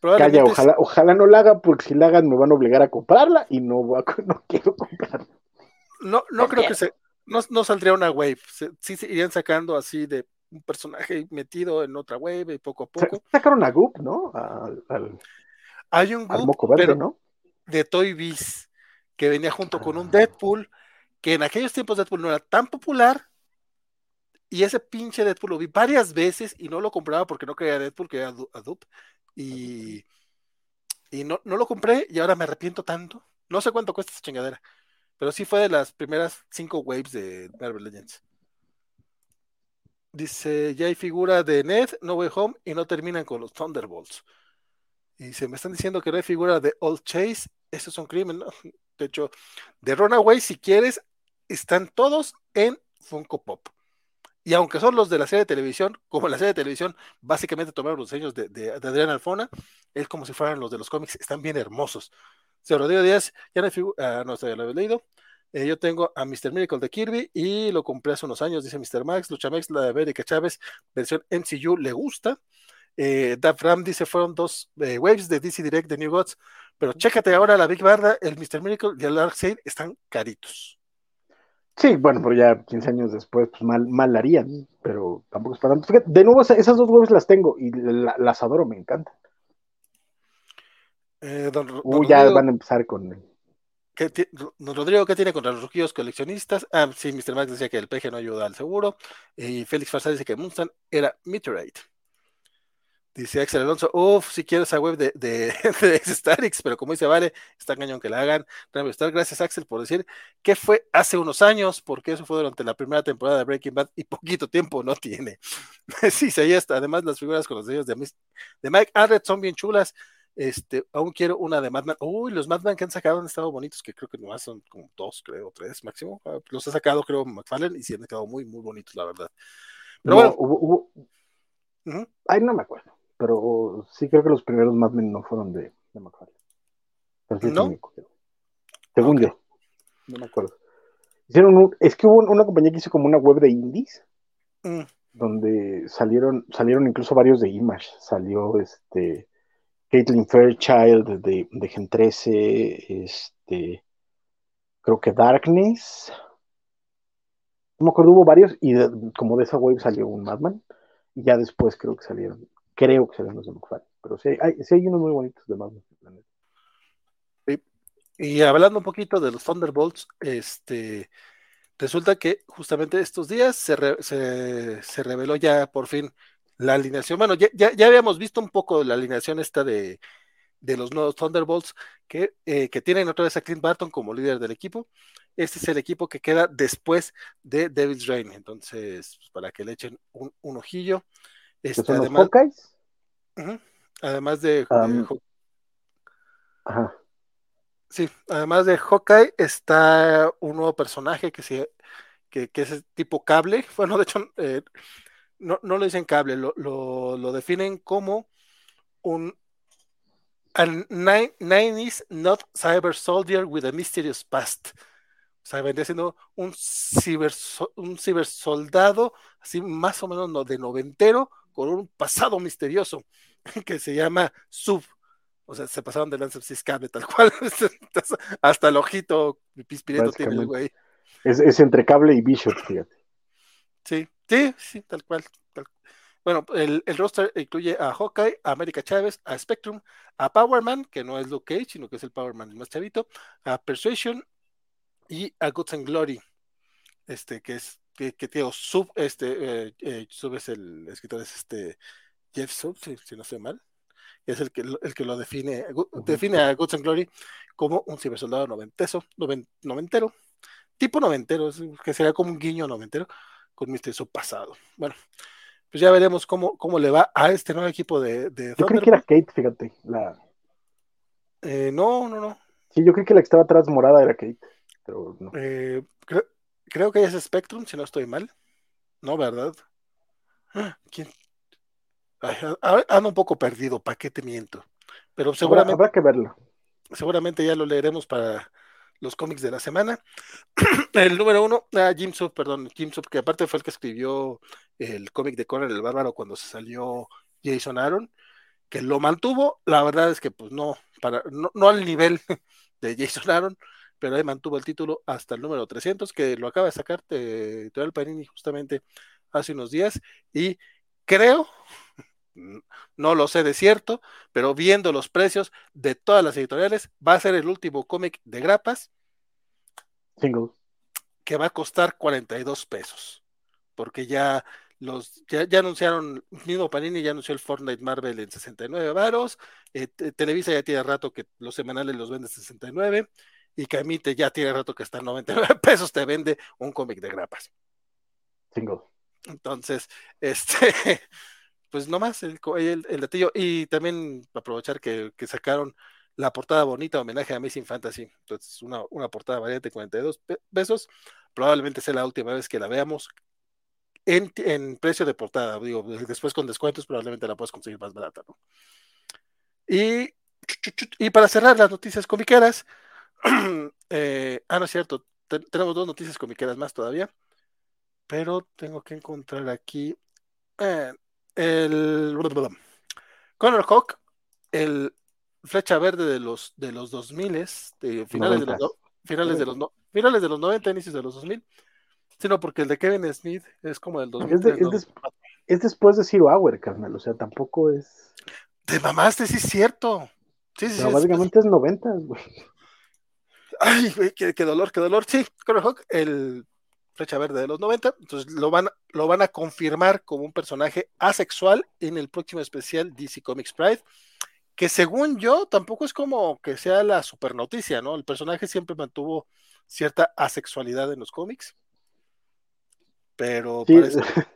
Calla, ojalá, ojalá no la haga, porque si la hagan me van a obligar a comprarla y no, no [laughs] quiero comprarla. No, no creo que se. No, saldría una wave. sí se irían sacando así de un personaje metido en otra wave y poco a poco. Sacaron a Goop, ¿no? Hay un Goop, pero ¿no? de Toy Biz que venía junto con un Deadpool, que en aquellos tiempos Deadpool no era tan popular, y ese pinche Deadpool lo vi varias veces y no lo compraba porque no quería Deadpool, que era Dup, y, y no, no lo compré y ahora me arrepiento tanto. No sé cuánto cuesta esa chingadera, pero sí fue de las primeras cinco waves de Marvel Legends. Dice, ya hay figura de Ned, No Way Home y no terminan con los Thunderbolts. Y se me están diciendo que no hay figura de Old Chase, eso es un crimen, ¿no? [laughs] De hecho, de Runaway, si quieres, están todos en Funko Pop. Y aunque son los de la serie de televisión, como la serie de televisión básicamente tomaron los diseños de, de, Adrián Alfona, es como si fueran los de los cómics, están bien hermosos. Se Rodrigo Díaz, ya no, uh, no lo he leído. Eh, yo tengo a Mr. Miracle de Kirby y lo compré hace unos años, dice Mr. Max. Luchamex, la de América Chávez, versión MCU, le gusta. Eh, Ram dice: fueron dos eh, waves de DC Direct de New Gods. Pero chécate ahora la Big Barda, el Mr. Miracle y el Darkseid están caritos. Sí, bueno, pero ya 15 años después, pues mal, mal harían, pero tampoco es para tanto. Fíjate, de nuevo, esas dos webs las tengo y las adoro, me encantan. Eh, don, Uy, ya van a empezar con. Rodrigo, ¿qué tiene contra los rojillos coleccionistas? Ah, sí, Mr. Max decía que el peje no ayuda al seguro. Y Félix Farsad dice que Moonstan era Meteorite. Dice Axel Alonso, uff, si quiero esa web de, de, [laughs] de pero como dice Vale, está cañón que la hagan. Gracias Axel por decir que fue hace unos años, porque eso fue durante la primera temporada de Breaking Bad y poquito tiempo no tiene. [laughs] sí, sí, está. Además, las figuras con los sellos de, de Mike Arrett son bien chulas. Este, aún quiero una de Madman. Uy, los Madman que han sacado han estado bonitos, que creo que nomás son como dos, creo, tres máximo. Ah, los ha sacado, creo, McFarlane y sí han quedado muy, muy bonitos, la verdad. Pero bueno. Hubo, Ay, no me acuerdo pero sí creo que los primeros Mad Men no fueron de, de McFarlane. ¿No? Según yo. No me acuerdo. Hicieron es que hubo una compañía que hizo como una web de indies. Mm. Donde salieron, salieron incluso varios de Image. Salió este Caitlin Fairchild de, de Gen 13. Este. Creo que Darkness. No me acuerdo, hubo varios. Y como de esa web salió un Madman. Y ya después creo que salieron Creo que serán los de McFarlane, pero sí hay, hay unos muy bonitos de Marvel. Y hablando un poquito de los Thunderbolts, este, resulta que justamente estos días se, se, reveló ya por fin la alineación. Bueno, ya, ya, habíamos visto un poco la alineación esta de, de los nuevos Thunderbolts que, eh, que, tienen otra vez a Clint Barton como líder del equipo. Este es el equipo que queda después de Devil's Reign. Entonces, pues, para que le echen un, un ojillo. Este, además, Hawkeyes? además de, ajá. Sí, además de Hawkeye está un nuevo personaje que, se, que, es tipo cable. [laughs] Bueno, de hecho, eh, no, no le dicen cable, lo, lo, definen como un And nine, is not cyber soldier with a mysterious past. O sea, vendría siendo un ciber, un cibersoldado, así más o menos de noventero, con un pasado misterioso, [laughs] que se llama Sub. O sea, se pasaron de Lance of tal cual. [laughs] Hasta el ojito pispireto tiene el güey. Es, es, entre cable y Bishop, fíjate. Sí, sí, sí, tal cual. Bueno, el, el, roster incluye a Hawkeye, a América Chávez, a Spectrum, a Powerman, que no es Luke Cage, sino que es el Powerman más chavito, a Persuasion y a Goods and Glory, este, que es, que, que tío, Sub, este, eh, eh, Sub es el escritor, es este, Jeff Sub, si, no estoy mal, es el que, el que lo define, define a Goods and Glory como un cibersoldado noventeso, noventero, tipo noventero, que sería como un guiño noventero, con misterioso pasado. Bueno, pues ya veremos cómo, cómo le va a este nuevo equipo de, de Yo creí que era Kate, fíjate. La... Eh, no, no, no. Sí, yo creo que la que estaba atrás morada era Kate, pero no. Eh, creo, que es Spectrum, si no estoy mal. No, ¿verdad? Ah, ¿Quién? ando un poco perdido, ¿para qué te miento? Pero seguramente. Habrá, que verlo. Seguramente ya lo leeremos para los cómics de la semana. [clears throat] el número uno, ah, Jim Sub, perdón, Jim Sub, que aparte fue el que escribió el cómic de Conan el Bárbaro cuando se salió Jason Aaron, que lo mantuvo, la verdad es que pues no, para, no, al nivel [laughs] de Jason Aaron, pero ahí mantuvo el título hasta el número 300, que lo acaba de sacar de el Panini justamente hace unos días, y creo, no lo sé de cierto, pero viendo los precios de todas las editoriales, va a ser el último cómic de grapas. Single. Que va a costar 42 pesos. Porque ya los ya, anunciaron, mismo Panini ya anunció el Fortnite Marvel en 69 varos. Eh, Televisa ya tiene rato que los semanales los vende 69. Y Camite ya tiene rato que está en 99 pesos, te vende un cómic de grapas. Single. Entonces, este [laughs] pues nomás el, el, el latillo. Y también aprovechar que, sacaron la portada bonita, homenaje a Amazing Fantasy. Entonces, una, una portada variante de 42 pesos. Probablemente sea la última vez que la veamos en, en, precio de portada. Digo, después con descuentos, probablemente la puedes conseguir más barata, ¿no? Y, y para cerrar las noticias comiqueras, [clears throat] eh, ah, no es cierto, tenemos dos noticias comiqueras más todavía, pero tengo que encontrar aquí. Eh, el Connor Hawk, el flecha verde de los de los 2000 de finales de los finales de los finales de los 90 inicios de los 2000 sino porque el de Kevin Smith es como del 2000 es, después de Zero Hour carnal o sea tampoco es te mamaste sí es cierto. Sí, sí, básicamente es, 90 güey. Ay güey qué, dolor qué dolor. Sí Connor Hawk el flecha verde de los 90, entonces lo van, lo van a confirmar como un personaje asexual en el próximo especial DC Comics Pride, que según yo tampoco es como que sea la super noticia, ¿no? El personaje siempre mantuvo cierta asexualidad en los cómics, pero [laughs]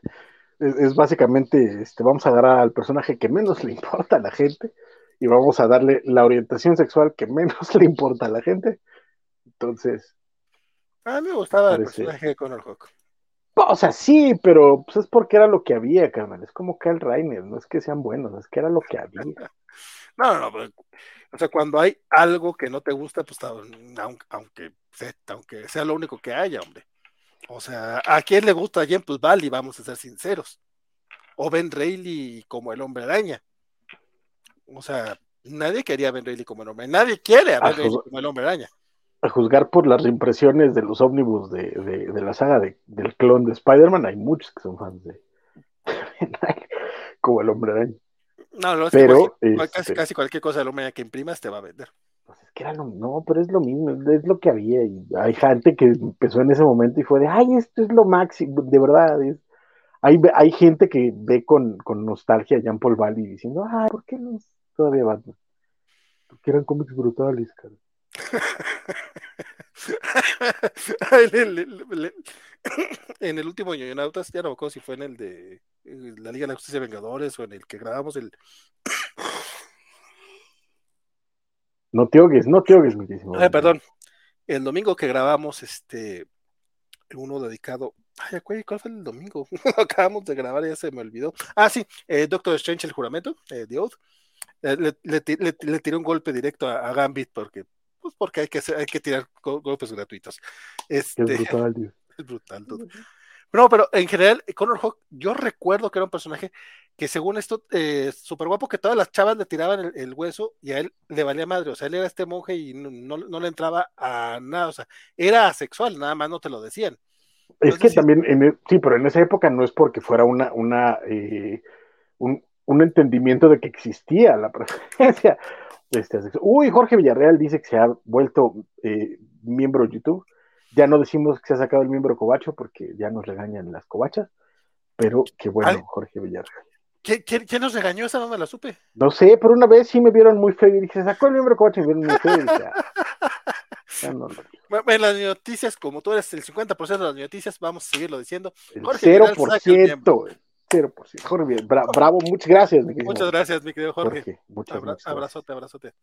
es, básicamente, este, vamos a dar al personaje que menos [laughs] le importa a la gente y vamos a darle la orientación sexual que menos [laughs] le importa a la gente. Entonces, a mí me gustaba el personaje de Connor Hawk. O sea, sí, pero pues, es porque era lo que había, carnal. Es como Kyle Reiner, no es que sean buenos, es que era lo que había. [laughs] no, no, pero, o sea, cuando hay algo que no te gusta, pues aunque, aunque sea lo único que haya, hombre. O sea, ¿a quién le gusta a Jen pues Valley? Vamos a ser sinceros. O Ben Reilly como el hombre araña. O sea, nadie quería a Ben Reilly como el hombre Nadie quiere a Ben Reilly como el hombre araña a juzgar por las impresiones de los ómnibus de, de, la saga de, del clon de Spider-Man, hay muchos que son fans de [laughs] como el hombre araña. No, no, es pero este casi, cualquier cosa del hombre que imprimas te va a vender. Pues es que era lo, no, pero es lo mismo, es lo que había. Y hay gente que empezó en ese momento y fue de, ay, esto es lo máximo, de verdad. Es, hay, hay gente que ve con, con nostalgia a Jean Paul Valley diciendo, ay, ¿por qué no todavía Batman? Porque eran cómics brutales, cara. [laughs] [laughs] [coughs] en el último Ñoñonautas, ya no me acuerdo si fue en el de la Liga de la Justicia Vengadores o en el que grabamos el. [coughs] no te ogues, no te ogues, muchísimo. perdón. El domingo que grabamos, este, uno dedicado. Ay, ¿cuál fue el domingo? [laughs] Acabamos de grabar, ya se me olvidó. Ah, sí, eh, Doctor Strange, el juramento, eh, The Oath. le, le, tiré un golpe directo a, Gambit porque, pues porque hay que, hay que tirar golpes gratuitos. Este, [laughs] es brutal, tío. Es brutal. No, pero en general, Connor Hawk, yo recuerdo que era un personaje que según esto, eh, súper guapo, que todas las chavas le tiraban el, hueso y a él le valía madre, o sea, él era este monje y no, no, le entraba a nada, o sea, era asexual, nada más no te lo decían. Es que también, en, e, sí, pero en esa época no es porque fuera una, una, eh, un, un, entendimiento de que existía la preferencia. Este, uy, Jorge Villarreal dice que se ha vuelto eh, miembro de YouTube. Ya no decimos que se ha sacado el miembro cobacho porque ya nos regañan las cobachas, pero qué bueno, Jorge Villarreal. ¿Quién, nos regañó? Esa no me la supe. No sé, pero una vez sí me vieron muy feo y dije, sacó el miembro coche y me vieron muy feo y dije, ah, [laughs] no, en las noticias, como tú eres el 50% de las noticias, vamos a seguirlo diciendo. El 0%. 0%. Jorge, bravo, muchas gracias. Mi muchas gracias, mi querido Jorge. muchas, abrazote, abrazote.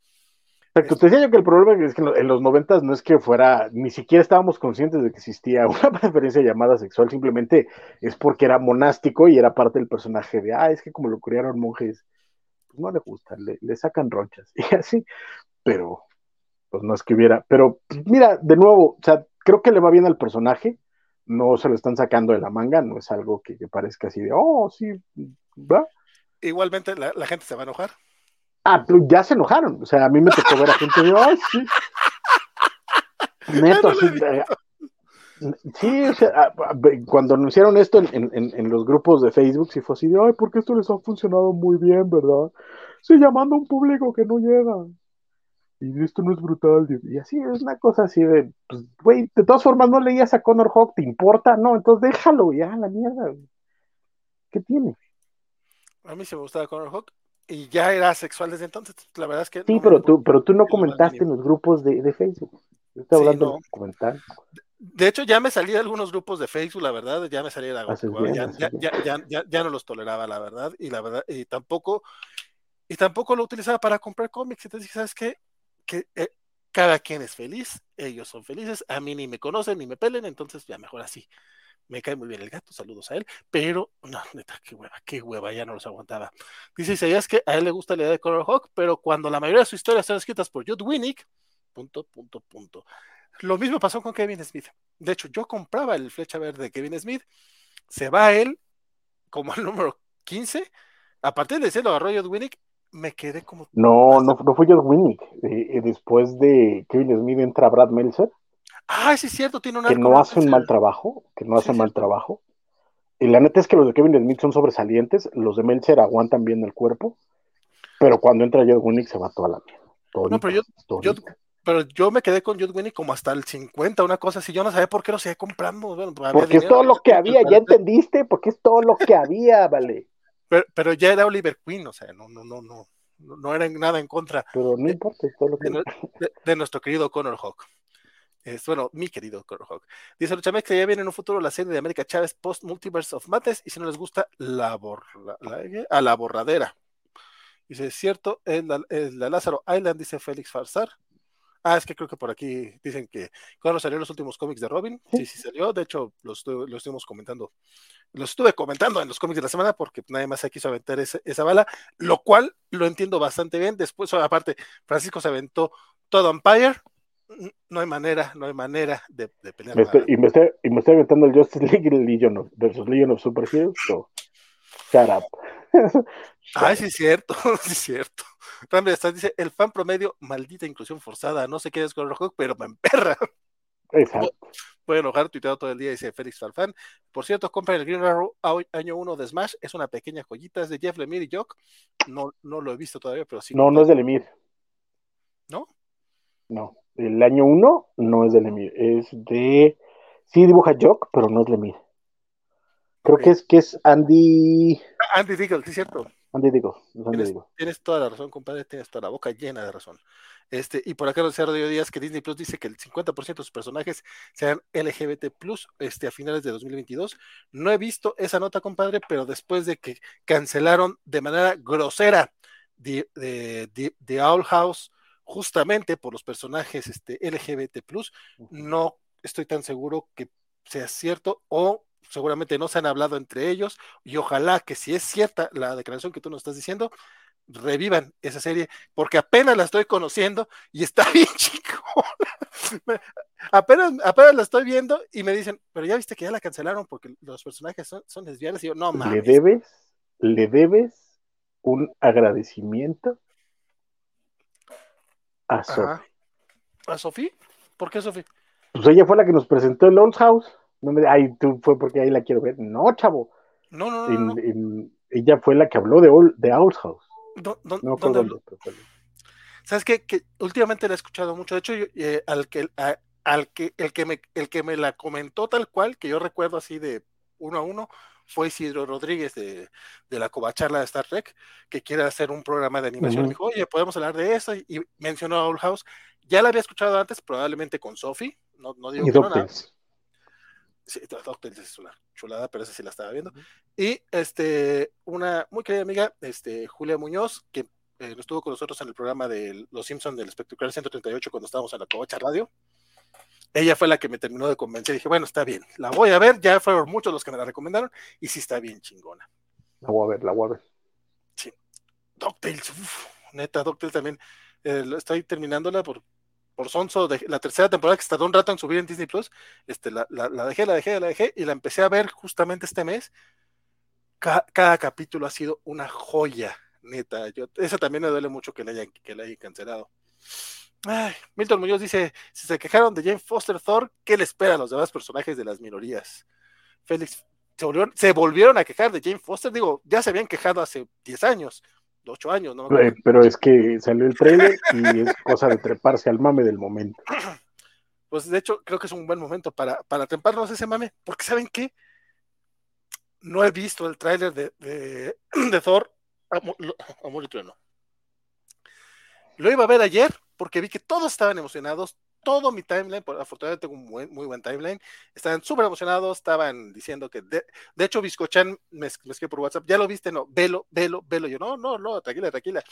Exacto, te decía yo que el problema es que en los noventas no es que fuera, ni siquiera estábamos conscientes de que existía [laughs] una preferencia llamada sexual, simplemente es porque era monástico y era parte del personaje de, ah, es que como lo criaron monjes, pues no le gusta, le, sacan ronchas [laughs] y así, pero pues no es que hubiera, pero pues, mira, de nuevo, o sea, creo que le va bien al personaje, no se lo están sacando de la manga, no es algo que, parezca así de, oh, sí, va. Igualmente la gente se va a enojar. Ah, pero ya se enojaron. O sea, a mí me tocó ver a gente de, ay, sí. Neto, sí. sí, o sea, ah, ah, cuando anunciaron esto en, en, en, los grupos de Facebook, sí fue así de, ay, porque esto les ha funcionado muy bien, ¿verdad? Sí, llamando a un público que no llega. Y esto no es brutal. Y así es una cosa así de, pues, güey, de todas formas no leías a Connor Hawk, ¿te importa? No, entonces déjalo ya, la mierda. ¿Qué tiene? A mí se me gustaba Connor Hawk y ya era sexual desde entonces. La verdad es que. Sí, pero, tú, pero tú no comentaste en los grupos de, de Facebook. Yo estoy hablando de comentar. De hecho, ya me salí de algunos grupos de Facebook, la verdad, ya me salí de la ya, ya, ya, ya, ya, no los toleraba, la verdad, y la verdad, y tampoco, y tampoco lo utilizaba para comprar cómics. Entonces dije, ¿sabes qué? Que eh, cada quien es feliz, ellos son felices, a mí ni me conocen ni me pelen, entonces ya mejor así me cae muy bien el gato, saludos a él, pero no, neta, qué hueva, qué hueva, ya no los aguantaba. Dice es que a él le gusta la idea de Color Hawk, pero cuando la mayoría de sus historias están escritas por Jude Winnick, punto, punto, punto. Lo mismo pasó con Kevin Smith. De hecho, yo compraba el flecha verde de Kevin Smith, se va él como el número 15, a partir de ese lo agarró Jude Winnick, me quedé como... No, no, no fue Jude Winnick, eh, eh, después de Kevin Smith entra Brad Meltzer Ah, sí, es cierto, tiene un Que no hace un mal trabajo, que no hace un mal trabajo. Y la neta es que los de Kevin Smith son sobresalientes, los de Meltzer aguantan bien el cuerpo, pero cuando entra Judd Winnick se va toda la mierda. no, pero yo, pero yo me quedé con Judd Winnick como hasta el 50, una cosa así, yo no sabía por qué lo seguía comprando. porque es todo lo que había, ¿ya entendiste? Porque es todo lo que había, vale. Pero, ya era Oliver Queen, o sea, no, no, no, no, no era nada en contra. Pero no importa, es todo lo que... de, de nuestro querido Connor Hawk. Es, bueno, mi querido Hawk. Dice Luchamex que ya viene en un futuro la serie de América Chávez Post Multiverse of Mates y si no les gusta, la, a la borradera. Dice, es cierto, en la, Lázaro Island, dice Félix Farsar. Ah, es que creo que por aquí dicen que cuando salieron los últimos cómics de Robin, sí, sí salió. De hecho, los, estuvimos comentando. Los estuve comentando en los cómics de la semana porque nadie más se quiso aventar esa bala, lo cual lo entiendo bastante bien. Después, aparte, Francisco se aventó todo Empire, no hay manera, no hay manera de, pelear. y, me estoy, y me estoy aventando el Justice League Legion of, versus Legion of Super Heroes. So, shut up. [laughs] Ay, sí es cierto, [laughs] sí es cierto. Dice, el fan promedio, maldita inclusión forzada, no sé qué es con Rojo, pero me emperra. Exacto. Puede enojar, tuiteado todo el día, dice Félix Falfán. Por cierto, compra el Green Arrow año 1 de Smash, es una pequeña joyita, es de Jeff Lemire y Jock. No, no lo he visto todavía, pero sí. No, no es de Lemire. ¿No? No el año 1 no es de Lemire, es de. Sí, dibuja Jock, pero no es Lemire. Creo que es que es Andy. Andy Diggle, sí, cierto. Diggle. tienes, toda la razón, compadre, tienes toda la boca llena de razón. Este, y por acá nos Radio Díaz que Disney Plus dice que el 50% de sus personajes sean LGBT Plus este, a finales de 2022. No he visto esa nota, compadre, pero después de que cancelaron de manera grosera The, the Owl House justamente por los personajes este, LGBT, no estoy tan seguro que sea cierto o seguramente no se han hablado entre ellos y ojalá que si es cierta la declaración que tú nos estás diciendo, revivan esa serie, porque apenas la estoy conociendo y está [laughs] bien chingona. apenas, apenas la estoy viendo y me dicen, pero ya viste que ya la cancelaron porque los personajes son, son lesbianas. Y yo, no mames. Le debes, le debes un agradecimiento a Sophie. ¿A Sophie? ¿Por qué Sophie? Pues ella fue la que nos presentó el Old House. No me, ay, tú fue porque ahí la quiero ver. No, chavo. No, no, no. ella fue la que habló de, Old, de Old House. no, ¿dónde ¿Sabes qué? Que últimamente la he escuchado mucho. De hecho, eh, al que, al que, el que me, el que me la comentó tal cual, que yo recuerdo así de uno a uno, fue Isidro Rodríguez de, de la Covacharla de Star Trek, que quiere hacer un programa de animación. Dijo, oye, podemos hablar de eso, y, mencionó a Old House. Ya la había escuchado antes, probablemente con Sophie, no, no digo que no, nada. Sí, DuckTales es una chulada, pero esa sí la estaba viendo. Y este, una muy querida amiga, este, Julia Muñoz, que eh, estuvo con nosotros en el programa de Los Simpsons del Espectacular 138 cuando estábamos en la Covacha Radio. Ella fue la que me terminó de convencer. Dije, bueno, está bien, la voy a ver. Ya fueron muchos los que me la recomendaron y sí está bien chingona. La voy a ver, la voy a ver. Sí. DuckTales, neta, DuckTales también. Eh, estoy terminándola por por Sonso, de, la tercera temporada que tardó un rato en subir en Disney Plus, este, la, dejé, la dejé, la dejé y la empecé a ver justamente este mes. cada capítulo ha sido una joya, neta. Yo, esa también me duele mucho que la hayan, que hayan cancelado. Milton Muñoz dice: Si se quejaron de Jane Foster Thor, ¿qué le espera a los demás personajes de las minorías? Félix, se volvieron, se volvieron a quejar de Jane Foster. Digo, ya se habían quejado hace 10 años ocho años, ¿no? Eh, pero es que salió el trailer y es cosa de treparse al mame del momento. [clears throat] Pues de hecho, creo que es un buen momento para, para treparnos ese mame, porque ¿saben qué? No he visto el tráiler de, de, [clears throat] de, Thor, [clears throat] Amor y Trueno. Lo iba a ver ayer porque vi que todos estaban emocionados, todo mi timeline, por, afortunadamente tengo un muy buen timeline, estaban súper emocionados, estaban diciendo que, de, hecho, Biscochan me, me escribió por WhatsApp, ya lo viste, no, velo, velo, velo, yo, no, no, no, tranquila, tranquila,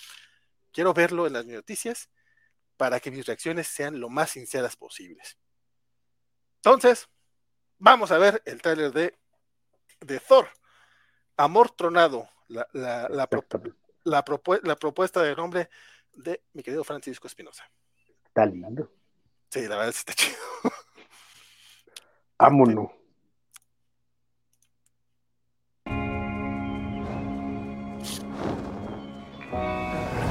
quiero verlo en las noticias para que mis reacciones sean lo más sinceras posibles. Entonces, vamos a ver el trailer de, de Thor, Amor Tronado, la, la, la, la, la propuesta de nombre de mi querido Francisco Espinosa. Está lindo. Sí, la verdad está chido. Vámonos.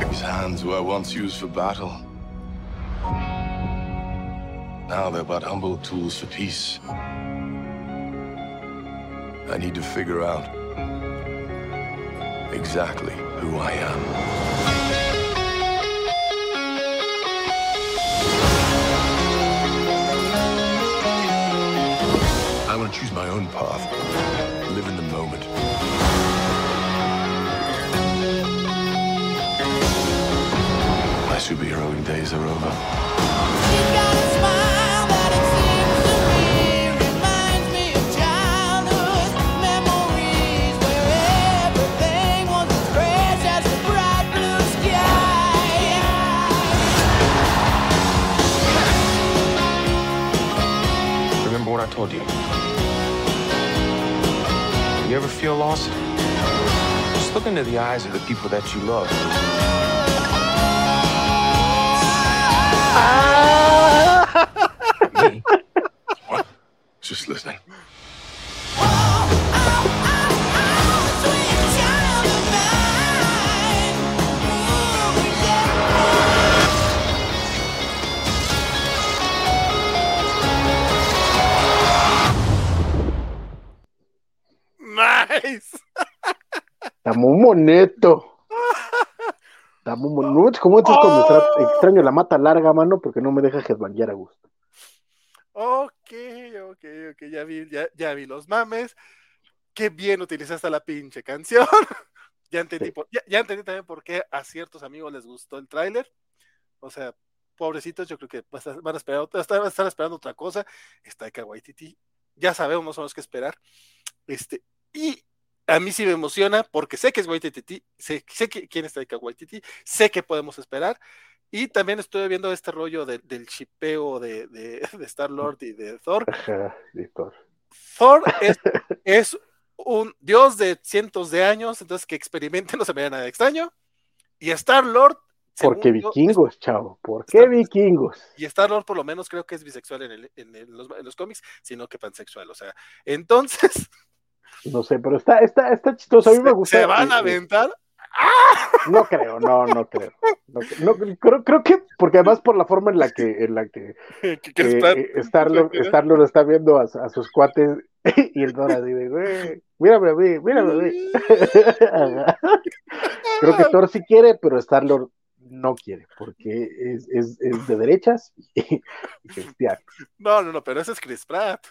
These hands were once used for battle. Now they're but humble tools for peace. I need to figure out exactly who I am. Choose my own path. Live in the moment. My superheroing days are over. I told you. You ever feel lost? Just look into the eyes of the people that you love. Me? Moneto. Es cuando oh. extraño la mata larga, mano, porque no me deja headbanguear a gusto. Ok, ok, ok, ya vi, ya, vi los mames. Qué bien utilizaste la pinche canción. [laughs] ya, entendí ya, entendí también por qué a ciertos amigos les gustó el tráiler. O sea, pobrecitos, yo creo que van a esperar, van a estar esperando otra cosa. Está de Waititi. Ya sabemos más o menos qué esperar. Este, y a mí sí me emociona porque sé que es Waititi, sé, sé que, quién está Taika Waititi, sé que podemos esperar. Y también estoy viendo este rollo del chipeo de, [laughs] de, Star Lord y de Thor. Thor, [laughs] es, un dios de cientos de años, entonces que experimente [laughs] no se me da nada extraño. Y Star Lord. Porque vikingos, chavo. ¿Por qué vikingos? Y Star Lord, por lo menos, creo que es bisexual en, en, los, en los, cómics, sino que pansexual. O sea, entonces. No sé, pero está, está, está chistoso. A mí me gusta. ¿Se van a aventar? No creo, no, no creo. No, creo, creo que, porque además por la forma en la que, en la que, [laughs] eh, Starlord, [laughs] está viendo a, sus cuates [laughs] y el Thor así de, güey, mírame a mí, mírame a mí. creo que Thor sí quiere, pero Starlord no quiere, porque es, es, es de derechas y, cristiano. No, no, no, pero ese es Chris Pratt.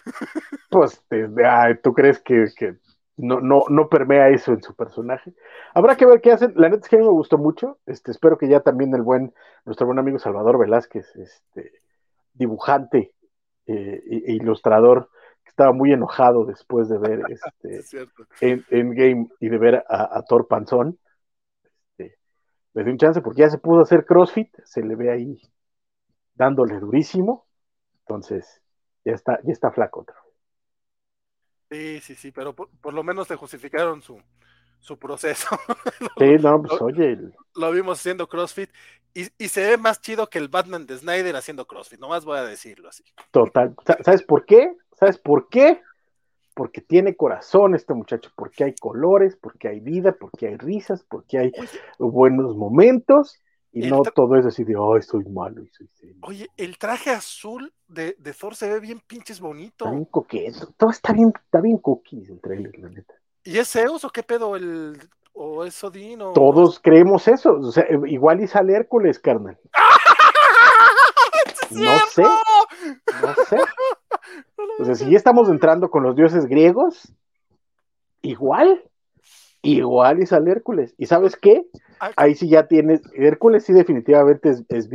Pues, ay, ¿tú crees que, que no, no, no permea eso en su personaje. Habrá que ver qué hacen. La neta es que a mí me gustó mucho. Este, espero que ya también el buen, nuestro buen amigo Salvador Velázquez, este, dibujante eh, e, ilustrador, que estaba muy enojado después de ver [laughs] este en, Game y de ver a, Thor Panzón. Le dio un chance porque ya se pudo hacer CrossFit, se le ve ahí dándole durísimo. Entonces, ya está, ya está flaco otra Sí, sí, sí, pero por, lo menos te justificaron su, su proceso. [laughs] sí, no, pues oye. Lo vimos haciendo CrossFit y, y, se ve más chido que el Batman de Snyder haciendo CrossFit, nomás voy a decirlo así. Total. ¿Sabes por qué? ¿Sabes por qué? Porque tiene corazón este muchacho, porque hay colores, porque hay vida, porque hay risas, porque hay buenos momentos y no todo es así de, ay, soy malo y soy serio. Oye, el traje azul de, de, Thor se ve bien pinches bonito. Está bien coqueto. Todo está bien, está bien cookies el trailer, la neta. ¿Y es Zeus o qué pedo? El, ¿O es Odín? O... Todos creemos eso. O sea, igual y sale Hércules, carnal. [laughs] no sé. No sé. O sea, si ya estamos entrando con los dioses griegos, igual. Igual y sale Hércules. ¿Y sabes qué? Ahí sí ya tienes. Hércules sí definitivamente es, es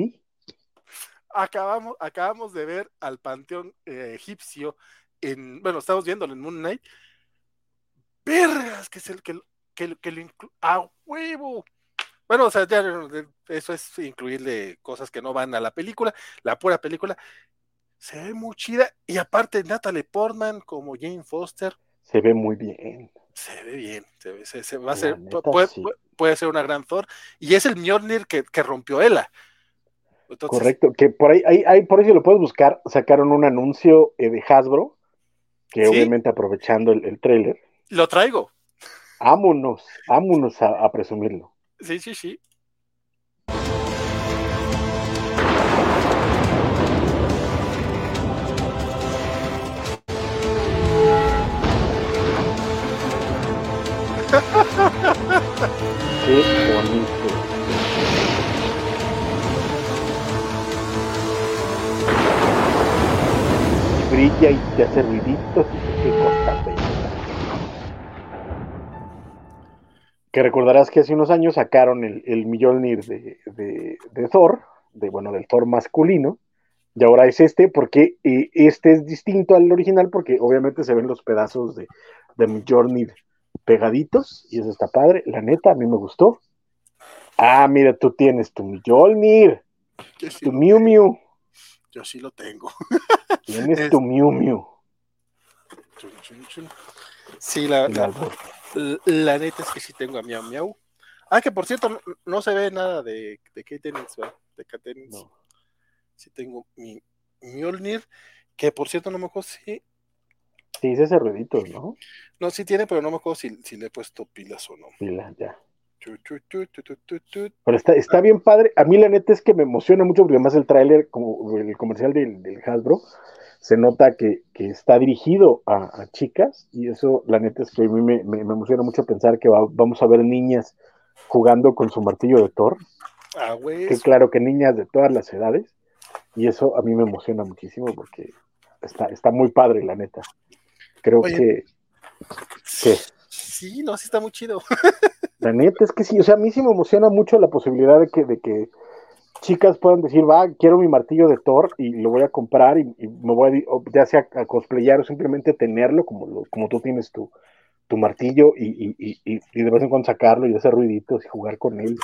Acabamos, acabamos de ver al panteón eh, egipcio en. Bueno, estamos viéndolo en Moon Knight. Vergas, que es el que, que, que lo incluye. ¡A huevo! Bueno, o sea, ya eso es incluirle cosas que no van a la película, la pura película. Se ve muy chida. Y aparte, Natalie Portman como Jane Foster. Se ve muy bien se ve bien, se, va a ser, puede, ser una gran Thor, y es el Mjolnir que, que rompió Ela. Correcto, que por ahí, ahí, por ahí lo puedes buscar, sacaron un anuncio eh, de Hasbro, que obviamente aprovechando el, el trailer. Lo traigo. Ámonos, ámonos a, a presumirlo. Sí, sí, sí. Qué bonito. Brilla y te hace ruiditos y qué Que recordarás que hace unos años sacaron el, el Mjolnir de, Thor, de bueno, del Thor masculino, y ahora es este, porque eh, este es distinto al original, porque obviamente se ven los pedazos de, de Mjolnir pegaditos y eso está padre. La neta, a mí me gustó. Ah, mira, tú tienes tu Mjolnir, tu Miu Miu. Yo sí lo tengo. Tienes tu Miu Miu. Sí, la, la, neta es que sí tengo a Miau Miau. Ah, que por cierto, no, se ve nada de, de Kate de Kate no. Sí tengo mi Mjolnir, que por cierto no me acuerdo si Sí, dice ese ruidito, ¿no? No, sí tiene, pero no me acuerdo si, si le he puesto pilas o no. Pilas, ya. Pero está, está bien padre. A mí la neta es que me emociona mucho porque además el tráiler, como el comercial del, del Hasbro, se nota que, que está dirigido a, a, chicas y eso la neta es que a mí me, me, me emociona mucho pensar que va, vamos a ver niñas jugando con su martillo de Thor. Ah, güey. Que claro que niñas de todas las edades y eso a mí me emociona muchísimo porque está, está muy padre la neta. Creo que, Sí, no, sí está muy chido. [laughs] La neta es que sí, o sea, a mí sí me emociona mucho la posibilidad de que, de que chicas puedan decir, va, quiero mi martillo de Thor y lo voy a comprar y, me voy a, ya sea a cosplayar o simplemente tenerlo como, como tú tienes tu, tu martillo y, y, y, de vez en cuando sacarlo y hacer ruiditos y jugar con él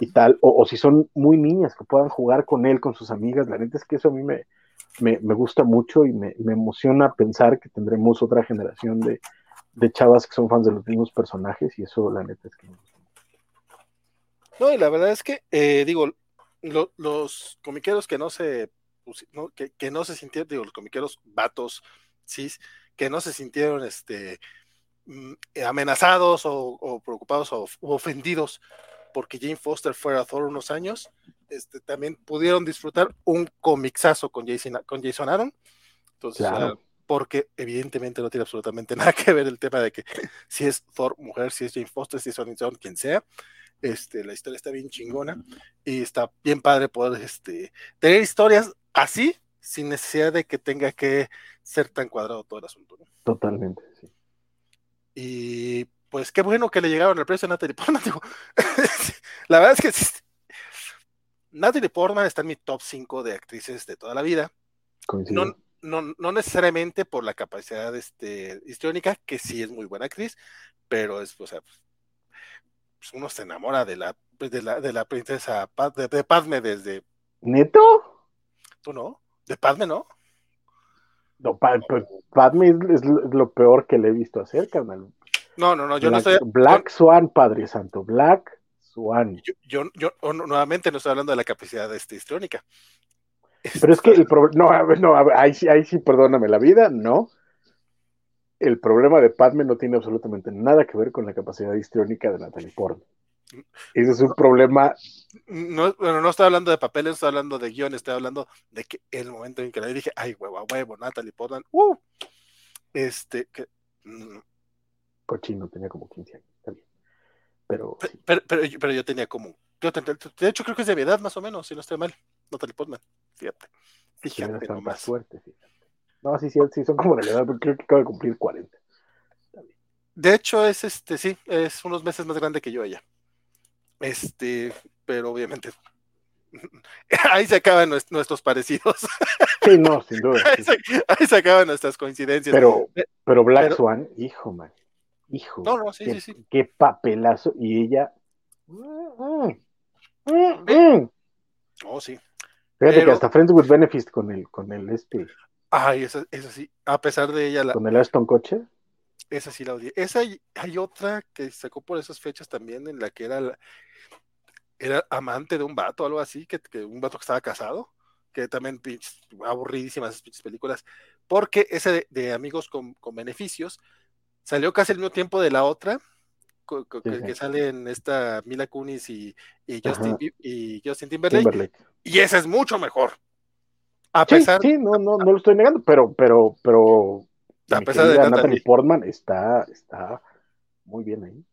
y tal, o, o, si son muy niñas que puedan jugar con él, con sus amigas, la neta es que eso a mí me, me, me gusta mucho y me, me, emociona pensar que tendremos otra generación de, de, chavas que son fans de los mismos personajes y eso la neta es que No, y la verdad es que, eh, digo, los comiqueros que no se, que, no se sintieron, digo, los comiqueros vatos, cis, que no se sintieron este, mm, amenazados o, preocupados o, ofendidos porque Jane Foster fuera Thor unos años, este, también pudieron disfrutar un comixazo con Jason, con Jason Aaron. Entonces, porque evidentemente no tiene absolutamente [laughs] nada que ver el tema de que si es Thor mujer, si es Jane Foster, si es Sonic quien sea. Este, la historia está bien chingona y está bien padre poder este, tener historias así sin necesidad de que tenga que ser tan cuadrado todo el asunto. Totalmente, sí. Y pues qué bueno que le llegaron el precio a Natalie Portman. [laughs] [laughs] la verdad es que Natalie Portman está en mi top 5 de actrices de toda la vida. No, no, no, necesariamente por la capacidad este, histriónica, que sí es muy buena actriz, pero es, o sea, pues uno se enamora de la, pues, de la, de la princesa de, Padme desde. ¿Neto? ¿Tú no? ¿De Padme no? No, pues, Padme es, lo peor que le he visto hacer, carnal. No, no, no, yo no estoy. Black Swan, Padre Santo, Black Swan. Yo, yo, nuevamente no estoy hablando de la capacidad este, histriónica. Pero es que el problema, no, no, ahí sí, ahí sí, perdóname la vida, no el problema de Padme no tiene absolutamente nada que ver con la capacidad histriónica de Natalie Portman. Ese es un problema. No, bueno, no estoy hablando de papeles, estoy hablando de guion, estoy hablando de que el momento en que le dije, ay, huevo, huevo, Natalie Portman, uh, este, que. Mm. Cochino, tenía como 15 años, está bien. Pero, pero, pero, yo tenía como. Yo de hecho, creo que es de mi edad, más o menos, si no estoy mal. Natalie Portman, fíjate. Fíjate. Más fuerte, fíjate. No, sí, sí, sí, son como de la edad, porque creo que acaba de cumplir 40. De hecho, es este, sí, es unos meses más grande que yo ella. Este, pero obviamente [laughs] ahí se acaban nuestros parecidos. [laughs] Sí, no, sin duda. Ahí, se, acaban nuestras coincidencias. Pero, eh, pero Black Swan, hijo, man. Hijo. No, no, sí, qué, sí, sí. Qué papelazo. Y ella. Mm, mm, mm, oh, sí. Fíjate que hasta Friends with Benefits con el, con el este. Ay, esa, esa sí, a pesar de ella. La, ¿Con el Aston Coche? Esa sí la odié. Esa hay otra que sacó por esas fechas también, en la que era, era amante de un vato, algo así, que, un vato que estaba casado, que también aburridísimas esas películas, porque ese de, Amigos con, Beneficios salió casi al mismo tiempo de la otra, que, sale en esta Mila Kunis y, Justin, y Justin Timberlake, y esa es mucho mejor. A pesar. Sí, no, no, no lo estoy negando, pero, pero, pero. A pesar de Natalie Portman está, está muy bien ahí.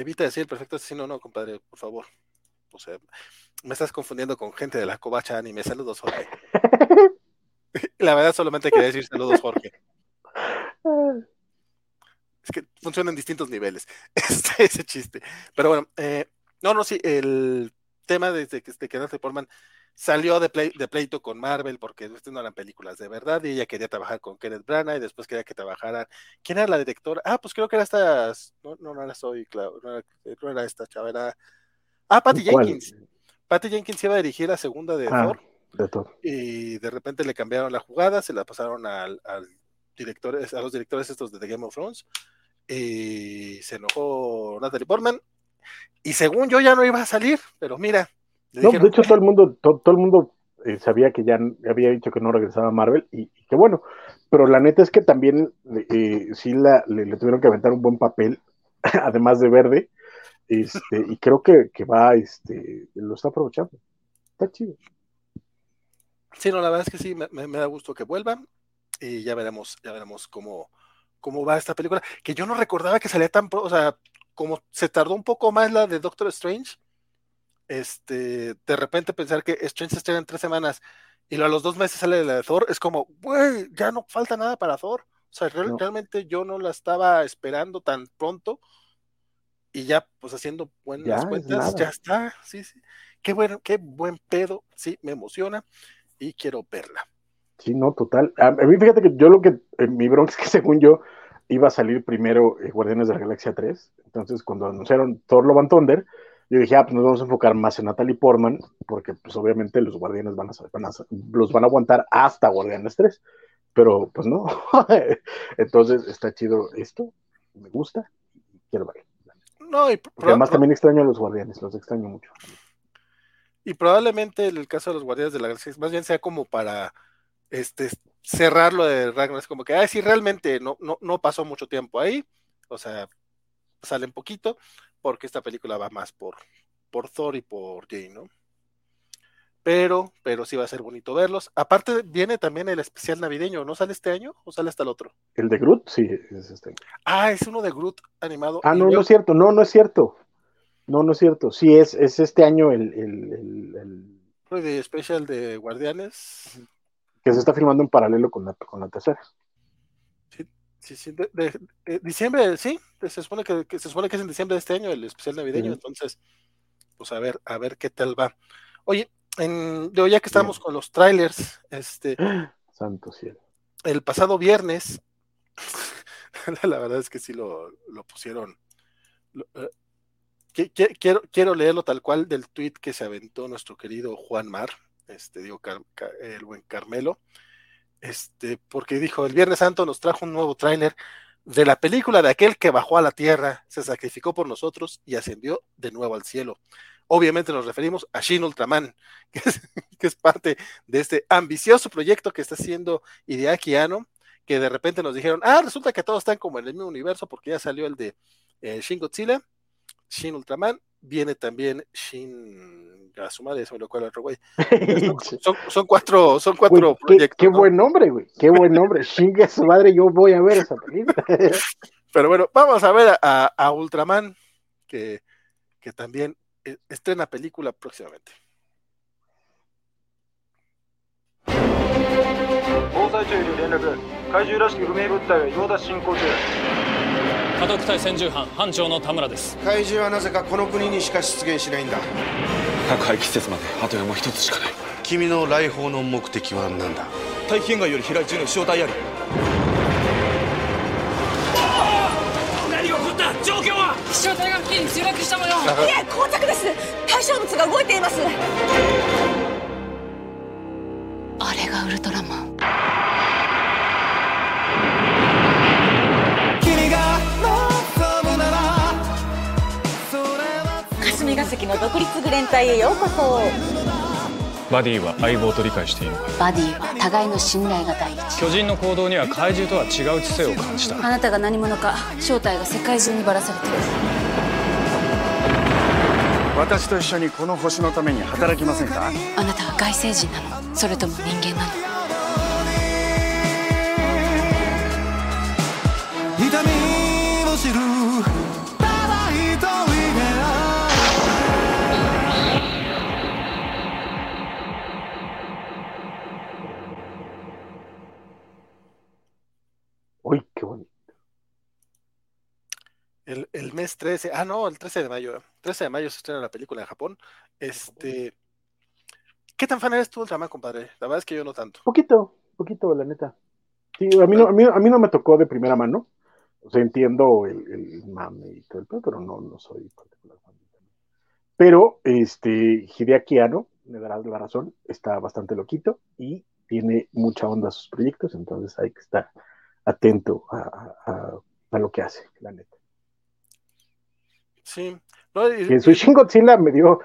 Evita decir perfecto asesino, no, compadre, por favor. O sea, me estás confundiendo con gente de la covacha anime. Saludos, Jorge. [laughs] la verdad, solamente quería decir saludos, Jorge. [laughs] Es que funciona en distintos niveles [laughs] este, ese chiste. Pero bueno, eh, no, no, sí, el tema desde que, de que Natalie Portman salió de, de pleito con Marvel porque no eran películas de verdad y ella quería trabajar con Kenneth Branagh y después quería que trabajaran. ¿Quién era la directora? Ah, pues creo que era esta, no, no, era Soy, claro, no era, esta chava, era... Ah, Patty Jenkins. Patty Jenkins iba a dirigir la segunda de, ah, Thor, Y de repente le cambiaron la jugada, se la pasaron al, al director, a los directores estos de The Game of Thrones. Y se enojó Natalie Portman. Y según yo ya no iba a salir, pero mira, no, de hecho todo el mundo, todo, el mundo eh, sabía que ya había dicho que no regresaba a Marvel y, que bueno, pero la neta es que también eh, sí la, le, tuvieron que aventar un buen papel, [laughs] además de verde, este, y creo que, va, este, lo está aprovechando. Está chido. Sí, no, la verdad es que sí, me, da gusto que vuelva y ya veremos, ya veremos cómo, cómo va esta película, que yo no recordaba que salía tan, o sea, como se tardó un poco más la de Doctor Strange, este, de repente pensar que Strange se en tres semanas y a los dos meses sale la de Thor, es como, güey, ya no falta nada para Thor. O sea, realmente yo no la estaba esperando tan pronto y ya, pues haciendo buenas cuentas, ya está, sí, sí. Qué bueno, qué buen pedo, sí, me emociona y quiero verla. Sí, no, total. A, mí fíjate que yo lo que, mi bronca es que [laughs] según yo iba a salir primero eh, Guardianes de la Galaxia 3, entonces cuando anunciaron Thor Love and Thunder, yo dije, ah, pues nos vamos a enfocar más en Natalie Portman, porque pues obviamente los guardianes van a, los van a aguantar hasta Guardianes 3, pero pues no. [laughs] Entonces está chido esto, me gusta, quiero ver. No, y además también extraño a los guardianes, los extraño mucho. Y probablemente el caso de los guardianes de la galaxia más bien sea como para este cerrar lo de Ragnarok, es como que, ay, sí, realmente no, no, no pasó mucho tiempo ahí, o sea, salen poquito, porque esta película va más por, por Thor y por Jane, ¿no? Pero, pero sí va a ser bonito verlos. Aparte, viene también el especial navideño, ¿no sale este año o sale hasta el otro? ¿El de Groot? Sí, es este. Ah, es uno de Groot animado. Ah, no, no es cierto, no, no es cierto. No, no es cierto. Sí, es, es este año el, el, el, el... especial de Guardianes. Que se está filmando en paralelo con la, con la tercera. Sí, sí, sí. De, diciembre, sí, se supone que, se supone que es en diciembre de este año el especial navideño, entonces, pues a ver, a ver qué tal va. Oye, en, ya que estamos con los trailers, este. [gasps] Santo cielo. El pasado viernes, [laughs] la verdad es que sí lo, lo pusieron. Eh, quiero, quiero leerlo tal cual del tweet que se aventó nuestro querido Juan Mar, este, digo, el buen Carmelo, este, porque dijo, el Viernes Santo nos trajo un nuevo tráiler de la película de aquel que bajó a la tierra, se sacrificó por nosotros y ascendió de nuevo al cielo. Obviamente nos referimos a Shin Ultraman, [laughs] que es, parte de este ambicioso proyecto que está haciendo Hideaki Anno, que de repente nos dijeron, ah, resulta que todos están como en el mismo universo porque ya salió el de eh, Shin Godzilla, Shin Ultraman, viene también Shin a su madre, se me lo cual otro güey. [laughs] Son, son, cuatro, son cuatro proyectos. Qué, buen nombre, güey. Qué buen nombre. [laughs] Shin a su madre, yo voy a ver esa película. Pero bueno, vamos a ver a, a Ultraman, que, que también e, estrena película próximamente. 家督隊戦獣班班長の田村です。怪獣はなぜかこの国にしか出現しないんだ。宅配季節まであと山一つしかない君の来訪の目的は何だ。大気圏外より飛来中の飛翔体あり。何が起こった？状況は。飛翔体が付近に墜落したもよいえ膠着です。対象物が動いています。あれがウルトラマン霞が関の独立グレン隊へようこそ。バディは相棒と理解している。バディは互いの信頼が第一。巨人の行動には怪獣とは違う知性を感じた。あなたが何者か正体が世界中にばらされてる。私と一緒にこの星のために働きませんか？あなたは外星人なの。それとも人間なの。痛み Uy, qué bonito. El, el, mes 13, ah, no, el 13 de mayo. 13 de mayo se estrena la película en Japón. Este. ¿Qué tan fan eres tú Ultraman, compadre? La verdad es que yo no tanto. Poquito, poquito, la neta. Sí, a mí no, a mí, a mí no me tocó de primera mano. O sea, entiendo el, el mame y todo el pero no, no soy particular fan. Pero, este, Hideaki Anno, me darás la razón, está bastante loquito y tiene mucha onda sus proyectos, entonces hay que estar atento a, lo que hace, la neta. Sí. en su Shin Godzilla me dio,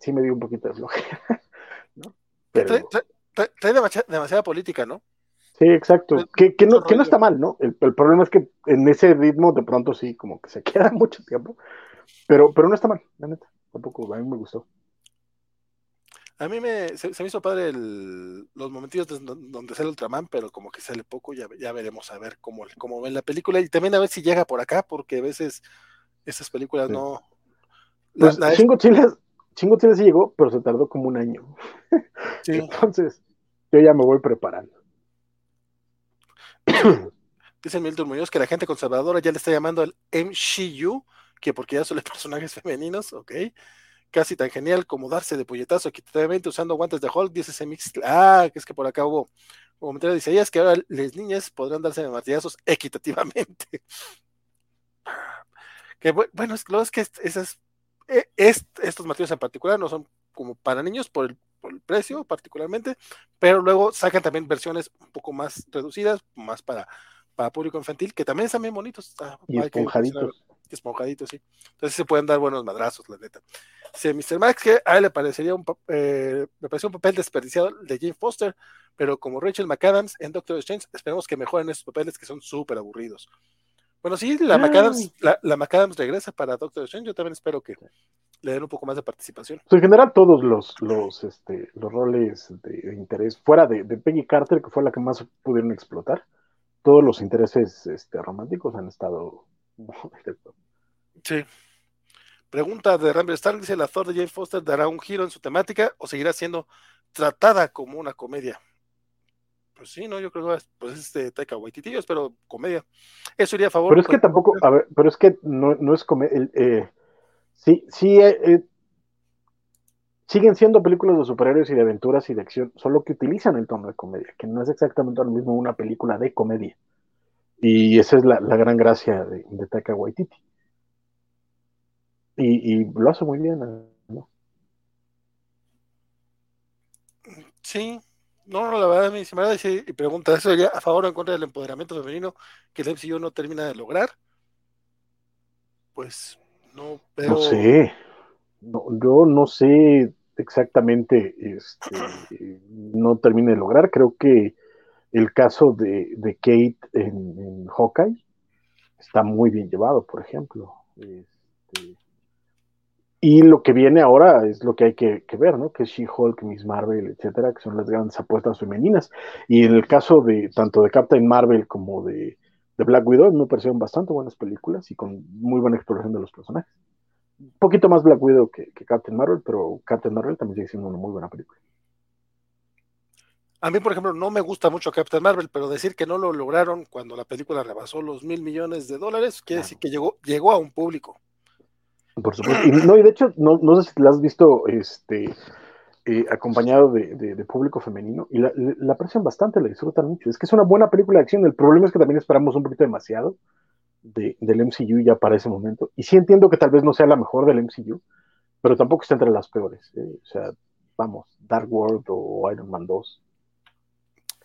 sí me dio un poquito de flojera. [laughs] ¿no? Trae, demasiada, política, ¿no? Sí, exacto. Que, no, que no está mal, ¿no? El, problema es que en ese ritmo de pronto sí, como que se [laughs] queda mucho tiempo. Pero, pero no está mal, la neta. Tampoco, a mí me gustó. A mí me, se, me hizo padre el, los momentos donde sale Ultraman, pero como que sale poco, ya, ya veremos a ver cómo, cómo ven la película y también a ver si llega por acá, porque a veces esas películas no... Pues Chingo Chile sí llegó, pero se tardó como un año. [laughs] Entonces, yo ya me voy preparando. [coughs] Dice Milton Muñoz que la gente conservadora ya le está llamando al MCU, que porque ya son los [laughs] personajes femeninos, ok casi tan genial como darse de puñetazo equitativamente usando guantes de Hulk, dice ese mix. Ah, que es que por acá hubo un comentario, dice, ella es que ahora las niñas podrán darse de martillazos equitativamente. [laughs] que bueno, es, lo es que esas, e, estos martillos en particular no son como para niños por el, precio particularmente, pero luego sacan también versiones un poco más reducidas, más para, para público infantil, que también están bien bonitos. y esponjaditos. Esponjadito, sí. Entonces se pueden dar buenos madrazos, la neta. Dice Mr. Max que a él le parecería un, eh, me pareció un papel desperdiciado de Jane Foster, pero como Rachel McAdams en Doctor Strange, esperemos que mejoren esos papeles que son súper aburridos. Bueno, sí, la, McAdams, la, la, McAdams regresa para Doctor Strange, yo también espero que le den un poco más de participación. Pues en general todos los, los, este, los roles de interés, fuera de, de, Peggy Carter, que fue la que más pudieron explotar, todos los intereses este, románticos han estado... Sí. Pregunta de Rambler Stark, dice, ¿la Thor de Jane Foster dará un giro en su temática o seguirá siendo tratada como una comedia? Pues sí, no, yo creo que pues es de Taika Waititi, yo espero comedia. Eso iría a favor. Pero es que tampoco, a ver, pero es que no, no es comedia, eh, sí, sí, eh, eh, siguen siendo películas de superhéroes y de aventuras y de acción, solo que utilizan el tono de comedia, que no es exactamente lo mismo una película de comedia. Y esa es la, la gran gracia de, de Taika Waititi. Y, y, lo hace muy bien, ¿no? Sí, no, la verdad, mi estimada, dice, y pregunta eso ya a favor o en contra del empoderamiento femenino que el MCU no termina de lograr. Pues no veo. No sé. No, yo no sé exactamente, este, no termina de lograr. Creo que el caso de, Kate en, Hawkeye está muy bien llevado, por ejemplo. Este, y lo que viene ahora es lo que hay que, ver, ¿no? Que She-Hulk, Miss Marvel, etcétera, que son las grandes apuestas femeninas. Y en el caso de tanto de Captain Marvel como de, de Black Widow, me parecieron bastante buenas películas y con muy buena exploración de los personajes. Un poquito más Black Widow que, que Captain Marvel, pero Captain Marvel también sigue siendo una muy buena película. A mí, por ejemplo, no me gusta mucho Captain Marvel, pero decir que no lo lograron cuando la película rebasó los mil millones de dólares, quiere decir que llegó, llegó a un público. Por supuesto. Y, no, y de hecho, no, no sé si la has visto este, eh, acompañado de, de, de, público femenino y la, la, aprecian bastante, la disfrutan mucho. Es que es una buena película de acción. El problema es que también esperamos un poquito demasiado de, del MCU ya para ese momento. Y sí entiendo que tal vez no sea la mejor del MCU, pero tampoco está entre las peores. ¿eh? O sea, vamos, Dark World o Iron Man 2.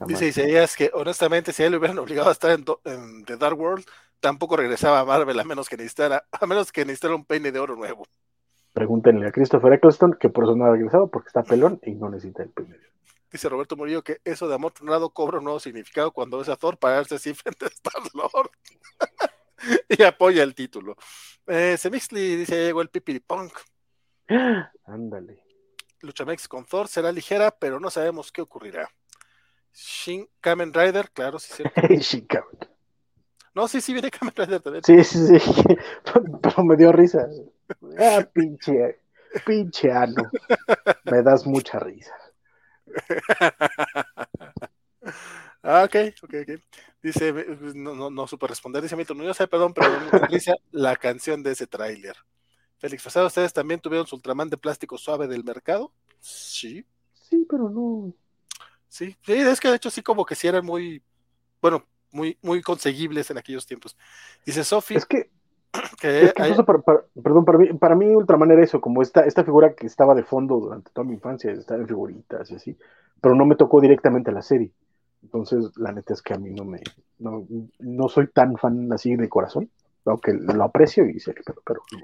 Jamás. Dice Isaías que honestamente si a él le hubieran obligado a estar en, en The Dark World, tampoco regresaba a Marvel a menos que necesitara, a menos que necesitara un peine de oro nuevo. Pregúntenle a Christopher Eccleston que por eso no ha regresado porque está pelón y no necesita el peine de oro. Dice Roberto Murillo que eso de amor tronado cobra un nuevo significado cuando ves a Thor pararse así [laughs] frente a Star Lord. [laughs] y apoya el título. Eh, Semixli dice: llegó el pipiripunk. [gasps] Ándale. Luchamex con Thor será ligera, pero no sabemos qué ocurrirá. Shin Kamen Rider, claro, sí, cierto. [laughs] Shin Kamen. No, sí, sí, viene [laughs] Kamen Rider también. Sí, sí, sí. [laughs] Pero me dio risa. Ah, pinche, pinche ano. Me das mucha risa. Ah, ok, ok, ok. Dice, no, no, no supe responder, dice Milton, no sé, perdón, pero me risa la canción de ese tráiler. Félix Fasado, ¿ustedes también tuvieron su Ultraman de plástico suave del mercado? Sí. Sí, pero no. Sí, sí, es que de hecho sí como que sí eran muy, bueno, muy, muy conseguibles en aquellos tiempos. Dice Sofi. Es que, [clears throat] que, es que hay... para, para, perdón, para mí, para mí Ultraman era eso, como esta, esta figura que estaba de fondo durante toda mi infancia, estaba en figuritas y así, pero no me tocó directamente la serie. Entonces, la neta es que a mí no me, no, no soy tan fan así de corazón, aunque lo aprecio y sé que, pero, pero no.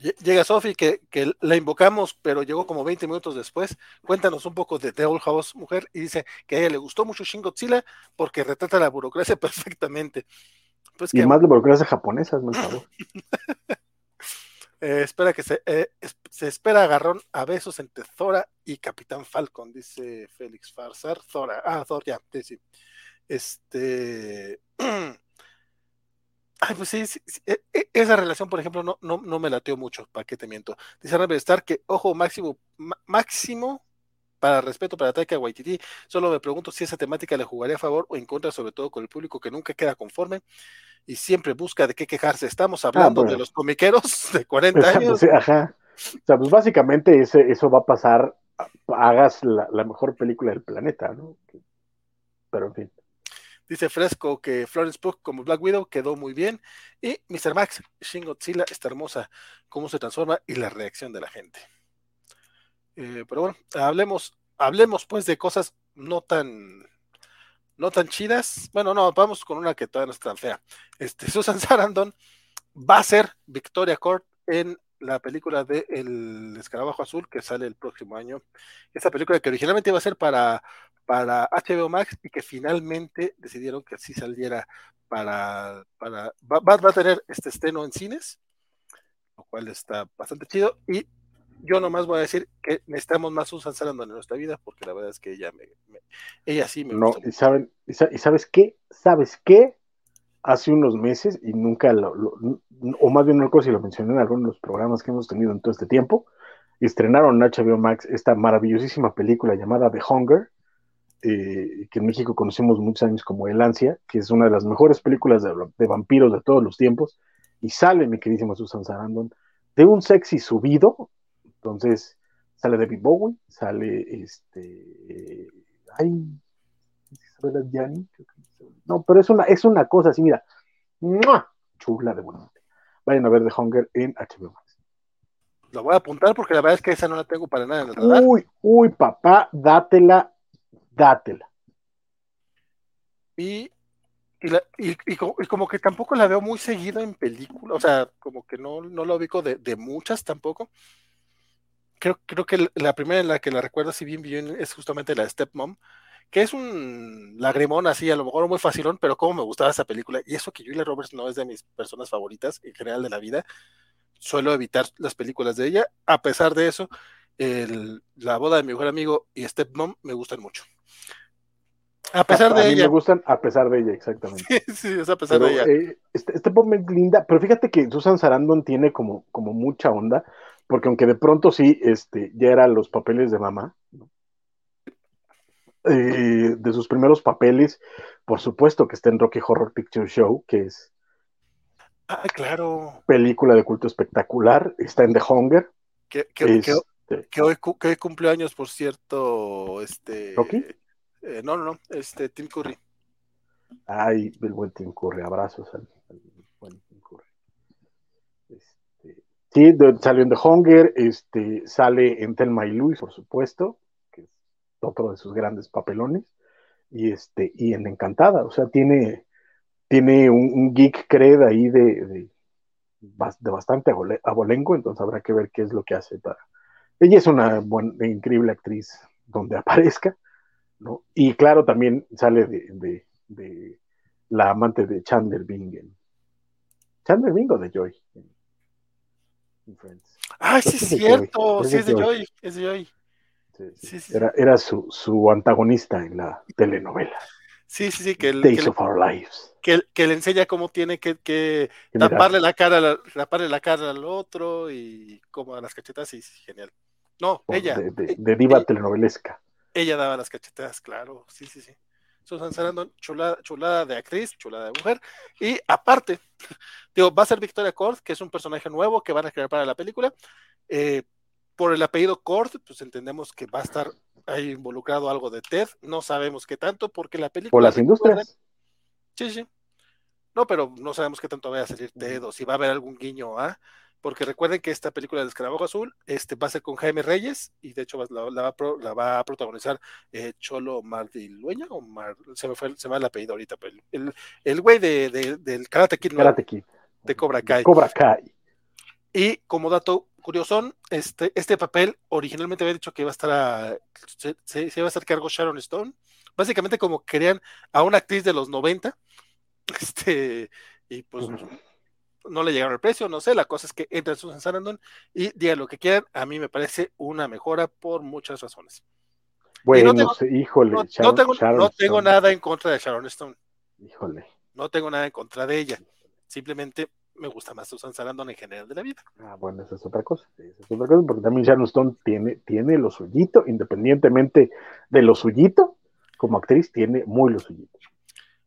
Llega Sofi, que, que, la invocamos, pero llegó como 20 minutos después. Cuéntanos un poco de The Old House, mujer, y dice que a ella le gustó mucho Shin Godzilla porque retrata la burocracia [laughs] perfectamente. Pues y que... más de burocracia japonesa, es favor. [laughs] [laughs] eh, espera que se, eh, se espera agarrón a besos entre Zora y Capitán Falcon, dice Félix Farsar. Zora, ah, Thor, ya, sí, sí. Este. [clears throat] Ay, pues sí, sí, sí, esa relación, por ejemplo, no, no, no me lateó mucho, ¿para qué te miento? Dice Rambler Star que, ojo, máximo, máximo para respeto para Taika Waititi, solo me pregunto si esa temática le jugaría a favor o en contra, sobre todo con el público que nunca queda conforme y siempre busca de qué quejarse. Estamos hablando ah, bueno. de los comiqueros de 40 Exacto, años. Sí, ajá. O sea, pues básicamente ese, eso va a pasar, hagas la, la mejor película del planeta, ¿no? Pero en fin. Dice Fresco que Florence Pugh como Black Widow quedó muy bien. Y Mr. Max, Shin Godzilla está hermosa, cómo se transforma y la reacción de la gente. Eh, pero bueno, hablemos, hablemos pues de cosas no tan, no tan chidas. Bueno, no, vamos con una que todavía no es tan fea. Este, [laughs] Susan Sarandon va a ser Victoria Court en la película de El Escarabajo Azul que sale el próximo año. Esta película que originalmente iba a ser para, para HBO Max y que finalmente decidieron que así saliera para, para va, va a tener este estreno en cines, lo cual está bastante chido. Y yo nomás voy a decir que necesitamos más Susan Sarandon en nuestra vida, porque la verdad es que ella me, me ella sí me No, y, saben, y, sabes qué, sabes qué, hace unos meses, y nunca lo, lo o más bien no recuerdo si lo mencioné en algunos de los programas que hemos tenido en todo este tiempo, estrenaron en HBO Max esta maravillosísima película llamada The Hunger, eh, que en México conocemos muchos años como El Ansia, que es una de las mejores películas de, de vampiros de todos los tiempos, y sale mi queridísima Susan Sarandon de un sexy subido, entonces, sale David Bowie, sale este. Ay, Isabela Gianni. No, pero es una, es una cosa así, mira. Chula de bonita. Vayan a ver The Hunger en HBO Max. Lo voy a apuntar porque la verdad es que esa no la tengo para nada en el radar. Uy, uy, papá, dátela, dátela. Y y, como, que tampoco la veo muy seguida en película, o sea, como que no, no la ubico de, de, muchas tampoco creo, creo que la primera en la que la recuerdo así bien bien es justamente la de Stepmom, que es un lagrimón así, a lo mejor muy facilón, pero como me gustaba esa película, y eso que Julia Roberts no es de mis personas favoritas en general de la vida, suelo evitar las películas de ella, a pesar de eso, el, la boda de mi mejor amigo y Stepmom me gustan mucho. A pesar de a ella. me gustan a pesar de ella, exactamente. [laughs] sí, es a pesar de ella. Eh, este, este es linda, pero fíjate que Susan Sarandon tiene como, como mucha onda, porque aunque de pronto sí, este, ya eran los papeles de mamá, eh, de sus primeros papeles, por supuesto que está en Rocky Horror Picture Show, que es ah, claro. película de culto espectacular, está en The Hunger. Que, que, que, hoy, que cumple años, por cierto, este... ¿Rocky? Eh, no, no, no, este, Tim Curry. Ay, el buen Tim Curry, abrazos al, buen Tim Curry. Sí, salió en The Hunger, este, sale en Telma y Luis, por supuesto, que es otro de sus grandes papelones, y este, y en Encantada, o sea, tiene, tiene un, geek cred ahí de, de, de, bastante abolengo, entonces habrá que ver qué es lo que hace para. Ella es una buena, increíble actriz donde [laughs] aparezca, ¿no? Y claro, también sale de, de la amante de Chandler Bing. Chandler Bing o de Joy. Ah, sí, es cierto. Sí, es de Joy. Es de Joy. Sí, sí. Era, era su, su, antagonista en la telenovela. Sí, sí, sí. Que el, Days que of Our Lives. Que, que, le enseña cómo tiene que, que taparle la cara taparle la cara al otro y cómo a las cachetas. Sí, sí, genial. No, ella. De, de, de diva ella, telenovelesca. Ella daba las cachetas, claro. Sí, sí, sí. Susan Sarandon, chulada, chulada de actriz, chulada de mujer. Y aparte, [laughs] digo, va a ser Victoria Cord, que es un personaje nuevo que van a crear para la película. Eh, por el apellido Cord, pues entendemos que va a estar ahí involucrado algo de Ted. No sabemos qué tanto, porque la película. Por las industrias. Sí, sí. No, pero no sabemos qué tanto va a salir Ted o si va a haber algún guiño a. ¿ah? Porque recuerden que esta película del Escarabajo Azul este, va a ser con Jaime Reyes y de hecho la, la, va, la va, a protagonizar eh, Cholo Mardilueña o Mar, se me fue se me el apellido ahorita, pero el, el güey de, de, del Karate Kid, Karate Kid. de Cobra Kai. Cobra Kai. Y como dato curioso, este, este papel originalmente había dicho que iba a estar a, se, se, se iba a estar cargo Sharon Stone, básicamente como querían a una actriz de los 90, [laughs] este, y pues no le llegaron el precio, no sé, la cosa es que entra Susan Sarandon y digan lo que quieran, a mí me parece una mejora por muchas razones. Bueno, no tengo, híjole, no, Sharon, no tengo, Sharon no tengo nada en contra de Sharon Stone. Híjole. No tengo nada en contra de ella. Simplemente me gusta más Susan Sarandon en general de la vida. Ah, bueno, esa es otra cosa. Esa es otra cosa, porque también Sharon Stone tiene, tiene lo suyito, independientemente de lo suyito, como actriz tiene muy lo suyito.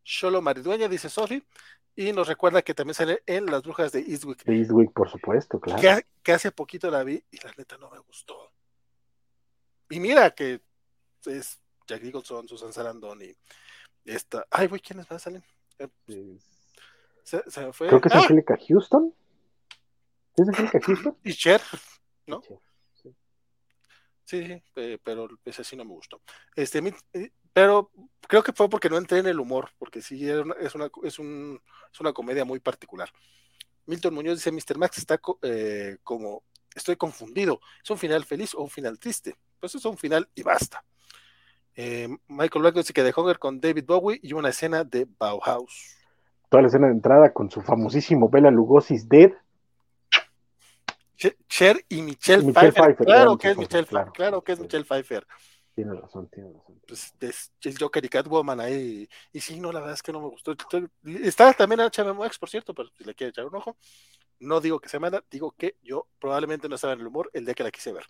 Solo maridueña, dice Sophie, y nos recuerda que también sale en Las Brujas de Eastwick. De Eastwick, por supuesto, claro. Que, que, hace poquito la vi y la neta no me gustó. Y mira que es Jack Nicholson, Susan Sarandon y esta. Ay, güey, ¿quiénes más salen? Eh, se, se fue. Creo que es ¡Ah! Angélica Houston. ¿Es Angélica Houston? Y Cher, ¿no? Sí, sí, eh, pero ese sí no me gustó. Este, eh, pero creo que fue porque no entré en el humor, porque sí es una, es un, es una comedia muy particular. Milton Muñoz dice, Mr. Max está eh, como, estoy confundido, ¿es un final feliz o un final triste? Pues es un final y basta. Eh, Michael Black dice que de Hunger con David Bowie y una escena de Bauhaus. Toda la escena de entrada con su famosísimo Bela Lugosi's Dead. Cher y Michelle, Pfeiffer. Claro que es Michelle Pfeiffer. Claro que es Michelle Pfeiffer. Tiene razón, tiene razón. Pues es, el Joker y Catwoman ahí. Y sí, no, la verdad es que no me gustó. Está también HBO Max, por cierto, pero si le quiere echar un ojo. No digo que se manda, digo que yo probablemente no estaba en el humor el día que la quise ver.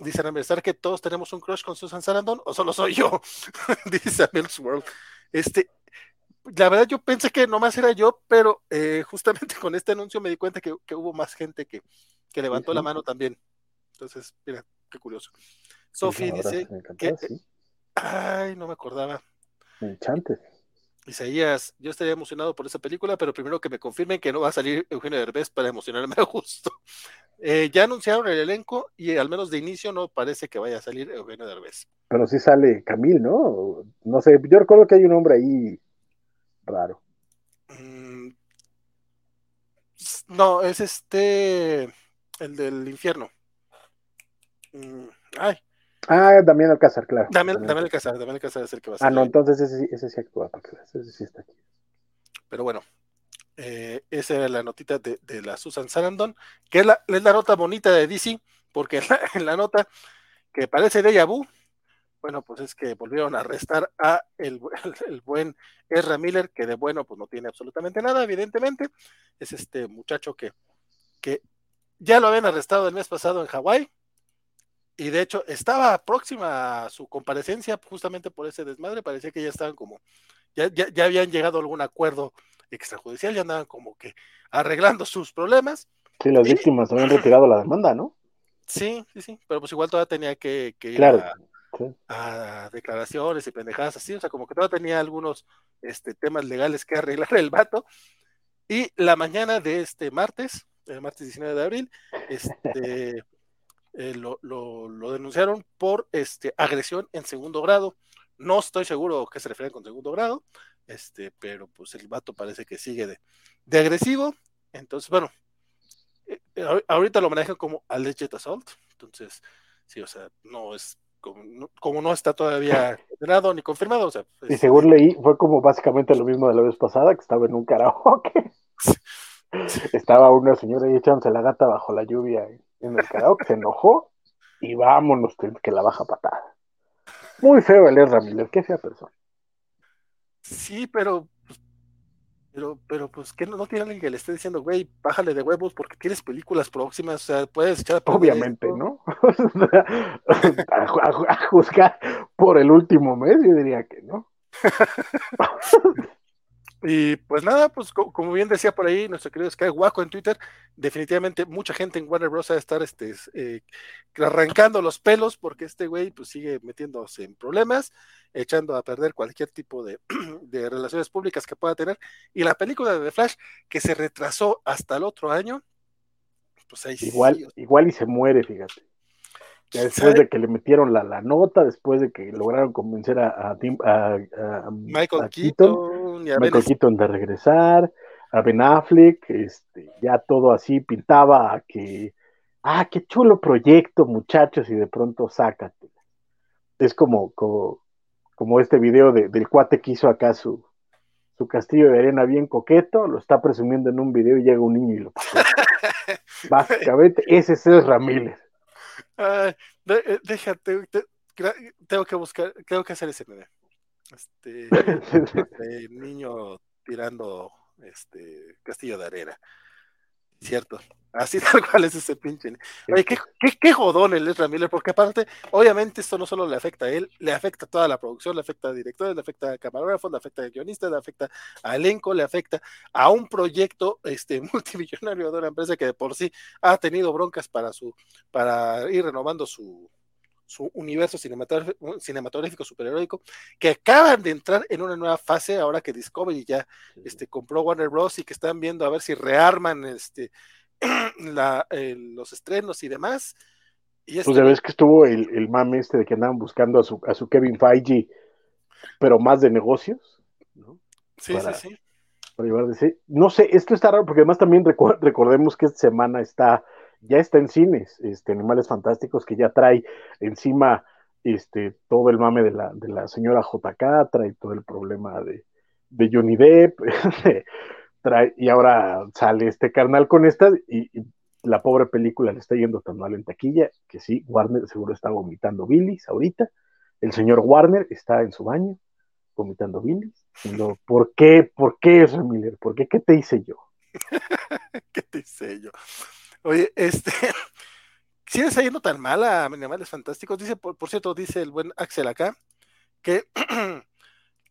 Dice Ramírez, que todos tenemos un crush con Susan Sarandon o solo soy yo? [laughs] Dice Mills World. Este, la verdad yo pensé que nomás era yo, pero eh, justamente con este anuncio me di cuenta que, hubo más gente que, que levantó la mano también. Entonces, mira, qué curioso. Sophie dice que... Ay, no me acordaba. Enchantes. Isaías, yo estaría emocionado por esa película, pero primero que me confirmen que no va a salir Eugenio Derbez para emocionarme a gusto. Eh, ya anunciaron el elenco y al menos de inicio no parece que vaya a salir Eugenio Derbez. Pero sí sale Camil, ¿no? No sé, yo recuerdo que hay un hombre ahí raro. Mm, no, es este, el del infierno. Mm, ay. Ah, Damián Alcázar, claro. Damián, Damián Alcázar, Damián Alcázar es el que va a salir. Ah, no, entonces ese, ese sí actúa, ese sí está aquí. Pero bueno, eh, esa era la notita de, la Susan Sarandon, que es la, es la, nota bonita de DC, porque [laughs] en la, nota que parece de vu, bueno, pues es que volvieron a arrestar a el, [laughs] el, buen Ezra Miller, que de bueno, pues no tiene absolutamente nada, evidentemente. Es este muchacho que, que ya lo habían arrestado el mes pasado en Hawái, y de hecho estaba próxima a su comparecencia justamente por ese desmadre, parecía que ya estaban como, ya, ya, ya habían llegado a algún acuerdo extrajudicial, ya andaban como que arreglando sus problemas. Sí, las víctimas habían retirado la demanda, ¿no? Sí, sí, sí, pero pues igual todavía tenía que, ir a, declaraciones y pendejadas así, o sea, como que todavía tenía algunos este, temas legales que arreglar el vato. Y la mañana de este martes, el martes 19 de abril, este, eh, lo, lo, denunciaron por este, agresión en segundo grado. No estoy seguro qué se refiere con segundo grado, este, pero pues el vato parece que sigue de, agresivo. Entonces, bueno, eh, eh, ahorita lo manejan como alleged assault. Entonces, sí, o sea, no es como no, está todavía [laughs] condenado ni confirmado. O sea, y según leí, fue como básicamente lo mismo de la vez pasada, que estaba en un karaoke. [laughs] estaba una señora ahí echándose la gata bajo la lluvia el karaoke, se enojó y vámonos, que la baja patada. Muy feo el Miller, qué fea persona. Sí, pero, pero, pero, pues, que no, no tiene alguien que le esté diciendo, güey, bájale de huevos porque tienes películas próximas, o sea, puedes echar Obviamente, ¿no? [laughs] a, juzgar por el último mes, yo diría que no. [laughs] Y pues nada, pues como bien decía por ahí nuestro querido Sky Guaco en Twitter, definitivamente mucha gente en Warner Bros. va a estar este, eh, arrancando los pelos porque este güey pues sigue metiéndose en problemas, echando a perder cualquier tipo de, [clears throat] de relaciones públicas que pueda tener. Y la película de The Flash, que se retrasó hasta el otro año, pues ahí igual, Igual y se muere, fíjate. después de que le metieron la, la, nota, después de que lograron convencer a, a, Michael Keaton Michael Keaton de regresar, a Ben Affleck, este, ya todo así pintaba a que, ah, qué chulo proyecto, muchachos, y de pronto sácate. Es como, como, este video del cuate que hizo acá su, su castillo de arena bien coqueto, lo está presumiendo en un video y llega un niño y lo [laughs] Básicamente, ese es Ramírez. Eh, déjate, tengo que buscar, tengo que hacer ese video. Este, [laughs] este, niño tirando este castillo de arena. Cierto. Así [laughs] tal cual es ese pinche. Oye, qué, qué, jodón el Ezra Miller, porque aparte, obviamente esto no solo le afecta a él, le afecta a toda la producción, le afecta a directores, le afecta a camarógrafos, le afecta a guionistas, le afecta a elenco, le afecta a un proyecto este, [laughs] multimillonario de una empresa que de por sí ha tenido broncas para su, para ir renovando su, su universo cinematográfico, superheroico, que acaban de entrar en una nueva fase ahora que Discovery ya este, compró Warner Bros. y que están viendo a ver si rearman este, [clears throat] los estrenos y demás. Y pues ya ves que estuvo el, el mame este de que andaban buscando a su, a su Kevin Feige, pero más de negocios, ¿no? Sí, sí, sí. para llevar de. No sé, esto está raro porque además también recordemos que esta semana está, ya está en cines, este, Animales Fantásticos, que ya trae encima este, todo el mame de la, de la señora JK, trae todo el problema de, de Johnny Depp, [laughs] trae, y ahora sale este carnal con esta, y, la pobre película le está yendo tan mal en taquilla, que sí, Warner seguro está vomitando Billis ahorita, el señor Warner está en su baño vomitando Billis, ¿por qué? ¿Por qué, Miller? ¿Por qué? ¿Qué te hice yo? [laughs] ¿Qué te hice yo? Oye, este, [laughs] si está yendo tan mal a Animales Fantásticos, dice, por, cierto, dice el buen Axel acá, que, [clears throat]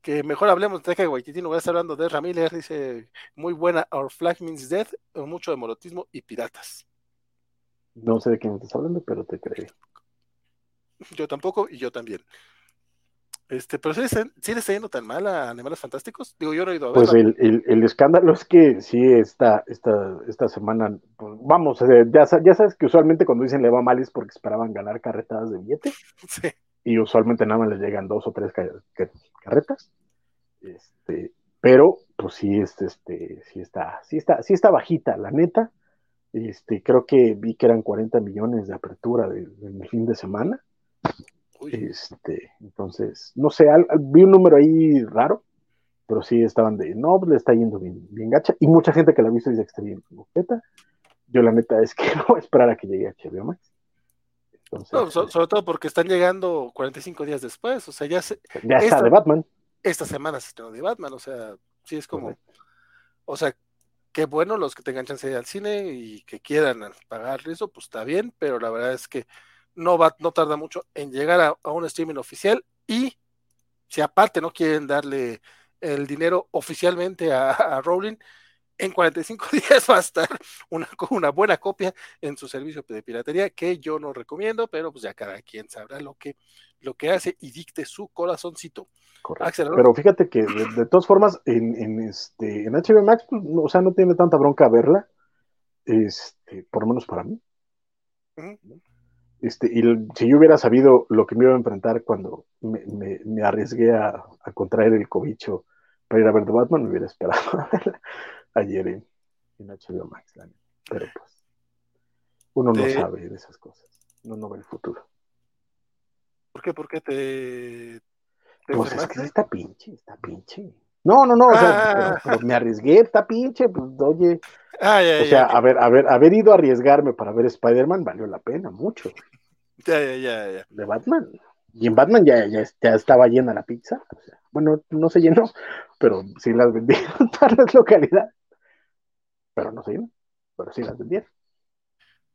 que mejor hablemos de Taika Waititi, no voy a estar hablando de Ramírez, dice, muy buena, Our Flag Means Death, mucho de morotismo y piratas. No sé de quién estás hablando, pero te creo. Yo tampoco y yo también. Este, pero si le está yendo tan mal a Animales Fantásticos. Digo, yo no he ido a Pues el, escándalo es que sí, esta, esta, esta semana, pues, vamos, eh, ya, ya sabes que usualmente cuando dicen le va mal es porque esperaban ganar carretadas de billete. [laughs] Sí. Y usualmente nada más les llegan dos o tres carretas. Este, pero, pues sí, este, este, sí está, sí está, sí está bajita, la neta. Este, creo que vi que eran 40 millones de apertura de, el fin de semana. Este, entonces, no sé, vi un número ahí raro, pero sí estaban de, no, le está yendo bien, bien gacha, y mucha gente que la ha visto dice que está bien Yo la neta es que [laughs] no voy a esperar a que llegue a HBO Max. Entonces, sobre todo porque están llegando 45 días después, o sea, ya se, ya está de Batman. Esta semana se estrenó de Batman, o sea, sí es como, o sea, qué bueno los que tengan chance de ir al cine y que quieran pagar eso, pues está bien, pero la verdad es que no, va, no tarda mucho en llegar a, un streaming oficial y si aparte no quieren darle el dinero oficialmente a, Rowling, en 45 [laughs] días va a estar una, una buena copia en su servicio de piratería que yo no recomiendo, pero pues ya cada quien sabrá lo que, lo que hace y dicte su corazoncito. pero fíjate que de, todas formas en, en, este, en HBO Max, pues, o sea, no tiene tanta bronca verla, este, por lo menos para mí. Este, y si yo hubiera sabido lo que me iba a enfrentar cuando me, arriesgué a, contraer el cobicho para ir a ver The Batman, me hubiera esperado [laughs] ayer en, HBO Max. Pero pues, uno no sabe de esas cosas. Uno no ve el futuro. ¿Por qué? ¿Por qué te.? pues es que está pinche, está pinche. No, no, no, o sea, ah. me arriesgué, está pinche, pues oye. Ah, o sea, a ver, a ver, haber ido a arriesgarme para ver Spider-Man valió la pena, mucho. Ya, ya, ya, ya. De Batman. Y en Batman ya, ya, estaba llena la pizza. O sea, bueno, no se llenó, pero sí las vendieron [laughs] en todas las localidades. Pero no se llenó, pero sí las vendieron.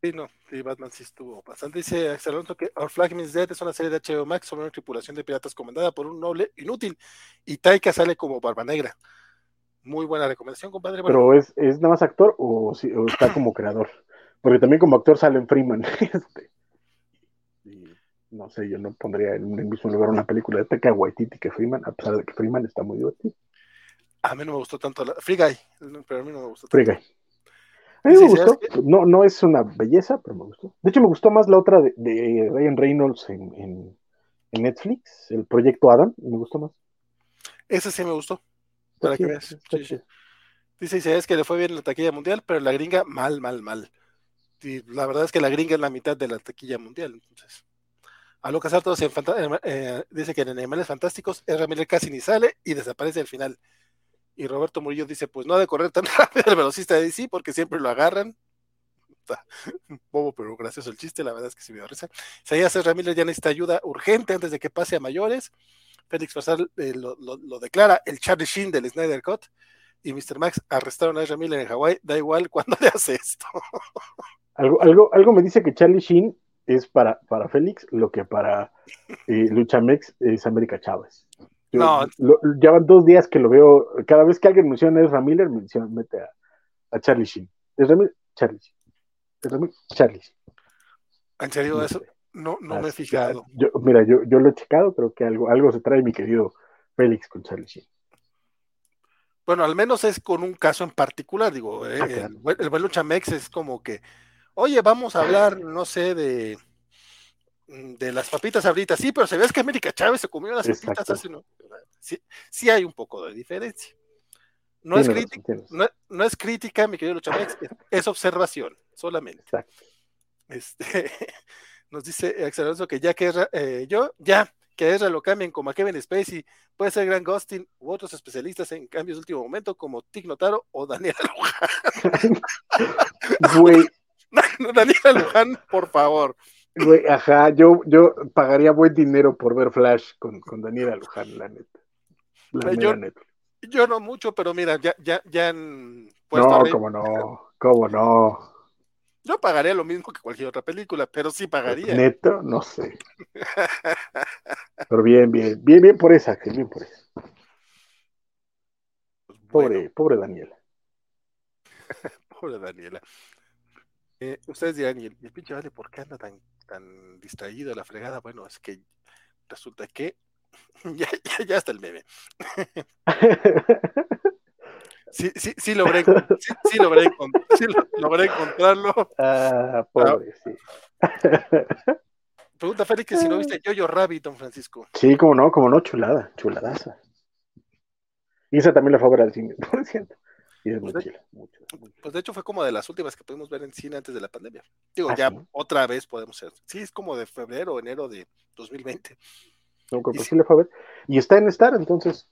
Sí, no, sí, Batman sí estuvo bastante. Dice Axel Alonso que Our Flag Means Dead es una serie de HBO Max sobre una tripulación de piratas comandada por un noble inútil. Y Taika sale como Barba Negra. Muy buena recomendación, compadre. Pero ¿es, ¿es nada más actor o, está como creador? Porque también como actor sale en Freeman. [laughs] Este, no sé, yo no pondría en un mismo lugar una película de Taika Waititi que Freeman, a pesar de que Freeman está muy divertido. A mí no me gustó tanto la Free Guy, pero a mí no me gustó. Free Guy. A mí me gustó. No, no es una belleza, pero me gustó. De hecho, me gustó más la otra de, Ryan Reynolds en, en, Netflix, el proyecto Adam, me gustó más. Ese sí me gustó. Para que veas. Dice es que le fue bien en la taquilla mundial, pero la gringa mal, mal, mal. Y la verdad es que la gringa es la mitad de la taquilla mundial, entonces. A Lucas Artos eh, dice que en Animales Fantásticos R. Miller casi ni sale y desaparece al final. Y Roberto Murillo dice, pues no ha de correr tan [laughs] rápido el velocista de DC porque siempre lo agarran. [laughs] bobo, pero gracioso el chiste, la verdad es que sí me dio risa. Isaías R. Miller ya necesita ayuda urgente antes de que pase a mayores. Félix Farsal eh, lo, declara el Charlie Sheen del Snyder Cut. Y Mr. Max arrestaron a R. Miller en Hawái, da igual cuando le hace esto. [laughs] algo, algo, algo me dice que Charlie Sheen es para, para Félix lo que para eh, Luchamex es América Chávez. No. ya van dos días que lo veo, cada vez que alguien menciona a Ezra Miller, menciona, mete a, Charlie Sheen. Ezra Miller, Charlie Sheen. Charlie ¿En serio eso? No, no me he fijado. Yo, mira, yo, yo lo he checado, creo que algo, algo se trae mi querido Félix con Charlie Sheen. Bueno, al menos es con un caso en particular, digo, eh, ah, el, el, buen Luchamex es como que oye, vamos a hablar, no sé, de, de las papitas ahorita. Sí, pero se ve que América Chávez se comió las papitas hace no. Sí, sí, hay un poco de diferencia. No es, crítica, no, no es crítica, mi querido Luchamex, es, es observación, solamente. Exacto. Este, [laughs] nos dice Axel Alonso que ya que es, eh, yo, ya, que Ezra lo cambien como a Kevin Spacey, puede ser Grant Gustin u otros especialistas en cambios de último momento como Tig Notaro o Daniel Luján. [laughs] Güey, [laughs] Daniel Luján, por favor. Güey, ajá, yo, yo pagaría buen dinero por ver Flash con, con Daniela Luján, la neta. La mera yo- neta. Yo no mucho, pero mira, ya, ya, ya han puesto No, cómo no, cómo no. Yo pagaría lo mismo que cualquier otra película, pero sí pagaría. Neto, no sé. Pero bien, bien, bien, bien por esa, bien por esa. Pues, Pobre, bueno, pobre Daniela. [laughs] pobre Daniela. Eh, ustedes dirán, ¿y el, y el pinche Vale por qué anda tan, tan distraído la fregada? Bueno, es que resulta que [laughs] ya, ya, ya está el meme. [laughs] Sí, sí, sí logré, sí, sí logré, sí logré encontrarlo. ah, pobre, sí. Pregunta Félix que si no viste Yo-Yo Rabbit, don Francisco. Sí, como no, como no, chulada, chuladaza. Y esa también la ver al cine, [laughs] por cierto. Y es muy Pues de- muy muy chula. Pues de hecho fue como de las últimas que pudimos ver en cine antes de la pandemia. Digo, Ah, ya sí. otra vez podemos ser. Sí, es como de febrero enero de 2020. No, creo Y que sí. sí le fue a ver. Y está en Star, entonces.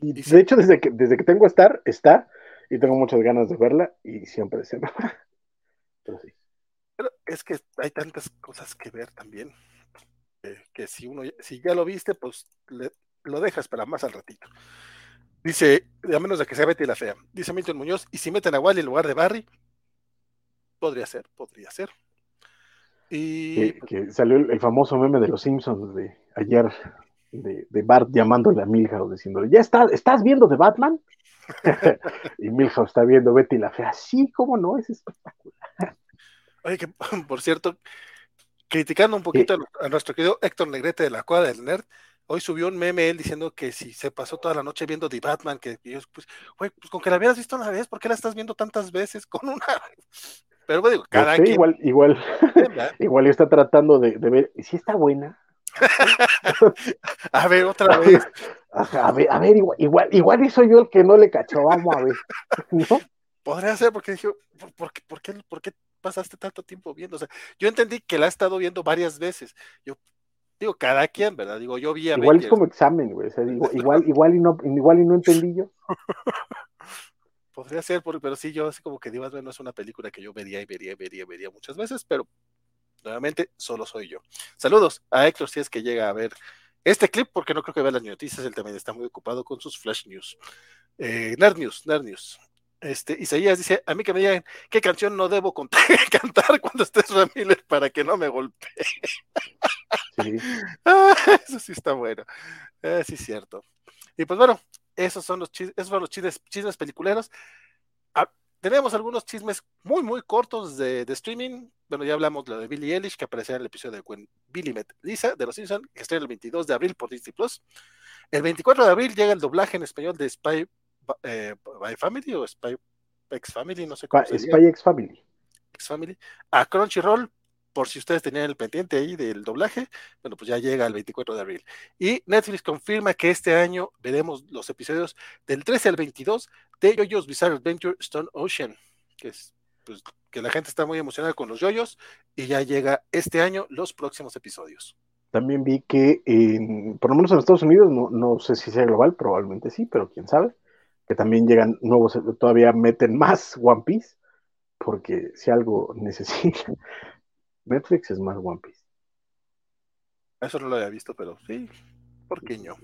Y, Y sí. de hecho, desde que, desde que tengo Star, está. Y tengo muchas ganas de verla. Y siempre va. [laughs] Pero sí. Pero es que hay tantas cosas que ver también. eh, que si uno, si ya lo viste, pues le- lo dejas para más al ratito. Dice, a menos de que sea Betty la Fea. Dice Milton Muñoz, y si meten a Wally en lugar de Barry, podría ser, podría ser. Y Que, que salió el, el famoso meme de los Simpsons de ayer. De, de Bart llamándole a Milhouse diciéndole, ¿ya está, estás viendo de Batman? [laughs] y Milhouse está viendo Betty la Fea. Sí, cómo no, es espectacular. Oye, que [laughs] por cierto, criticando un poquito a, a nuestro querido Héctor Negrete de la Cuadra del Nerd, hoy subió un meme él diciendo que si se pasó toda la noche viendo The Batman, que yo, pues, güey, pues con que la hubieras visto una vez, ¿por qué la estás viendo tantas veces con una? [laughs] Pero bueno, digo, No cada sé, quien. igual, igual, [laughs] igual está tratando de, de ver. ¿Y si está buena? [laughs] A ver, otra vez. Ajá, a ver, a ver, igual, igual, igual soy yo el que no le cachó, vamos a ver. ¿No? Podría ser porque dije, ¿por, por qué, por, qué, por qué pasaste tanto tiempo viendo? O sea, yo entendí que la ha estado viendo varias veces. Yo digo, cada quien, ¿verdad? Digo, yo vi a Igual es como examen, güey. o sea, igual, [laughs] igual, igual y no, igual y no entendí yo. [laughs] Podría ser, pero sí, yo así como que Divas no es una película que yo vería y vería y vería y vería muchas veces, pero nuevamente solo soy yo. Saludos a Héctor si es que llega a ver este clip, porque no creo que vea las noticias, él también está muy ocupado con sus flash news. Eh, Nerd News, Nerd News. Este, Isaías dice, a mí que me digan qué canción no debo [laughs] cantar cuando estés Ramírez para que no me golpee. Sí. [laughs] Ah, eso sí está bueno. Eh, sí, es cierto. Y pues bueno, esos son los chismes, esos fueron los chismes, chismes peliculeros. Ah, tenemos algunos chismes muy, muy cortos de, de streaming. Bueno, ya hablamos de lo de Billie Eilish, que aparecerá en el episodio de When Billy Met Lisa de Los Simpsons, que estrena el 22 de abril por Disney Plus. El 24 de abril llega el doblaje en español de Spy eh, by Family o Spy X Family, no sé cómo diga. Spy X Family. X Family, a Crunchyroll, por si ustedes tenían el pendiente ahí del doblaje, bueno, pues ya llega el 24 de abril. Y Netflix confirma que este año veremos los episodios del 13 al 22 de JoJo's Bizarre Adventure Stone Ocean, que es pues, que la gente está muy emocionada con los yoyos y ya llega este año los próximos episodios. También vi que, por lo menos en Estados Unidos, no, no sé si sea global, probablemente sí, pero quién sabe, que también llegan nuevos, todavía meten más One Piece, porque si algo necesita, Netflix es más One Piece. Eso no lo había visto, pero sí, ¿por qué no?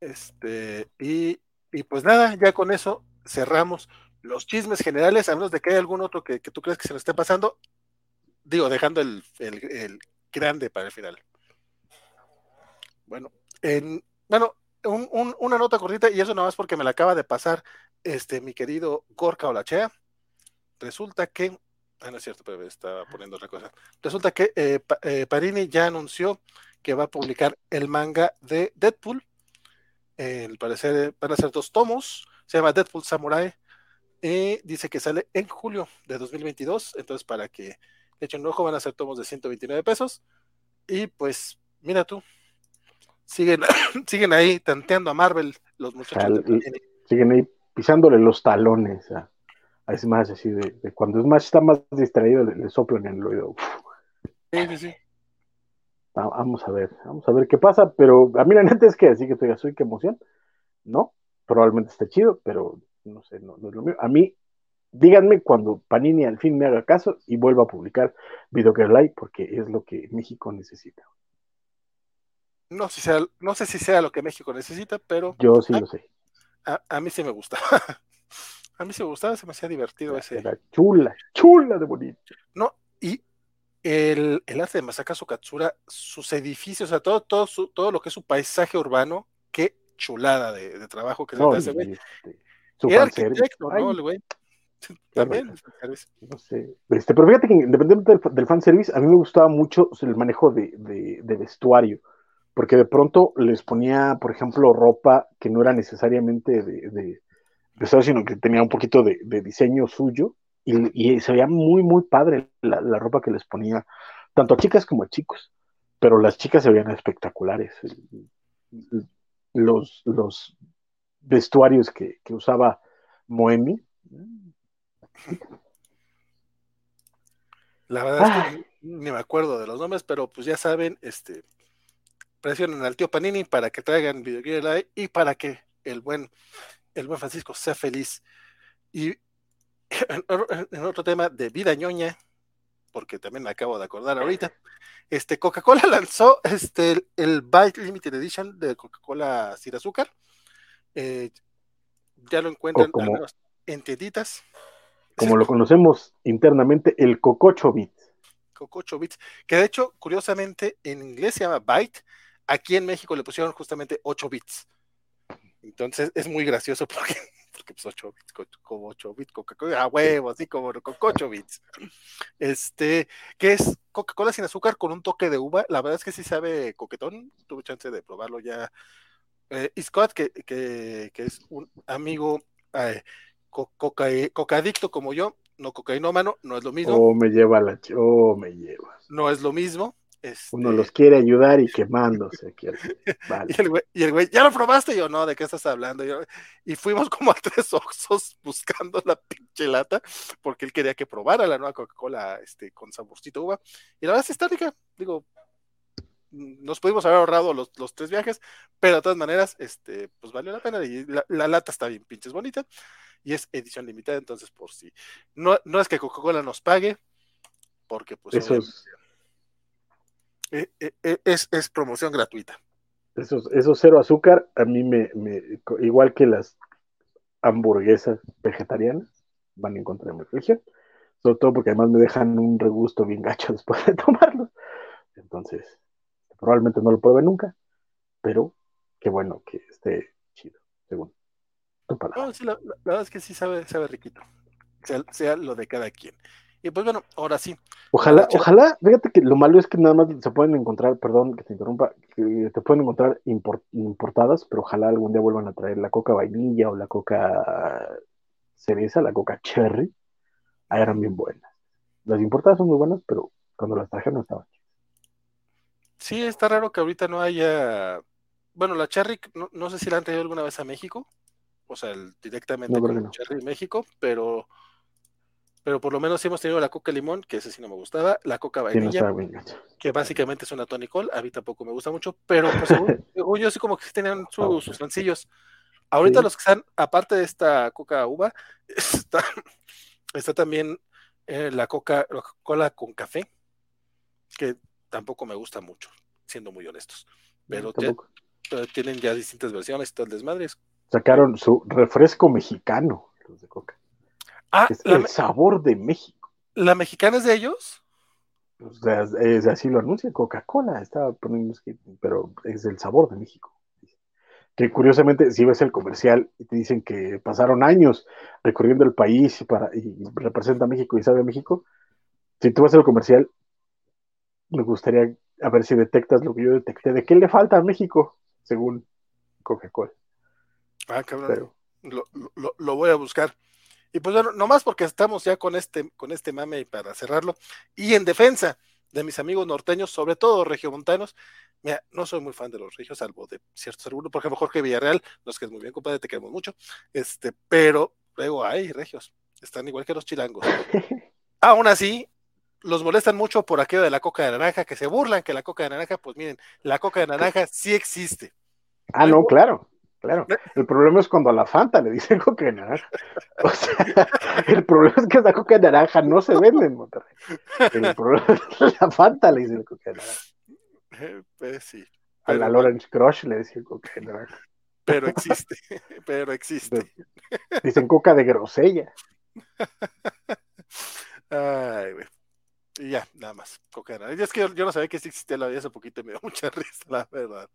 Este, y, y pues nada, ya con eso cerramos los chismes generales, a menos de que haya algún otro que, que tú crees que se nos esté pasando. Digo, dejando el, el- el grande para el final. Bueno, en, bueno, un- un- una nota cortita, y eso nada más porque me la acaba de pasar este mi querido Gorka Olachea. Resulta que, ah, no es cierto, pero estaba poniendo otra cosa. Resulta que eh, Pa- eh, Parini ya anunció que va a publicar el manga de Deadpool. Eh, al parecer van a ser dos tomos. Se llama Deadpool Samurai. Y dice que sale en julio de 2022. Entonces, para que le echen un ojo, van a ser tomos de 129 pesos. Y pues, mira tú. Siguen, [coughs] siguen ahí tanteando a Marvel los muchachos siguen ahí pisándole los talones a Smash, así de, de cuando Smash está más distraído, le, le soplan en el oído. Uf, Sí, sí, sí. va- vamos a ver, vamos a ver qué pasa, pero a mí [laughs] la neta es que así que estoy, soy que emoción, ¿no? Probablemente esté chido, pero no sé, no, no es lo mío. A mí, díganme cuando Panini al fin me haga caso y vuelva a publicar Video Girl Live, porque es lo que México necesita. No, sé si sea, no sé si sea lo que México necesita, pero Yo sí Ah. lo sé. a, a mí sí me gusta. [laughs] a mí sí me gustaba, se me hacía divertido ese. Era chula, chula de bonito. No, y el, el arte de Masakazu Katsura, sus edificios, o sea, todo, todo, su- todo lo que es su paisaje urbano, qué chulada de, de trabajo que se hace, güey. este, su Era arquitecto, ¿no? El güey. [laughs] También. no sé. Este, pero fíjate que independientemente del, del fanservice, a mí me gustaba mucho el manejo de, de- de vestuario, porque de pronto les ponía, por ejemplo, ropa que no era necesariamente de, vestuario, sino que tenía un poquito de, de diseño suyo, y, y se veía muy, muy padre la, la ropa que les ponía, tanto a chicas como a chicos, pero las chicas se veían espectaculares. Los, los vestuarios que, que usaba Moemi, La verdad es que ni, ni me acuerdo de los nombres, pero pues ya saben, este presionen al tío Panini para que traigan Video Live y para que el buen, el buen Francisco sea feliz. Y [laughs] en, otro tema de vida ñoña, porque también me acabo de acordar ahorita, este Coca-Cola [laughs] lanzó este el, el Bite Limited Edition de Coca-Cola sin azúcar. Eh, ya lo encuentran como- menos en tienditas. como lo conocemos internamente, el cococho bit. Cococho Bits, que de hecho, curiosamente, en inglés se llama Byte, aquí en México le pusieron justamente 8 bits. Entonces es muy gracioso [laughs] porque, porque pues 8 bits, co- como 8 bits, Coca-Cola, a huevo, así como Cococho Bits. Este, que es Coca-Cola sin azúcar con un toque de uva, la verdad es que sí sabe coquetón, tuve chance de probarlo ya. Eh, y Scott, que, que, que es un amigo eh, co- coca, cocaadicto como yo, no cocainómano, no es lo mismo Oh, me lleva la... Oh, me lleva. no es lo mismo. Este, Uno los quiere ayudar y quemándose. [laughs] Vale. y, el güey, y el güey, ¿ya lo probaste? Y yo, no, ¿de qué estás hablando? Y, yo- y fuimos como a [laughs] tres oxos buscando la pinche lata, porque él quería que probara la nueva Coca-Cola este, con saborcito uva. Y la verdad sí está rica. Digo, nos pudimos haber ahorrado los, los tres viajes, pero de todas maneras, este, pues valió la pena. Y la, la lata está bien pinches bonita. Y es edición limitada, entonces por si. No, no es que Coca-Cola nos pague, porque pues Esos, obviamente, eh, eh, es, es promoción gratuita. esos, esos cero azúcar, a mí me, me... Igual que las hamburguesas vegetarianas, van en contra de mi religión. Sobre todo porque además me dejan un regusto bien gacho [laughs] después de tomarlos. Entonces, probablemente no lo pruebe nunca, pero qué bueno que esté chido, según tu palabra. No, sí, la, la- la verdad es que sí sabe, sabe riquito. Sea, sea lo de cada quien. Y pues bueno, ahora sí. Ojalá, ojalá, fíjate que lo malo es que nada más se pueden encontrar, perdón que te interrumpa, que te pueden encontrar import- importadas, pero ojalá algún día vuelvan a traer la coca vainilla o la coca cereza, la coca cherry. Ahí eran bien buenas. Las importadas son muy buenas, pero cuando las trajeron estaban. Sí, está raro que ahorita no haya. Bueno, la Cherry, no, no sé si la han traído alguna vez a México. O sea, el- directamente No, con no. Cherry México, pero. Pero por lo menos sí hemos tenido la coca limón, que ese sí no me gustaba, la coca Sí, no vainilla, que básicamente es una tonicol, a mí tampoco me gusta mucho, pero pues [laughs] según, yo sí como que tenían su- sus sencillos. Ahorita Sí. los que están, aparte de esta coca uva, [laughs] está, está también eh, la coca la Coca-Cola con café, que tampoco me gusta mucho, siendo muy honestos. Pero ya- eh, tienen ya distintas versiones y todo el desmadre. Sacaron su refresco mexicano, los de coca. Ah, Es el sabor de México. la mexicana es de ellos. O sea, es, así lo anuncia Coca-Cola, estaba poniendo, pero es el sabor de México. Que curiosamente, si ves el comercial y te dicen que pasaron años recorriendo el país para, y representa a México y sabe a México, si tú ves el comercial, me gustaría a ver si detectas lo que yo detecté. ¿De qué le falta a México? Según Coca-Cola. Ah, cabrón. Pero Lo, lo- lo voy a buscar. Y pues bueno, nomás porque estamos ya con este, con este mame y para cerrarlo. Y en defensa de mis amigos norteños, sobre todo regiomontanos. Mira, no soy muy fan de los regios, salvo de ciertos algunos, por ejemplo, Jorge Villarreal, nos quedas muy bien, compadre, te queremos mucho, este, pero luego hay regios, están igual que los chilangos. [laughs] Aún así, los molestan mucho por aquello de la coca de naranja, que se burlan que la coca de naranja, pues miren, la coca de naranja sí existe. Ah, no, claro, claro. El problema es cuando a la Fanta le dicen [laughs] coca de naranja. O sea, el problema es que esa coca de naranja no se vende en Monterrey. El problema es que la Fanta le dicen coca de naranja. Eh, Pues sí. A la Lawrence Crush le dicen coca de naranja. Pero existe, [laughs] pero existe. Dicen coca de grosella. Ay, güey. Y ya, nada más. Coca de naranja. Es que yo, yo no sabía que sí existía la vida hace poquito y me dio mucha risa, la verdad.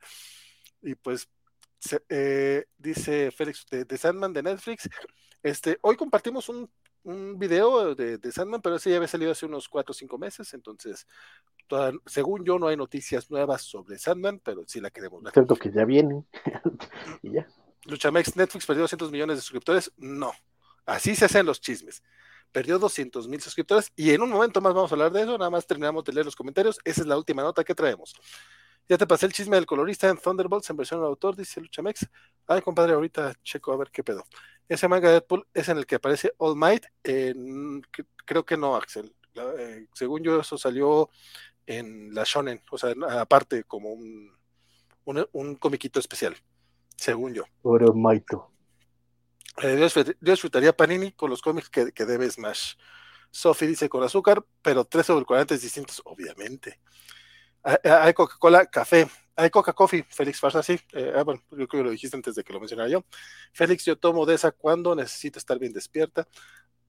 Y pues, se- eh, dice Félix de, de Sandman de Netflix. Este, hoy compartimos un, un video de, de Sandman, pero ese ya había salido hace unos 4 o 5 meses. Entonces, toda- según yo, no hay noticias nuevas sobre Sandman, pero sí la queremos ver. Cierto que ya viene. [laughs] y ya. Luchamex, Netflix perdió 200 millones de suscriptores. No, así se hacen los chismes. Perdió 200 mil suscriptores y en un momento más vamos a hablar de eso. Nada más terminamos de leer los comentarios. Esa es la última nota que traemos. Ya te pasé el chisme del colorista en Thunderbolts en versión del autor, dice Luchamex. Ay, compadre, ahorita checo a ver qué pedo. Ese manga de Deadpool es en el que aparece All Might. Eh, creo que no, Axel. La- eh, según yo, eso salió en la Shonen, o sea, aparte, como un, un, un comiquito especial, según yo. Oro Maito. Eh, Dios, Dios disfrutaría Panini con los cómics que, que debe Smash. Sophie dice con azúcar, pero tres edulcorantes distintos, obviamente. Hay, hay Coca-Cola, café. Hay Coca-Coffee, Félix Farsa, sí. Eh, ah, bueno, yo creo que lo dijiste antes de que lo mencionara yo. Félix, yo tomo de esa cuando necesito estar bien despierta.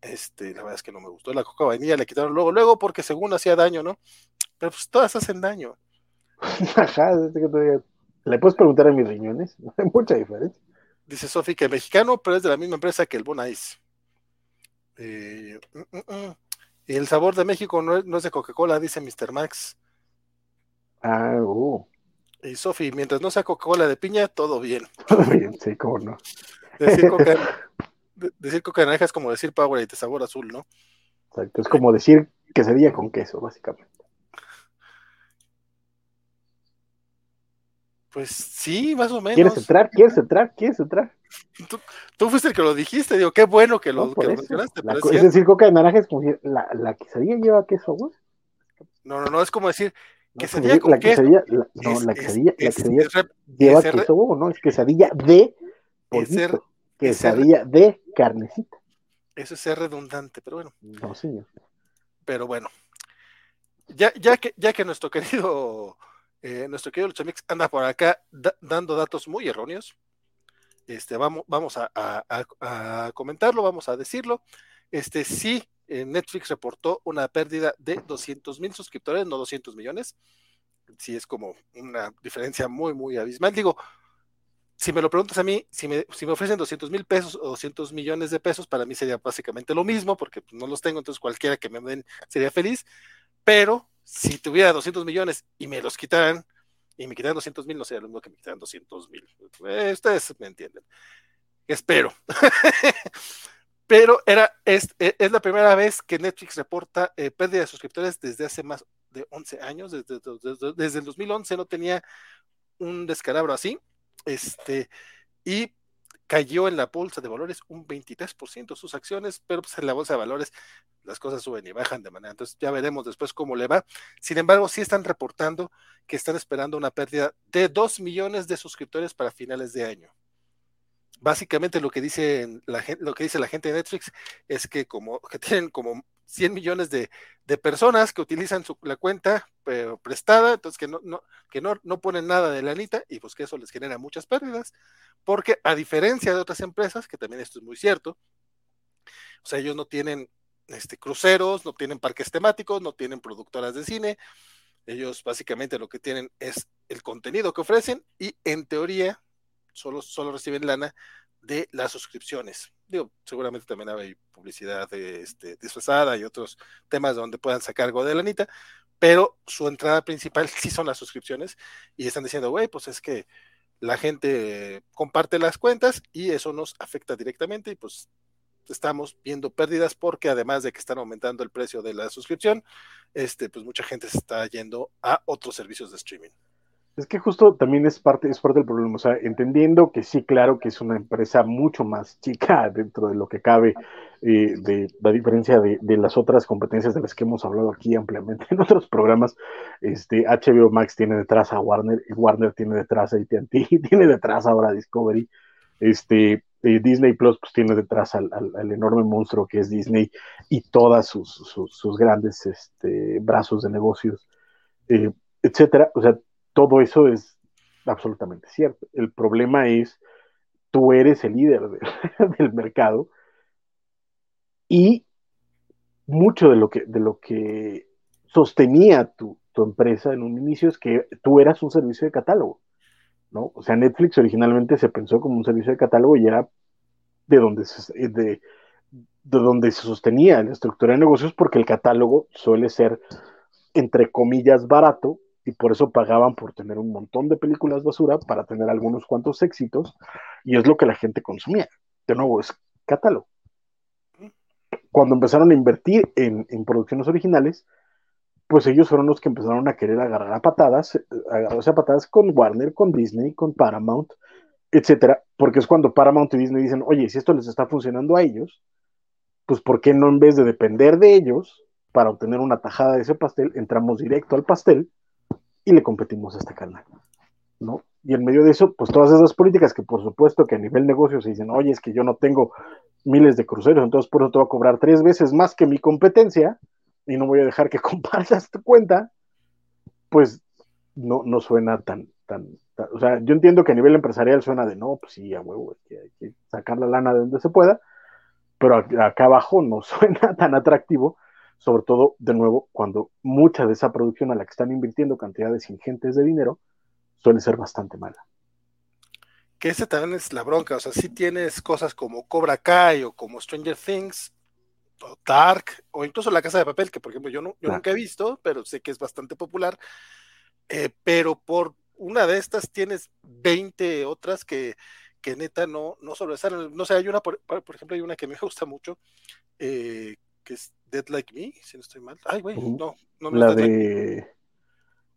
Este, la verdad es que no me gustó la coca vainilla, le quitaron luego, luego, porque según hacía daño, ¿no? Pero pues todas hacen daño. [laughs] Ajá, es Le puedes preguntar a mis riñones. No [laughs] hay mucha diferencia. Dice Sofi que mexicano, pero es de la misma empresa que el Bon Ice. Eh, mm, mm, mm. Y el sabor de México no es, no es de Coca-Cola, dice Mr. Max. Ah, uh. Y Sofi, mientras no sea Coca-Cola de piña, todo bien. [laughs] Bien, sí, cómo no. Decir [laughs] Coca, de- decir coca de naranja es como decir Powerade de sabor azul, ¿no? Exacto. Es como decir quesadilla con queso, básicamente. Pues sí, más o menos. ¿Quieres entrar? ¿Quieres entrar? ¿Quieres entrar? Tú fuiste el que lo dijiste, digo, qué bueno que lo, No, que lo mencionaste. La pero co- es decir, coca de naranja es como decir, ¿la, la quesadilla lleva queso, güey? No, no, no, es como decir, Quesadilla como con decir, queso. la quesadilla, la- no, es- la es- quesadilla, la es- quesadilla es lleva queso, huevo, ¿no? Es quesadilla de pollito, quesadilla de carnecita. eso es ser redundante, pero bueno. No, señor. pero bueno, ya, ya, que, ya que nuestro querido, eh, nuestro querido Luchamix anda por acá da- dando datos muy erróneos, este, vamos, vamos a, a- a- a comentarlo, vamos a decirlo. Este, sí, Netflix reportó una pérdida de 200 mil suscriptores, no 200 millones. Sí, es como una diferencia muy, muy abismal. Digo, si me lo preguntas a mí, si me, si me ofrecen 200 mil pesos o 200 millones de pesos, para mí sería básicamente lo mismo, porque no los tengo, entonces cualquiera que me den sería feliz. Pero si tuviera 200 millones y me los quitaran, y me quitaran 200 mil, no sería lo mismo que me quitaran 200 mil. Eh, ustedes me entienden. Espero. [laughs] Pero era, es, es, la primera vez que Netflix reporta eh, pérdida de suscriptores desde hace más de 11 años. Desde, desde, desde el 2011 no tenía un descalabro así. Este, y cayó en la bolsa de valores un 23% sus acciones, pero pues en la bolsa de valores las cosas suben y bajan de manera. Entonces ya veremos después cómo le va. Sin embargo, sí están reportando que están esperando una pérdida de 2 millones de suscriptores para finales de año. Básicamente lo que dice la gente, lo que dice la gente de Netflix es que como que tienen como 100 millones de, personas que utilizan su, la cuenta pero prestada, entonces que, no, no, que no, no ponen nada de lanita y pues que eso les genera muchas pérdidas, porque a diferencia de otras empresas, que también esto es muy cierto, o sea, ellos no tienen este, cruceros, no tienen parques temáticos, no tienen productoras de cine, ellos básicamente lo que tienen es el contenido que ofrecen y en teoría solo, solo reciben lana de las suscripciones. Digo, seguramente también hay publicidad este, disfrazada y otros temas donde puedan sacar algo de lanita, pero su entrada principal [laughs] sí son las suscripciones y están diciendo, güey, pues es que la gente comparte las cuentas y eso nos afecta directamente y pues estamos viendo pérdidas porque además de que están aumentando el precio de la suscripción, este, pues mucha gente se está yendo a otros servicios de streaming. Es que justo también es parte, es parte del problema, o sea, entendiendo que sí, claro que es una empresa mucho más [laughs] chica dentro de lo que cabe, eh, de la diferencia de, las otras competencias de las que hemos hablado aquí ampliamente [laughs] en otros programas, este, HBO Max tiene detrás a Warner, y Warner tiene detrás a AT&T, [laughs] tiene detrás ahora Discovery, este, eh, Disney Plus pues tiene detrás al, al, enorme monstruo que es Disney y todas sus, sus, sus grandes este, brazos de negocios, eh, etcétera, o sea, todo eso es absolutamente cierto. El problema es, tú eres el líder de, [laughs] del mercado y mucho de lo que, de lo que sostenía tu, tu, empresa en un inicio es que tú eras un servicio de catálogo, ¿no? O sea, Netflix originalmente se pensó como un servicio de catálogo y era de donde de, de donde se sostenía la estructura de negocios porque el catálogo suele ser, entre comillas, barato y por eso pagaban por tener un montón de películas basura para tener algunos cuantos éxitos y es lo que la gente consumía. De nuevo, es catálogo. Cuando empezaron a invertir en, en producciones originales, pues ellos fueron los que empezaron a querer agarrar a patadas, agarrarse a patadas con Warner, con Disney, con Paramount, etcétera, porque es cuando Paramount y Disney dicen, oye, si esto les está funcionando a ellos, pues ¿por qué no en vez de depender de ellos para obtener una tajada de ese pastel, entramos directo al pastel y le competimos a este canal, ¿no? Y en medio de eso, pues todas esas políticas que por supuesto que a nivel negocio se dicen, oye, es que yo no tengo miles de cruceros, entonces por eso te voy a cobrar tres veces más que mi competencia y no voy a dejar que [laughs] compartas tu cuenta, pues no, no suena tan, tan, tan, o sea, yo entiendo que a nivel empresarial suena de, no, pues sí, a huevo, hay que sacar la lana de donde se pueda, pero acá abajo no [laughs] suena tan atractivo sobre todo, de nuevo, cuando mucha de esa producción a la que están invirtiendo cantidades ingentes de dinero suele ser bastante mala. Que ese también es la bronca, o sea, si tienes cosas como Cobra Kai o como Stranger Things, o Dark, o incluso La Casa de Papel, que por ejemplo yo, no, yo claro. nunca he visto, pero sé que es bastante popular, eh, pero por una de estas tienes 20 otras que, que neta no, no sobresalen. No sé, hay una, por, por, ejemplo, hay una que me gusta mucho, eh, que es Dead Like Me, si no estoy mal. Ay, güey, no, no, no La de. Like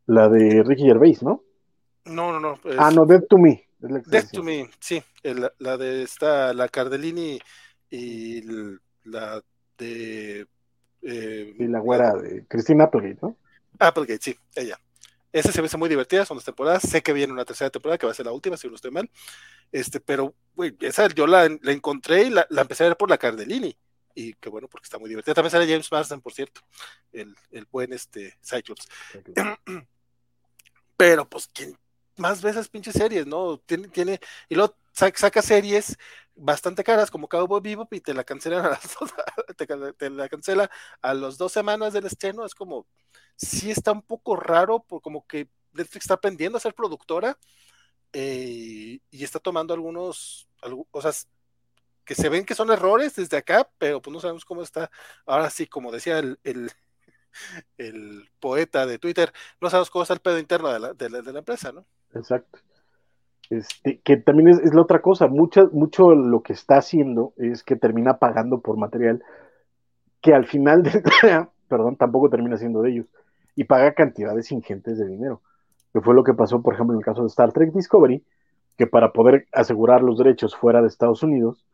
la de Ricky Gervais, ¿no? No, no, no. Es... Ah, no, Dead to Me. Dead to Me, sí. El, la de esta, la Cardellini y la de. Eh, y la güera de Christine Applegate, ¿no? Applegate, sí, ella. Esa se me hace muy divertida, son dos temporadas. Sé que viene una tercera temporada que va a ser la última, si no estoy mal. Este, pero, güey, esa yo la, la encontré y la, la, empecé a ver por la Cardellini y que bueno, porque está muy divertida. También sale James Marsden, por cierto, el, el buen este Cyclops. [clears throat] Pero pues, ¿quién más veces pinches series, no? Tiene, tiene, y luego saca, series bastante caras como Cowboy Bebop y te la cancelan a las dos, [laughs] te, te, la cancela a las dos semanas del estreno, es como, sí está un poco raro, por como que Netflix está aprendiendo a ser productora eh, y está tomando algunos, algo, o sea, que se ven que son errores desde acá, pero pues no sabemos cómo está. Ahora sí, como decía el, el, [laughs] poeta de Twitter, no sabemos cómo está el pedo interno de la, de la, empresa, ¿no? Exacto. Este, que también es, la otra cosa, mucho, mucho lo que está haciendo es que termina pagando por material que al final de [laughs] perdón, tampoco termina siendo de ellos y paga cantidades ingentes de dinero, que fue lo que pasó, por ejemplo, en el caso de Star Trek Discovery, que para poder asegurar los derechos fuera de Estados Unidos,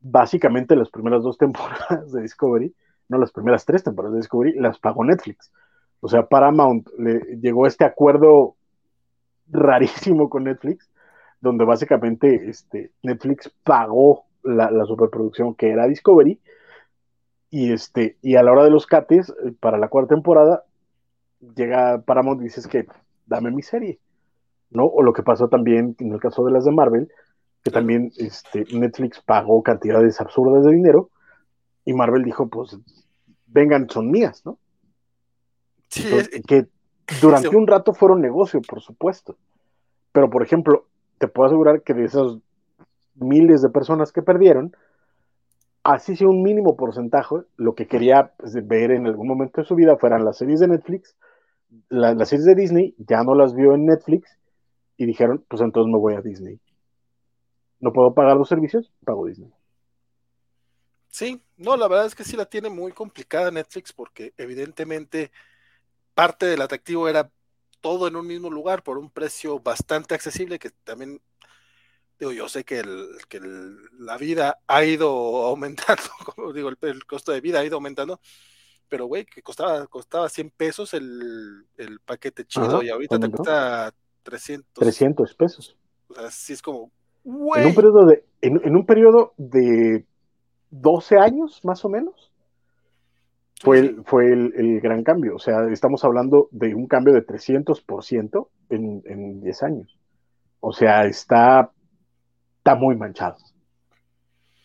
básicamente las primeras dos temporadas de Discovery, no las primeras tres temporadas de Discovery, las pagó Netflix. O sea, Paramount le llegó a este acuerdo rarísimo con Netflix, donde básicamente este, Netflix pagó la, la, superproducción que era Discovery, y, este, y a la hora de los cates, para la cuarta temporada, llega Paramount y dices que dame mi serie, ¿no? O lo que pasó también en el caso de las de Marvel, que también este, Netflix pagó cantidades absurdas de dinero y Marvel dijo, pues, vengan, son mías, ¿no? Sí, Entonces, es, que [laughs] durante un rato fueron negocio, por supuesto. Pero, por ejemplo, te puedo asegurar que de esos miles de personas que perdieron, así sea un mínimo porcentaje, lo que quería pues, ver en algún momento de su vida fueran las series de Netflix, la, las series de Disney, ya no las vio en Netflix y dijeron, pues entonces me voy a Disney no puedo pagar los servicios, pago Disney. Sí, no, la verdad es que sí la tiene muy complicada Netflix porque evidentemente parte del atractivo era todo en un mismo lugar por un precio bastante accesible que también digo yo sé que, el, que la vida ha ido aumentando [laughs] como digo el, costo de vida ha ido aumentando pero güey que costaba costaba 100 pesos el, el paquete chido y ahorita te cuesta 300 300 pesos. O sea sí es como en un periodo de en un periodo de 12 años más o menos fue, el, fue el, gran cambio. O sea, estamos hablando de un cambio de 300% en, en 10 años. O sea, está, está muy manchado.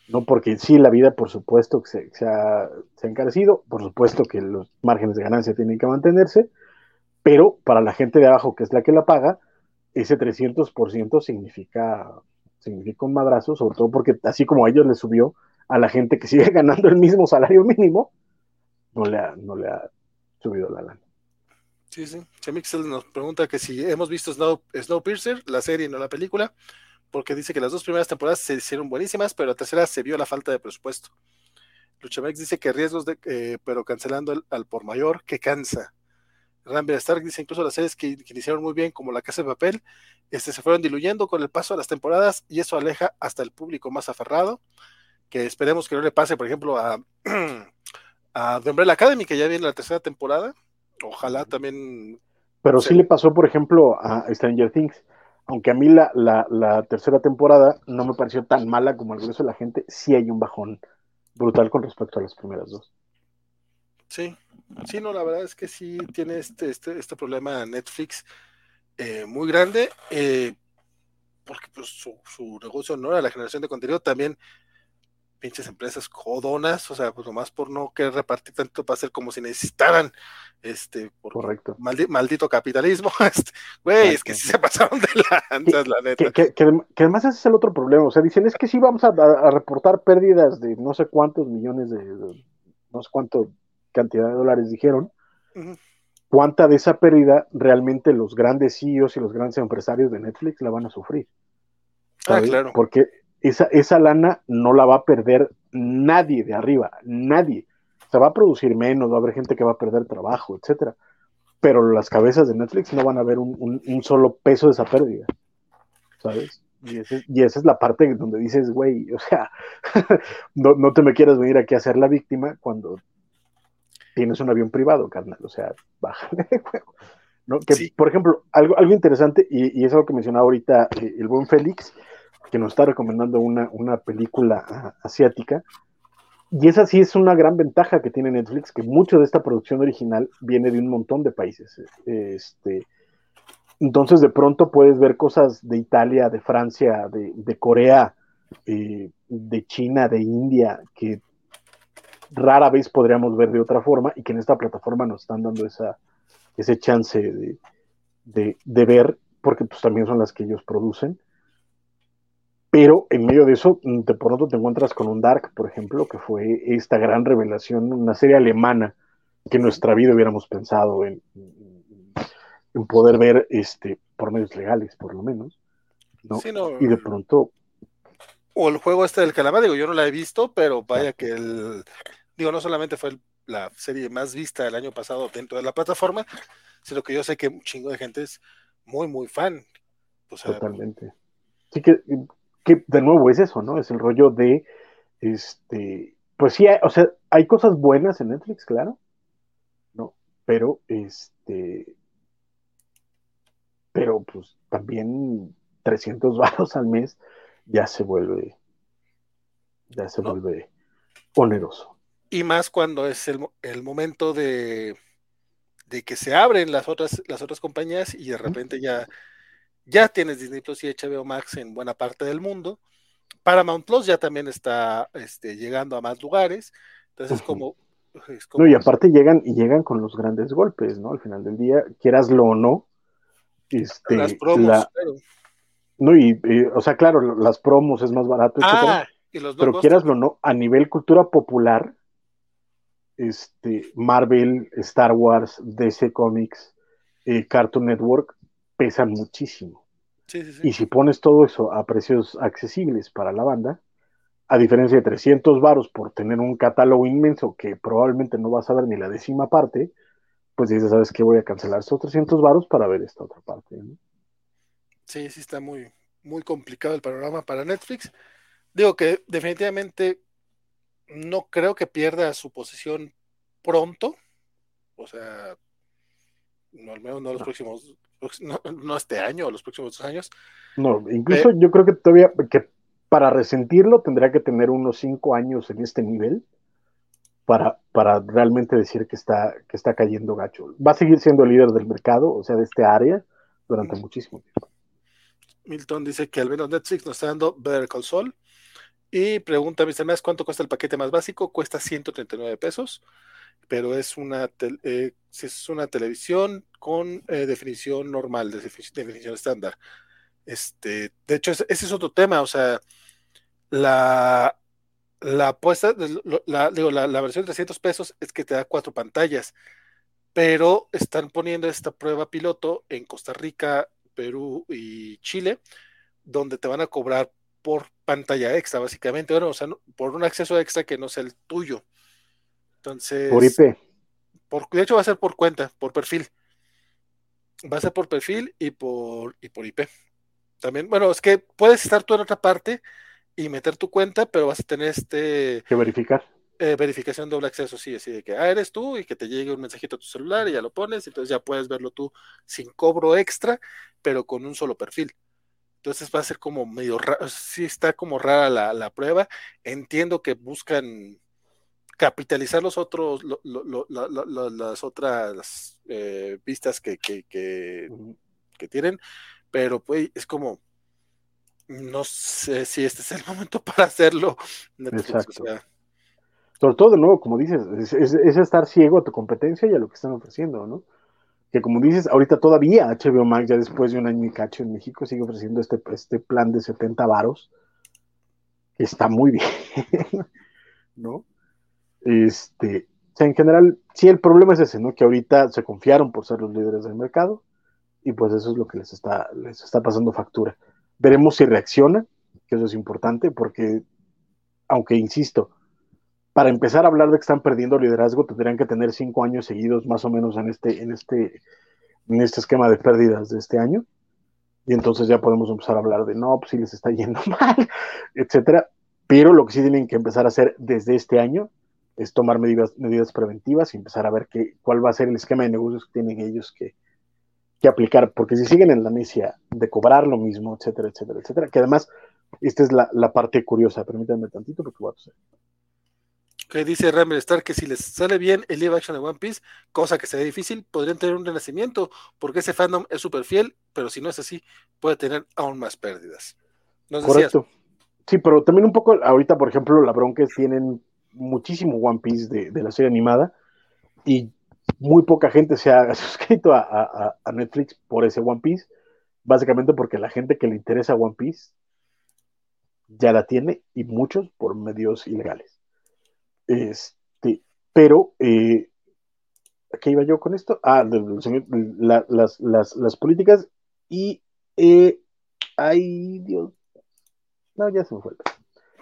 No porque sí, la vida, por supuesto, que se, se, ha, se, ha, encarecido, por supuesto que los márgenes de ganancia tienen que mantenerse, pero para la gente de abajo, que es la que la paga, ese 300% significa, significa un madrazo, sobre todo porque así como a ellos les subió, a la gente que sigue [laughs] ganando el mismo salario mínimo, no le ha, no le ha subido la lana. Sí, sí. Chemixel nos pregunta que si hemos visto Snow, Snowpiercer, la serie, no la película, porque dice que las dos primeras temporadas se hicieron buenísimas, pero la tercera se vio la falta de presupuesto. Luchamex dice que riesgos de, eh, pero cancelando al por mayor, que cansa. Rambler Stark dice incluso las series que, que, iniciaron muy bien, como La Casa de Papel, este, se fueron diluyendo con el paso de las temporadas y eso aleja hasta el público más aferrado, que esperemos que no le pase, por ejemplo, a [clears throat] a The Umbrella Academy, que ya viene la tercera temporada. Ojalá también. Pero sí le pasó, por ejemplo, a Stranger Things. Aunque a mí la, la, tercera temporada no me pareció tan mala como el grueso de la gente, sí hay un bajón brutal con respecto a las primeras dos. Sí, sí, no, la verdad es que sí tiene este, este, este problema Netflix eh, muy grande, eh, porque pues, su, su, negocio no era la generación de contenido, también pinches empresas codonas, o sea, pues nomás por no querer repartir tanto para hacer como si necesitaran, este, por Correcto. maldito capitalismo, [laughs] este, güey, es que sí se pasaron de lanzas, la neta. Que, que, además ese es el otro problema, o sea, dicen, es que sí vamos a, reportar pérdidas de no sé cuántos millones de, no sé cuánto cantidad de dólares dijeron, cuánta de esa pérdida realmente los grandes CEOs y los grandes empresarios de Netflix la van a sufrir. Ah, claro. Porque esa, esa lana no la va a perder nadie de arriba, nadie. Se va a producir menos, va a haber gente que va a perder trabajo, etcétera. Pero las cabezas de Netflix no van a ver un, solo peso de esa pérdida, ¿sabes? Y, esa es la parte donde dices, güey, o sea, [laughs] no, no, te me quieras venir aquí a ser la víctima cuando tienes un avión privado, carnal. O sea, [laughs] bájale de juego. ¿no? Que, por ejemplo, algo, algo interesante, y, y, es algo que mencionaba ahorita eh, el buen Félix, que nos está recomendando una, una película ah, asiática. Y esa sí es una gran ventaja que tiene Netflix, que mucho de esta producción original viene de un montón de países. Este, entonces de pronto puedes ver cosas de Italia, de Francia, de, Corea, eh, de China, de India, que rara vez podríamos ver de otra forma y que en esta plataforma nos están dando esa, ese chance de, de, de ver, porque pues también son las que ellos producen pero en medio de eso, mm, de pronto te encuentras con un Dark, por ejemplo, que fue esta gran revelación, una serie alemana que en nuestra vida hubiéramos pensado en, en poder ver este, por medios legales, por lo menos. ¿no? y de pronto. O el juego este del calamar, digo, yo no la he visto, pero vaya que el. Digo, no solamente fue la serie más vista el año pasado dentro de la plataforma, sino que yo sé que un chingo de gente es muy, muy fan. Totalmente. Sí que que de nuevo es eso, ¿no? Es el rollo de, este, pues sí, o sea, hay cosas buenas en Netflix, claro, ¿no? Pero, este, pero pues también 300 baros [laughs] al mes ya se vuelve, ya se vuelve oneroso. Y más cuando es el, el momento de, de que se abren las otras, las otras compañías y de repente ya ya tienes Disney Plus y HBO Max en buena parte del mundo. Paramount Plus ya también está este, llegando a más lugares. Entonces, es, como, No, y aparte llegan y llegan con los grandes golpes, ¿no? Al final del día, quieraslo o no. Este, las promos, No, y, o sea, claro, las promos es más barato, ah, pero quieraslo o no, a nivel cultura popular, este, Marvel, Star Wars, DC Comics, eh, Cartoon Network, pesan muchísimo. Y si pones todo eso a precios accesibles para la banda, a diferencia de 300 varos por tener un catálogo inmenso que probablemente no vas a ver ni la décima parte, pues dices, ¿sabes qué? Voy a cancelar estos 300 varos para ver esta otra parte. ¿no? Sí, sí está muy, muy complicado el panorama para Netflix. Digo que definitivamente no creo que pierda su posición pronto. O sea, no, al menos no los próximos, no, no, este año o los próximos dos años. No, incluso yo creo que todavía, que para resentirlo tendría que tener unos cinco años en este nivel para, para realmente decir que está, que está cayendo gacho. Va a seguir siendo líder del mercado, o sea, de este área, durante muchísimo tiempo. Milton dice que al menos Netflix nos está dando Better Call Saul. Y pregunta, Mr. Más, ¿cuánto cuesta el paquete más básico? Cuesta 139 pesos, pero es una, eh, es una televisión con eh, definición normal, de definición estándar. Este, de hecho, ese, es otro tema, o sea, la, la apuesta, digo, la, la, versión de 300 pesos es que te da cuatro pantallas, pero están poniendo esta prueba piloto en Costa Rica, Perú y Chile, donde te van a cobrar por pantalla extra, básicamente, bueno, o sea, por un acceso extra que no sea el tuyo. Entonces. Por IP. Por, de hecho, va a ser por cuenta, por perfil. Va a ser por perfil y por, y por IP. También, bueno, es que puedes estar tú en otra parte y meter tu cuenta, pero vas a tener este. Que verificar. Eh, verificación doble acceso, sí, así de que ah, eres tú y que te llegue un mensajito a tu celular y ya lo pones, entonces ya puedes verlo tú sin cobro extra, pero con un solo perfil. Entonces va a ser como medio raro, sí está como rara la, la prueba. Entiendo que buscan capitalizar los otros, lo, lo, lo, las otras eh, vistas que, que, que, que, tienen, pero pues es como, no sé si este es el [laughs] momento para hacerlo. Exacto. O sea, Sobre todo, de nuevo, como dices, es, es, es, estar ciego a tu competencia y a lo que están ofreciendo, ¿no? Que como dices, ahorita todavía HBO Max, ya después de un año y cacho en México, sigue ofreciendo este, este plan de 70 varos, que está muy bien, [laughs] ¿no? Este, o sea, en general, sí, el problema es ese, ¿no? Que ahorita se confiaron por ser los líderes del mercado y pues eso es lo que les está, les está pasando factura. Veremos si reacciona, que eso es importante, porque, aunque insisto, para empezar a hablar de que están perdiendo liderazgo, tendrían que tener cinco años seguidos más o menos en este, en este, en este esquema de pérdidas de este año. Y entonces ya podemos empezar a hablar de no, pues si les está [laughs] yendo mal, etcétera. Pero lo que sí tienen que empezar a hacer desde este año es tomar medidas, medidas preventivas y empezar a ver qué, cuál va a ser el esquema de negocios que tienen ellos que, que aplicar, porque si siguen en la necia de cobrar lo mismo, etcétera, etcétera, etcétera, que además, esta es la, la parte curiosa, permítanme tantito porque voy a hacer. Que dice Ramel Star que si les sale bien el live action de One Piece, cosa que se ve difícil, podrían tener un renacimiento, porque ese fandom es súper fiel, pero si no es así, puede tener aún más pérdidas. ¿Nos Correcto. Sí, pero también un poco, ahorita, por ejemplo, la bronca tienen muchísimo One Piece de, de, la serie animada y muy poca gente se ha [laughs] suscrito a, a, a, Netflix por ese One Piece, básicamente porque la gente que le interesa One Piece ya la tiene y muchos por medios ilegales. Este, pero, eh, ¿qué iba yo con esto? Ah, de, de, la, las, las, las, políticas y, eh, ay, Dios, no, ya se me fue.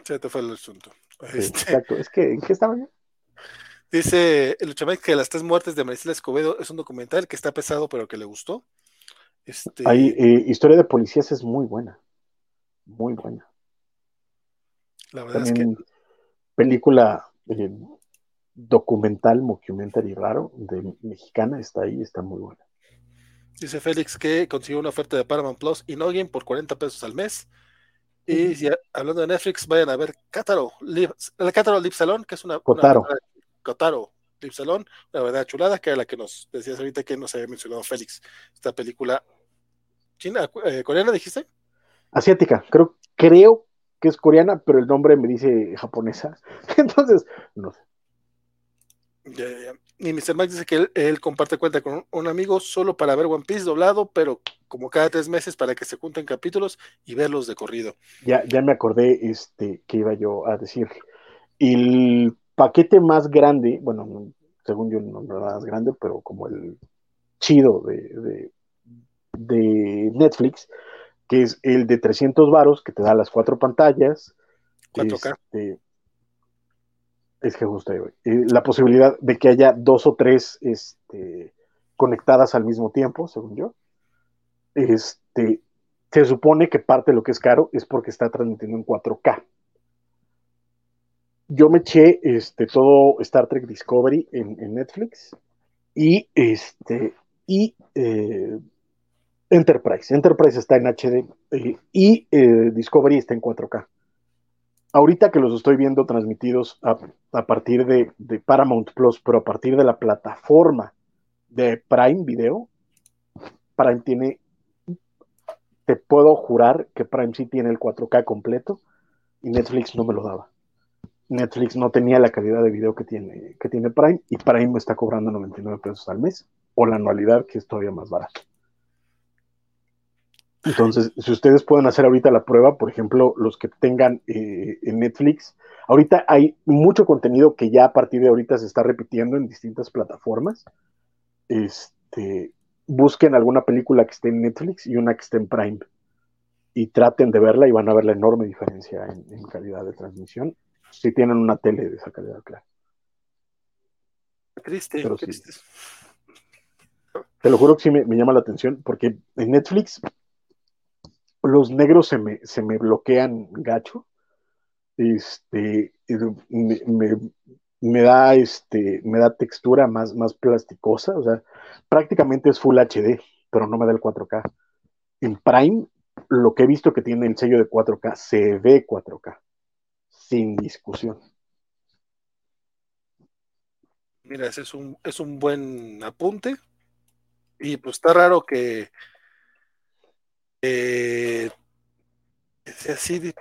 Se te fue el asunto. Este... Exacto, es que, ¿en qué estaba yo? Dice el Luchamec que Las Tres Muertes de Maricela Escobedo es un documental que está pesado, pero que le gustó. Este... Hay, eh, historia de policías es muy buena. Muy buena. La verdad También es que. Película eh, documental, mockumentary raro, de mexicana, está ahí, está muy buena. Dice Félix que consiguió una oferta de Paramount Plus y Noggin por 40 pesos al mes. Y si, hablando de Netflix, vayan a ver Cátaro, el Cátaro Lip Salón, que es una. Cotaro. Una, Cotaro Lip Salón, una verdad chulada, que era la que nos decías ahorita que nos había mencionado Félix. Esta película china, eh, coreana, dijiste? Asiática, creo, creo que es coreana, pero el nombre me dice japonesa. [laughs] Entonces, no sé. Ya, ya. Y Mr. Max dice que él, él, comparte cuenta con un amigo solo para ver One Piece doblado, pero como cada tres meses para que se junten capítulos y verlos de corrido. Ya, ya me acordé este, que iba yo a decir. El paquete más grande, bueno, según yo no, no más grande, pero como el chido de, de, de Netflix, que es el de 300 varos, que te da las cuatro pantallas, 4K. Este, es que justo ahí. Eh, la posibilidad de que haya dos o tres este, conectadas al mismo tiempo, según yo. Este, se supone que parte de lo que es caro es porque está transmitiendo en 4K. Yo me eché este, todo Star Trek Discovery en, en Netflix y, este, y eh, Enterprise. Enterprise está en HD y eh, Discovery está en 4K. Ahorita que los estoy viendo transmitidos a, partir de, de, Paramount Plus, pero a partir de la plataforma de Prime Video, Prime tiene, te puedo jurar que Prime sí tiene el 4K completo y Netflix no me lo daba. Netflix no tenía la calidad de video que tiene, que tiene Prime y Prime me está cobrando 99 pesos al mes o la anualidad que es todavía más barato. Entonces, si ustedes pueden hacer ahorita la prueba, por ejemplo, los que tengan eh, en Netflix, ahorita hay mucho contenido que ya a partir de ahorita se está repitiendo en distintas plataformas. Este, busquen alguna película que esté en Netflix y una que esté en Prime y traten de verla y van a ver la enorme diferencia en, en calidad de transmisión si tienen una tele de esa calidad, claro. Triste, Pero sí. triste. Te lo juro que sí me, me llama la atención porque en Netflix los negros se me, se me bloquean gacho. Este, me, me, da este, me da textura más, más plasticosa, o sea, prácticamente es Full HD, pero no me da el 4K. En Prime, lo que he visto que tiene el sello de 4K, se ve 4K, sin discusión. Mira, ese es un, es un buen apunte. Y pues está raro que eh, así,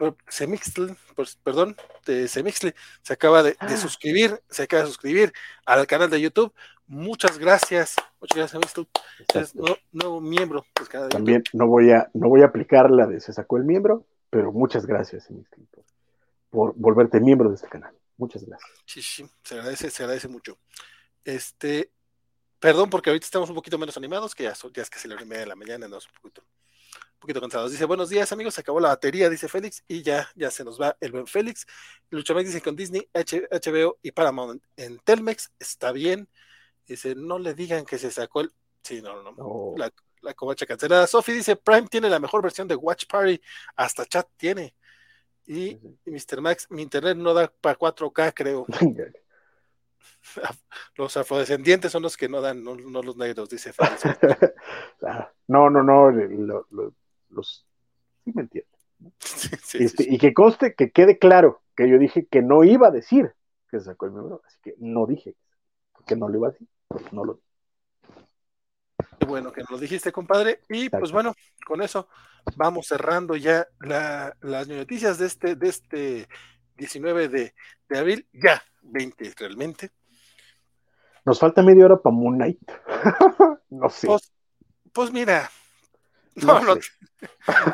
pues, perdón, de Semixtle, se acaba de, de, suscribir, se acaba de suscribir al canal de YouTube. Muchas gracias, muchas gracias. Es nuevo, nuevo miembro del canal de También YouTube. no voy a, no voy a aplicar la de se sacó el miembro, pero muchas gracias, Semixtle, por, por volverte miembro de este canal. Muchas gracias. Sí, sí, se agradece, se agradece mucho. Este, perdón, porque ahorita estamos un poquito menos animados, que ya, son, ya es casi la hora y media de la mañana, no, un poquito, un poquito cansados. Dice, buenos días, amigos, se acabó la batería, dice Félix, y ya, ya se nos va el buen Félix. Luchamex dice con Disney, H, HBO y Paramount en Telmex, está bien. Dice, no le digan que se sacó el. Sí, no, no, no. Oh. La, la covacha cancelada. Sophie dice, Prime tiene la mejor versión de Watch Party, hasta chat tiene. Y, y Mr. Max, mi internet no da para 4K, creo. [laughs] los afrodescendientes son los que no dan, no, no los negros, dice Félix. [laughs] no, no, no, lo, lo, los sí me entienden. [laughs] Sí, sí, este, sí. Y que conste, que quede claro que yo dije que no iba a decir que se sacó el miembro, así que no dije que no lo iba a decir, pues no lo bueno que nos lo dijiste, compadre. Y Exacto. pues bueno, con eso vamos cerrando ya la, las noticias de este, de este 19 de, de, abril, ya 20 realmente. Nos falta media hora para Moon Knight. [laughs] no sé. Pues, pues mira. No, no, sé.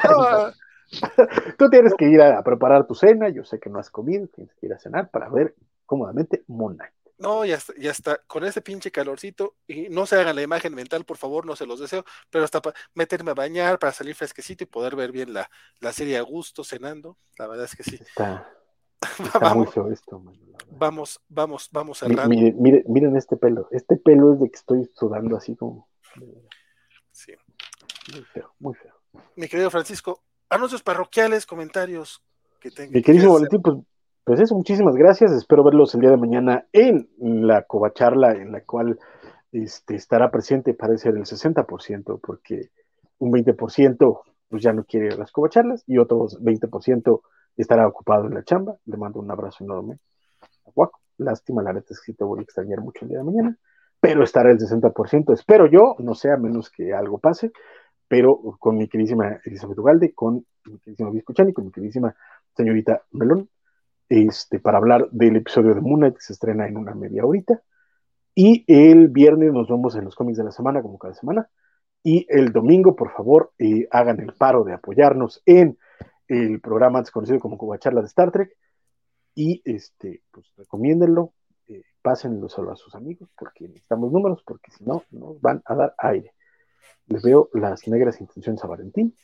no, [laughs] Tú tienes que ir a, a, preparar tu cena, yo sé que no has comido, tienes que ir a cenar para ver cómodamente Moon Knight. No, ya está, ya está, con ese pinche calorcito, y no se hagan la imagen mental, por favor, no se los deseo, pero hasta para meterme a bañar, para salir fresquecito y poder ver bien la, la serie a gusto cenando, la verdad es que sí. Está, [laughs] está vamos, muy feo esto, man, vamos, vamos, vamos cerrando. Miren, miren, miren, este pelo, este pelo es de que estoy sudando así como... Sí. Muy feo, muy feo. Mi querido Francisco, anuncios parroquiales, comentarios que tengan. Mi querido Valentín, pues pues eso, muchísimas gracias. Espero verlos el día de mañana en la covacharla en la cual este, estará presente, parece el 60%, porque un 20% pues ya no quiere las covacharlas y otro 20% estará ocupado en la chamba. Le mando un abrazo enorme a Guaco. Lástima, la neta es que te voy a extrañar mucho el día de mañana, pero estará el 60%. Espero yo, no sé, a menos que algo pase, pero con mi queridísima Elizabeth Ugalde, con mi queridísima Viscuchani, con mi queridísima señorita Melón, este, para hablar del episodio de Moon que se estrena en una media horita. Y el viernes nos vemos en los cómics de la semana, como cada semana. Y el domingo, por favor, eh, hagan el paro de apoyarnos en el programa antes conocido como Cuba Charla de Star Trek. Y este, pues recomiéndenlo, eh, pásenlo solo a sus amigos, porque necesitamos números, porque si no, nos van a dar aire. Les veo las negras intenciones a Valentín.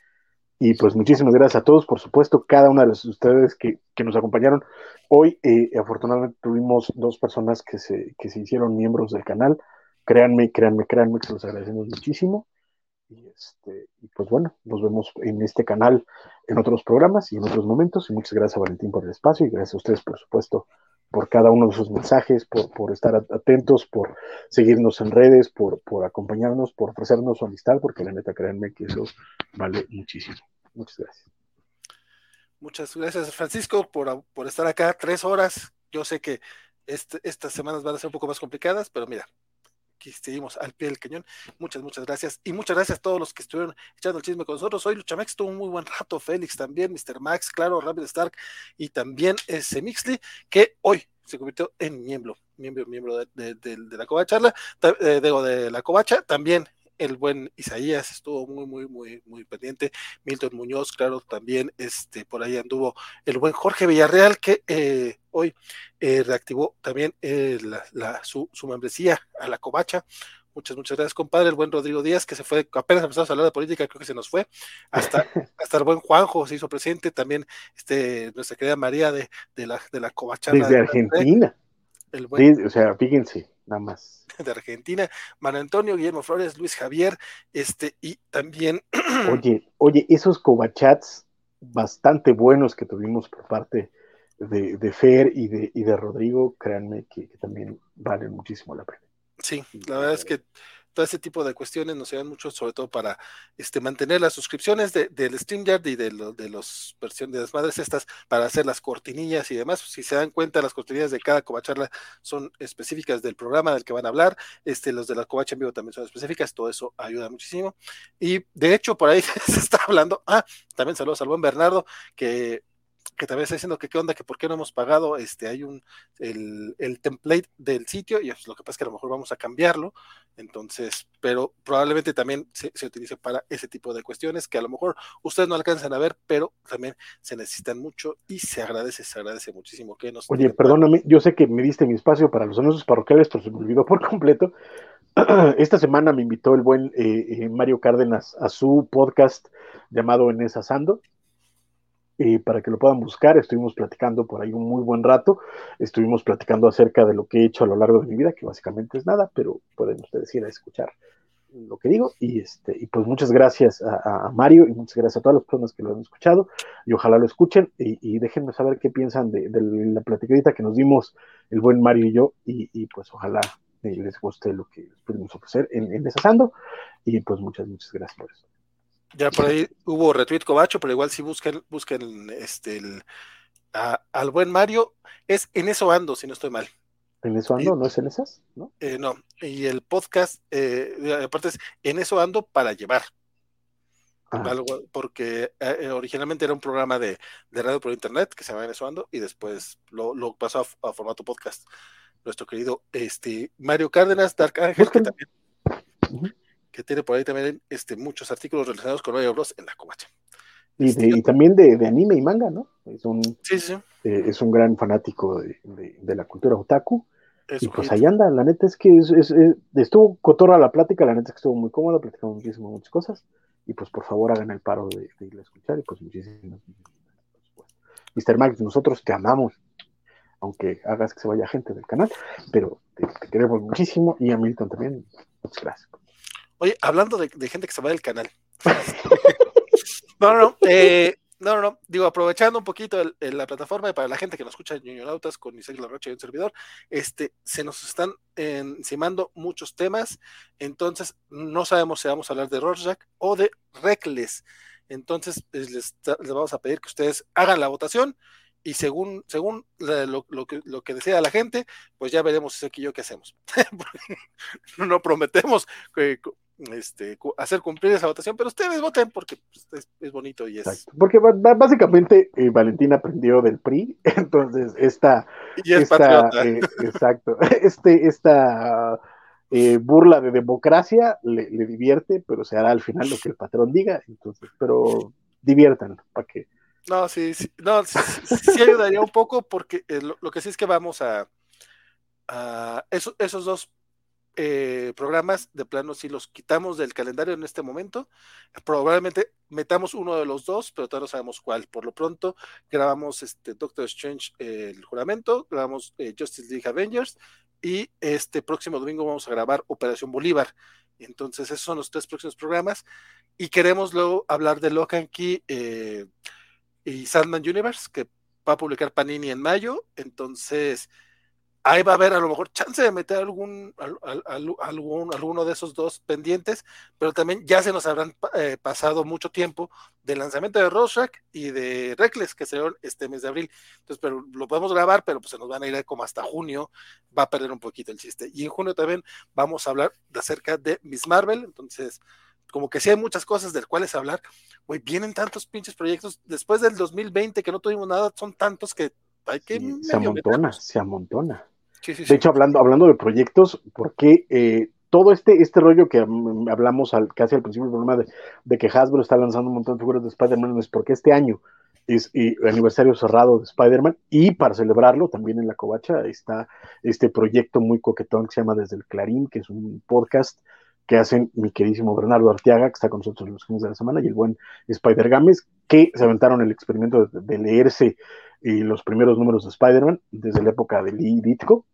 Y pues muchísimas gracias a todos, por supuesto, cada una de ustedes que, que nos acompañaron. Hoy, eh, afortunadamente, tuvimos dos personas que se, que se hicieron miembros del canal. Créanme, créanme, créanme que se los agradecemos muchísimo. Y, este, y pues bueno, nos vemos en este canal en otros programas y en otros momentos. Y muchas gracias a Valentín por el espacio y gracias a ustedes, por supuesto, por cada uno de sus mensajes, por, por estar atentos, por seguirnos en redes, por, por acompañarnos, por ofrecernos su amistad, porque la neta, créanme que eso vale muchísimo. Muchas gracias. Muchas gracias, Francisco, por, por estar acá tres horas. Yo sé que este, estas semanas van a ser un poco más complicadas, pero mira, aquí seguimos al pie del cañón. Muchas, muchas gracias. Y muchas gracias a todos los que estuvieron echando el chisme con nosotros. Hoy Luchamex tuvo un muy buen rato, Félix también, Mr. Max, claro, Rapid Stark y también ese Mixley, que hoy se convirtió en miembro, miembro, miembro de, de, de, de la Covacha, eh, de la Covacha, también el buen Isaías estuvo muy, muy, muy, muy pendiente. Milton Muñoz, claro, también este, por ahí anduvo el buen Jorge Villarreal, que eh, hoy eh, reactivó también eh, la, la, su, su, membresía a la covacha. Muchas, muchas gracias, compadre. El buen Rodrigo Díaz, que se fue, apenas empezamos a hablar de política, creo que se nos fue. Hasta, [laughs] hasta el buen Juanjo se hizo presente. También este, nuestra querida María de, de la, de la covacha. Desde Argentina. El buen, sí, o sea, fíjense, nada más. [laughs] De Argentina, Manuel Antonio, Guillermo Flores, Luis Javier, este, y también. [clears throat] Oye, oye, esos covachats bastante buenos que tuvimos por parte de, de Fer y de, y de Rodrigo, créanme que, que también valen muchísimo la pena. Sí, la verdad es que todo ese tipo de cuestiones nos ayudan mucho, sobre todo para este, mantener las suscripciones de, del StreamYard y de, lo, de los versiones de las madres estas, para hacer las cortinillas y demás. Si se dan cuenta, las cortinillas de cada covacharla son específicas del programa del que van a hablar, este, los de la covacha en vivo también son específicas, todo eso ayuda muchísimo. Y de hecho, por ahí [laughs] se está hablando, ah, también saludos al buen Bernardo, que que también está diciendo que qué onda, que por qué no hemos pagado, este, hay un, el, el template del sitio, y lo que pasa es que a lo mejor vamos a cambiarlo, entonces, pero probablemente también se, se, utilice para ese tipo de cuestiones que a lo mejor ustedes no alcanzan a ver, pero también se necesitan mucho y se agradece, se agradece muchísimo que nos... Oye, perdóname, yo sé que me diste mi espacio para los anuncios parroquiales, pero se me olvidó por [laughs] completo. [clears throat] Esta semana me invitó el buen eh, Mario Cárdenas a su podcast llamado Enes Asando eh, para que lo puedan buscar. Estuvimos platicando por ahí un muy buen rato. Estuvimos platicando acerca de lo que he hecho a lo largo de mi vida, que básicamente es nada, pero pueden ustedes ir a escuchar lo que digo. Y, este, y pues muchas gracias a, a Mario y muchas gracias a todas las personas que lo han escuchado y ojalá lo escuchen y, y déjenme saber qué piensan de, de, la platicadita que nos dimos el buen Mario y yo y, y pues ojalá les guste lo que pudimos ofrecer en, en Desasando y pues muchas, muchas gracias por eso. Ya por ahí hubo retweet cobacho, pero igual si busquen, busquen este el, a, al buen Mario, es en eso ando, si no estoy mal. ¿En eso ando? Y, ¿No es en esas? ¿No? Eh, no, y el podcast, eh, aparte es en eso ando para llevar. Ah. Algo, porque eh, originalmente era un programa de, de, radio por internet que se llama En eso ando y después lo, lo pasó a, a, formato podcast. Nuestro querido este, Mario Cárdenas, Dark Ángel, que también. Uh -huh que tiene por ahí también este, muchos artículos relacionados con Mario Bros en la covacha. Y, este, y, también de, de, anime y manga, ¿no? Es un, sí, sí. Eh, es un gran fanático de, de, la cultura otaku. Es y pues ahí anda, la neta es que es, es, estuvo cotorra la plática, la neta es que estuvo muy cómoda, platicamos muchísimo muchas cosas. Y pues por favor hagan el paro de, ir a escuchar y pues muchísimas Mr. Max, nosotros te amamos, aunque hagas que se vaya gente del canal, pero te, te queremos muchísimo y a Milton también. Muchas gracias. Oye, hablando de, gente que se va del canal. [laughs] no, no, no, eh, no, no, no, digo, aprovechando un poquito la plataforma y para la gente que nos escucha en Ñoñonautas con Isaac Larrocha y un servidor, este, se nos están encimando muchos temas, entonces no sabemos si vamos a hablar de Rorschach o de Reckless. Entonces les, les, vamos a pedir que ustedes hagan la votación y según, según lo, que, lo que desea la gente, pues ya veremos si aquí yo qué hacemos. [laughs] no prometemos que, este, hacer cumplir esa votación, pero ustedes voten porque pues, es, es, bonito y es. Exacto. Porque básicamente eh, Valentín aprendió del PRI, [laughs] entonces esta. Y es esta eh, exacto. [laughs] Este, esta eh, burla de democracia le, le, divierte, pero se hará al final lo que el patrón diga, entonces, pero diviertan para que. No, sí, sí, no, sí, sí ayudaría un poco porque eh, lo, lo, que sí es que vamos a, a esos, esos dos eh, programas de plano si los quitamos del calendario en este momento, probablemente metamos uno de los dos, pero todavía no sabemos cuál. Por lo pronto, grabamos este Doctor Strange, el juramento, grabamos eh, Justice League Avengers y este próximo domingo vamos a grabar Operación Bolívar. Entonces, esos son los tres próximos programas. Y queremos luego hablar de Locan Key eh, y Sandman Universe, que va a publicar Panini en mayo. Entonces, ahí va a haber a lo mejor chance de meter algún, algún alguno de esos dos pendientes, pero también ya se nos habrán eh, pasado mucho tiempo del lanzamiento de Rorschach y de Reckless, que será este mes de abril. Entonces, pero lo podemos grabar, pero pues se nos van a ir como hasta junio, va a perder un poquito el chiste. Y en junio también vamos a hablar de acerca de Miss Marvel, entonces como que sí hay muchas cosas del cuales hablar. Güey, vienen tantos pinches proyectos. Después del 2020 que no tuvimos nada, son tantos que hay que. se amontona, se amontona de hecho, hablando, hablando de proyectos, porque eh, todo este, este rollo que hablamos al, casi al principio del programa de, que Hasbro está lanzando un montón de figuras de Spider-Man es porque este año es el aniversario cerrado de Spider-Man y para celebrarlo también en la covacha está este proyecto muy coquetón que se llama Desde el Clarín, que es un podcast que hacen mi queridísimo Bernardo Arteaga, que está con nosotros los fines de la semana, y el buen Spider Games, que se aventaron el experimento de, leerse eh, los primeros números de Spider-Man desde la época de Lee Ditko,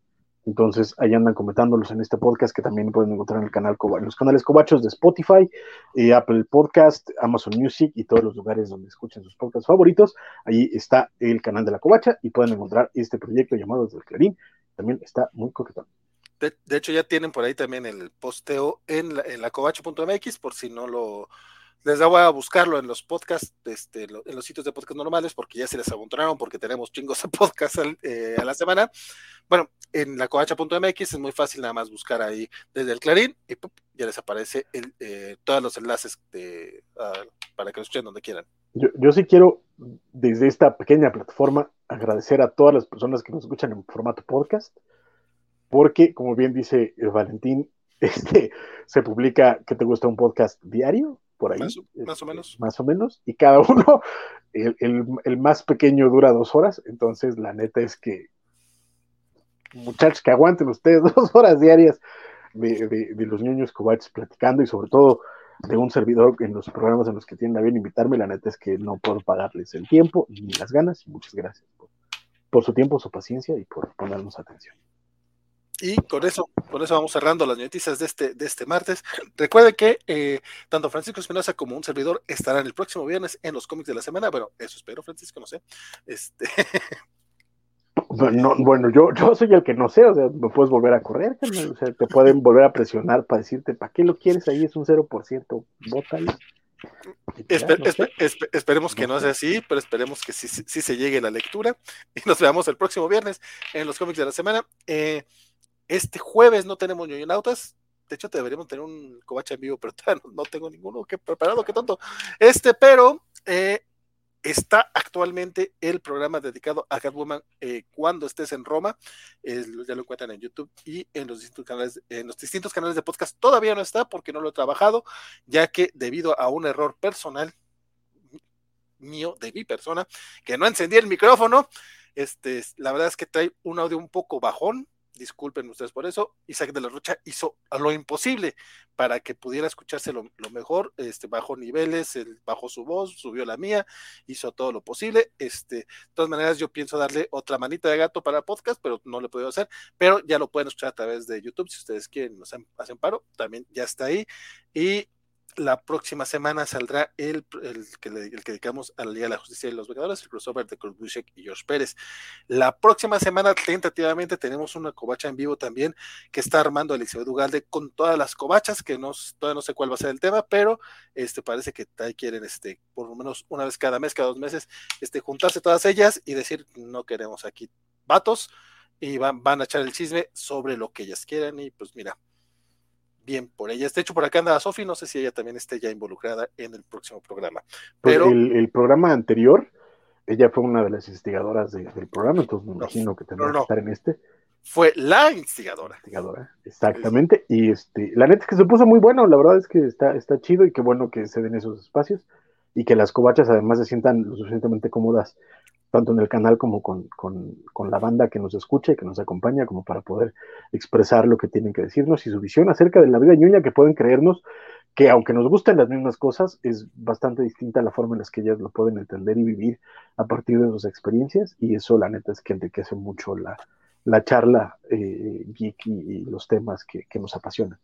entonces, ahí andan comentándolos en este podcast que también pueden encontrar en el canal los canales Cobachos de Spotify, Apple Podcast, Amazon Music y todos los lugares donde escuchen sus podcasts favoritos. Ahí está el canal de la Covacha y pueden encontrar este proyecto llamado Desde el Clarín. También está muy coquetón. De, hecho, ya tienen por ahí también el posteo en la, en por si no lo, les voy a buscarlo en los podcasts, este, en los sitios de podcast normales, porque ya se les amontonaron, porque tenemos chingos [laughs] de podcast eh, a la semana. Bueno, en la coacha.mx es muy fácil nada más buscar ahí desde el Clarín y ya les aparece eh, todos los enlaces ah, para que lo escuchen donde quieran. Yo, yo sí quiero, desde esta pequeña plataforma, agradecer a todas las personas que nos escuchan en formato podcast, porque, como bien dice Valentín, [laughs] este, se publica, que te gusta un podcast diario? Por ahí. Más, o menos. Más o menos. Y cada [laughs] uno, el, más pequeño dura dos horas. Entonces, la neta es que, muchachos, que aguanten ustedes [laughs] dos horas diarias de, los niños cobaches platicando y sobre todo de un servidor en los programas en los que tienen a bien invitarme. La neta es que no puedo pagarles el tiempo ni las ganas. Y muchas gracias por su tiempo, su paciencia y por ponernos atención. Y con eso, con eso vamos cerrando las noticias de este, de este martes. Recuerden que eh, tanto Francisco Espinosa como un servidor estarán el próximo viernes en los cómics de la semana. Bueno, eso espero, Francisco, no sé. Este. [laughs] Bueno, bueno yo, yo soy el que no sé, o sea, me puedes volver a correr, o sea, te pueden volver a presionar para decirte, ¿para qué lo quieres ahí? Es un 0%, bótalo. esperemos que no sea así, pero esperemos que sí, sí, se llegue la lectura. [laughs] Y nos veamos el próximo viernes en los cómics de la semana. Eh, este jueves no tenemos ñoñonautas. De hecho, deberíamos tener un covacha en vivo, pero [laughs] no, tengo ninguno que preparado, qué tonto. Este, pero eh, está actualmente el programa dedicado a Catwoman eh, cuando estés en Roma. ya lo encuentran en YouTube y en los distintos canales, en los distintos canales de podcast. Todavía no está porque no lo he trabajado, ya que debido a un error personal mío, de mi persona, que no encendí el micrófono, este, la verdad es que trae un audio un poco bajón disculpen ustedes por eso, Isaac de la Rocha hizo lo imposible para que pudiera escucharse lo, mejor, este, bajó niveles, él bajó su voz, subió la mía, hizo todo lo posible, este, de todas maneras yo pienso darle otra manita de gato para podcast, pero no lo he podido hacer, pero ya lo pueden escuchar a través de YouTube, si ustedes quieren, nos hacen paro, también ya está ahí, y la próxima semana saldrá el, que, dedicamos a la de la Justicia y los Vengadores, el crossover de Kurt y George Pérez. La próxima semana, tentativamente, tenemos una covacha en vivo también que está armando Eliseo Dugalde con todas las covachas, que no, todavía no sé cuál va a ser el tema, pero este, parece que ahí quieren, este, por lo menos una vez cada mes, cada dos meses, este, juntarse todas ellas y decir, no queremos aquí vatos, y van, van a echar el chisme sobre lo que ellas quieran, y pues mira, bien por ella. De hecho, por acá anda Sofi, no sé si ella también esté ya involucrada en el próximo programa. Pues Pero el, programa anterior, ella fue una de las instigadoras del programa, entonces me imagino que tendrá que estar en este. Fue la instigadora. Instigadora, exactamente. Y este, la neta es que se puso muy bueno, la verdad es que está, está chido y qué bueno que se den esos espacios y que las cobachas además se sientan lo suficientemente cómodas tanto en el canal como con, la banda que nos escucha y que nos acompaña, como para poder expresar lo que tienen que decirnos y su visión acerca de la vida ñoña, que pueden creernos que aunque nos gusten las mismas cosas, es bastante distinta la forma en la que ellas lo pueden entender y vivir a partir de sus experiencias, y eso la neta es que enriquece mucho la, la charla eh, geek y, los temas que, que nos apasionan.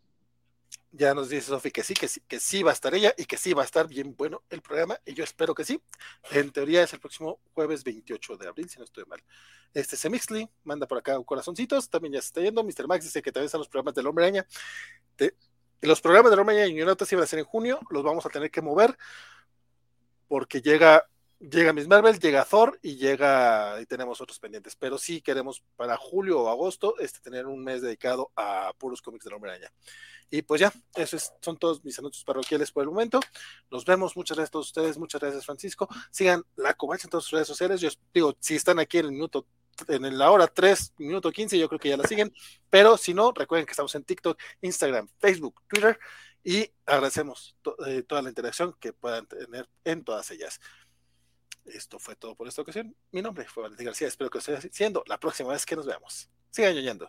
Ya nos dice Sofi que sí, que sí, que sí va a estar ella y que sí va a estar bien bueno el programa, y yo espero que sí. En teoría es el próximo jueves 28 de abril, si no estoy mal. Este Semixly manda por acá corazoncitos, también ya se está yendo. Mr. Max dice que también están los programas del Hombre Araña. los programas del Hombre Araña y Notas iban a ser en junio, los vamos a tener que mover porque llega llega Miss Marvel, llega Thor y llega y tenemos otros pendientes. Pero sí queremos para julio o agosto este, tener un mes dedicado a puros cómics del Hombre Araña. Y pues ya, esos son todos mis anuncios parroquiales por el momento. Nos vemos, muchas gracias a todos ustedes, muchas gracias Francisco. Sigan la covacha en todas sus redes sociales. Yo digo, si están aquí en el minuto en la hora 3, minuto 15, yo creo que ya la siguen, pero si no, recuerden que estamos en TikTok, Instagram, Facebook, Twitter y agradecemos eh, toda la interacción que puedan tener en todas ellas. Esto fue todo por esta ocasión. Mi nombre fue Valentín García. Espero que os esté siendo la próxima vez que nos veamos. Sigan oyendo.